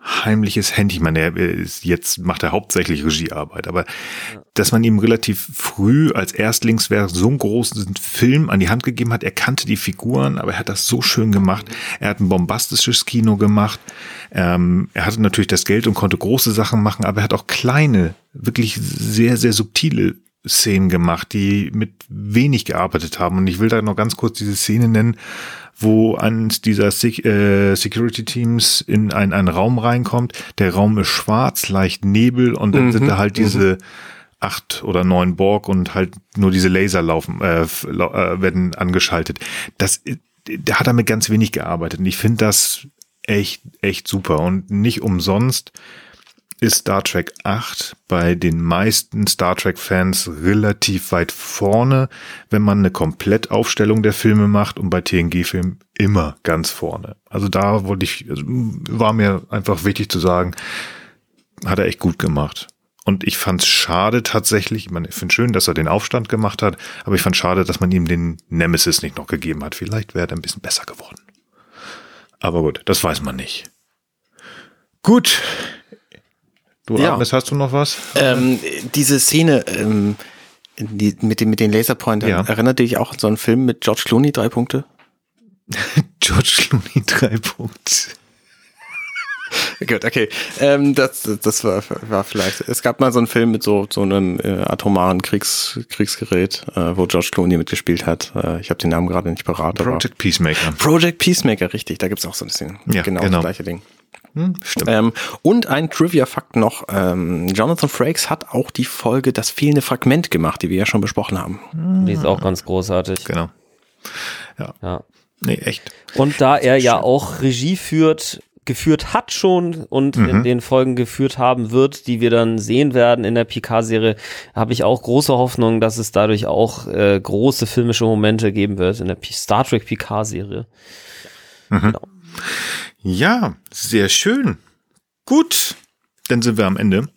S2: unheimliches Handy. Ich meine, er ist, jetzt macht er hauptsächlich Regiearbeit, aber ja. dass man ihm relativ früh als Erstlingswerk so einen großen Film an die Hand gegeben hat, er kannte die Figuren, aber er hat das so schön gemacht. Er hat ein bombastisches Kino gemacht. Ähm, er hatte natürlich das Geld und konnte große Sachen machen, aber er hat auch kleine, wirklich sehr, sehr subtile Szenen gemacht, die mit wenig gearbeitet haben. Und ich will da noch ganz kurz diese Szene nennen, wo eines dieser äh, Security Teams in ein, einen Raum reinkommt. Der Raum ist schwarz, leicht Nebel und dann mhm, sind da halt mhm. diese acht oder neun Borg und halt nur diese Laser laufen, äh, äh, werden angeschaltet. Das, der hat damit ganz wenig gearbeitet und ich finde das echt, echt super und nicht umsonst ist Star Trek 8 bei den meisten Star Trek-Fans relativ weit vorne, wenn man eine Komplettaufstellung der Filme macht und bei TNG-Filmen immer ganz vorne. Also da wollte ich, also war mir einfach wichtig zu sagen, hat er echt gut gemacht. Und ich fand es schade tatsächlich, ich, meine, ich finde schön, dass er den Aufstand gemacht hat, aber ich fand schade, dass man ihm den Nemesis nicht noch gegeben hat. Vielleicht wäre er ein bisschen besser geworden. Aber gut, das weiß man nicht. Gut. Du,
S3: Ja.
S2: Agnes, hast du noch was?
S3: Ähm, diese Szene ähm, die, mit, den, mit den Laserpointern
S2: Ja.
S3: erinnert dich auch an so einen Film mit George Clooney, drei Punkte?
S2: George Clooney, drei Punkte.
S3: Gut, okay. Ähm, das, das war, war vielleicht. Es gab mal so einen Film mit so, so einem äh, atomaren Kriegs, Kriegsgerät, äh, wo George Clooney mitgespielt hat. Äh, ich habe den Namen gerade nicht aber-
S2: Project Peacemaker.
S3: Project Peacemaker, richtig. Da gibt's auch so ein bisschen
S2: Ja,
S3: genau,
S2: genau.
S3: das gleiche Ding.
S2: Hm, stimmt.
S3: Ähm, und ein Trivia-Fakt noch. Ähm, Jonathan Frakes hat auch die Folge Das fehlende Fragment gemacht, die wir ja schon besprochen haben.
S4: Die ist auch ganz großartig.
S2: Genau.
S4: Ja.
S2: Nee, echt.
S4: Und da er ja auch Regie führt, geführt hat schon und in den Folgen geführt haben wird, die wir dann sehen werden in der Picard-Serie, habe ich auch große Hoffnung, dass es dadurch auch äh, große filmische Momente geben wird in der P Star Trek Picard-Serie.
S2: Ja, sehr schön. Gut, dann sind wir am Ende.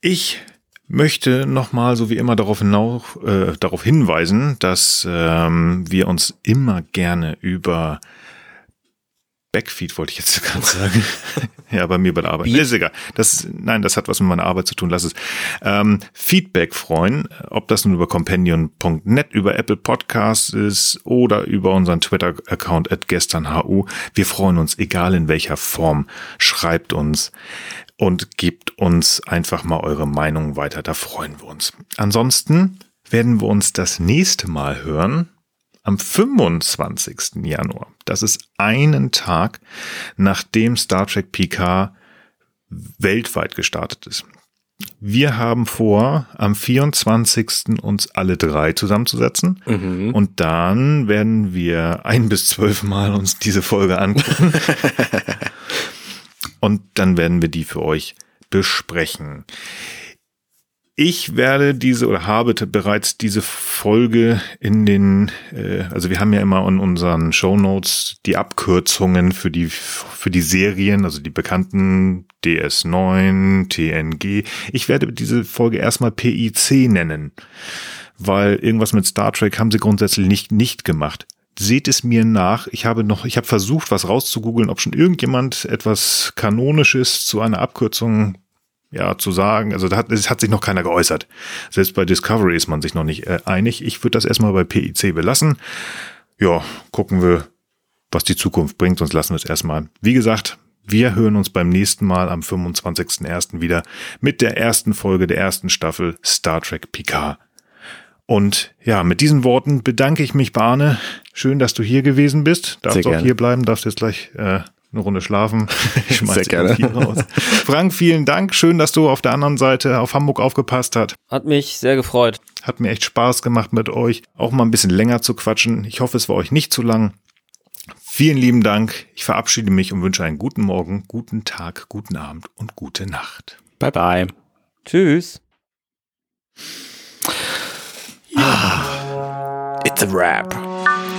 S2: Ich möchte nochmal, so wie immer, darauf, hinaus, äh, darauf hinweisen, dass ähm, wir uns immer gerne über Backfeed, wollte ich jetzt gerade sagen. ja, bei mir bei der Arbeit. Nee, ist egal. Das, nein, das hat was mit meiner Arbeit zu tun. Lass es. Ähm, Feedback freuen, ob das nun über companion.net, über Apple Podcasts ist oder über unseren Twitter-Account at gesternhu. Wir freuen uns, egal in welcher Form. Schreibt uns und gebt uns einfach mal eure Meinung weiter. Da freuen wir uns. Ansonsten werden wir uns das nächste Mal hören am 25. Januar. Das ist einen Tag, nachdem Star Trek PK weltweit gestartet ist. Wir haben vor, am 24. uns alle drei zusammenzusetzen und dann werden wir ein bis zwölf Mal uns diese Folge angucken und dann werden wir die für euch besprechen. Ich werde diese oder habe bereits diese Folge in den, äh, also wir haben ja immer in unseren Show Notes die Abkürzungen für die für die Serien, also die bekannten DS9, TNG. Ich werde diese Folge erstmal PIC nennen, weil irgendwas mit Star Trek haben sie grundsätzlich nicht nicht gemacht. Seht es mir nach. Ich habe noch, ich habe versucht, was rauszugoogeln, ob schon irgendjemand etwas Kanonisches zu einer Abkürzung ja, zu sagen. Also da hat, es hat sich noch keiner geäußert. Selbst bei Discovery ist man sich noch nicht äh, einig. Ich würde das erstmal bei PIC belassen. Ja, gucken wir, was die Zukunft bringt, sonst lassen wir es erstmal. Wie gesagt, wir hören uns beim nächsten Mal am 25.01. wieder mit der ersten Folge der ersten Staffel Star Trek Picard. Und ja, mit diesen Worten bedanke ich mich, Barne. Schön, dass du hier gewesen bist. Darfst auch hier bleiben, darfst jetzt gleich äh, eine Runde schlafen. Ich schmeiß
S3: Sehr
S2: dich
S3: gerne.
S2: Frank, vielen Dank. Schön, dass du auf der anderen Seite auf Hamburg aufgepasst hast.
S4: Hat mich sehr gefreut.
S2: Hat mir echt Spaß gemacht mit euch. Auch mal ein bisschen länger zu quatschen. Ich hoffe, es war euch nicht zu lang. Vielen lieben Dank. Ich verabschiede mich und wünsche einen guten Morgen, guten Tag, guten Abend und gute Nacht.
S3: Bye bye.
S4: Tschüss.
S3: It's a wrap.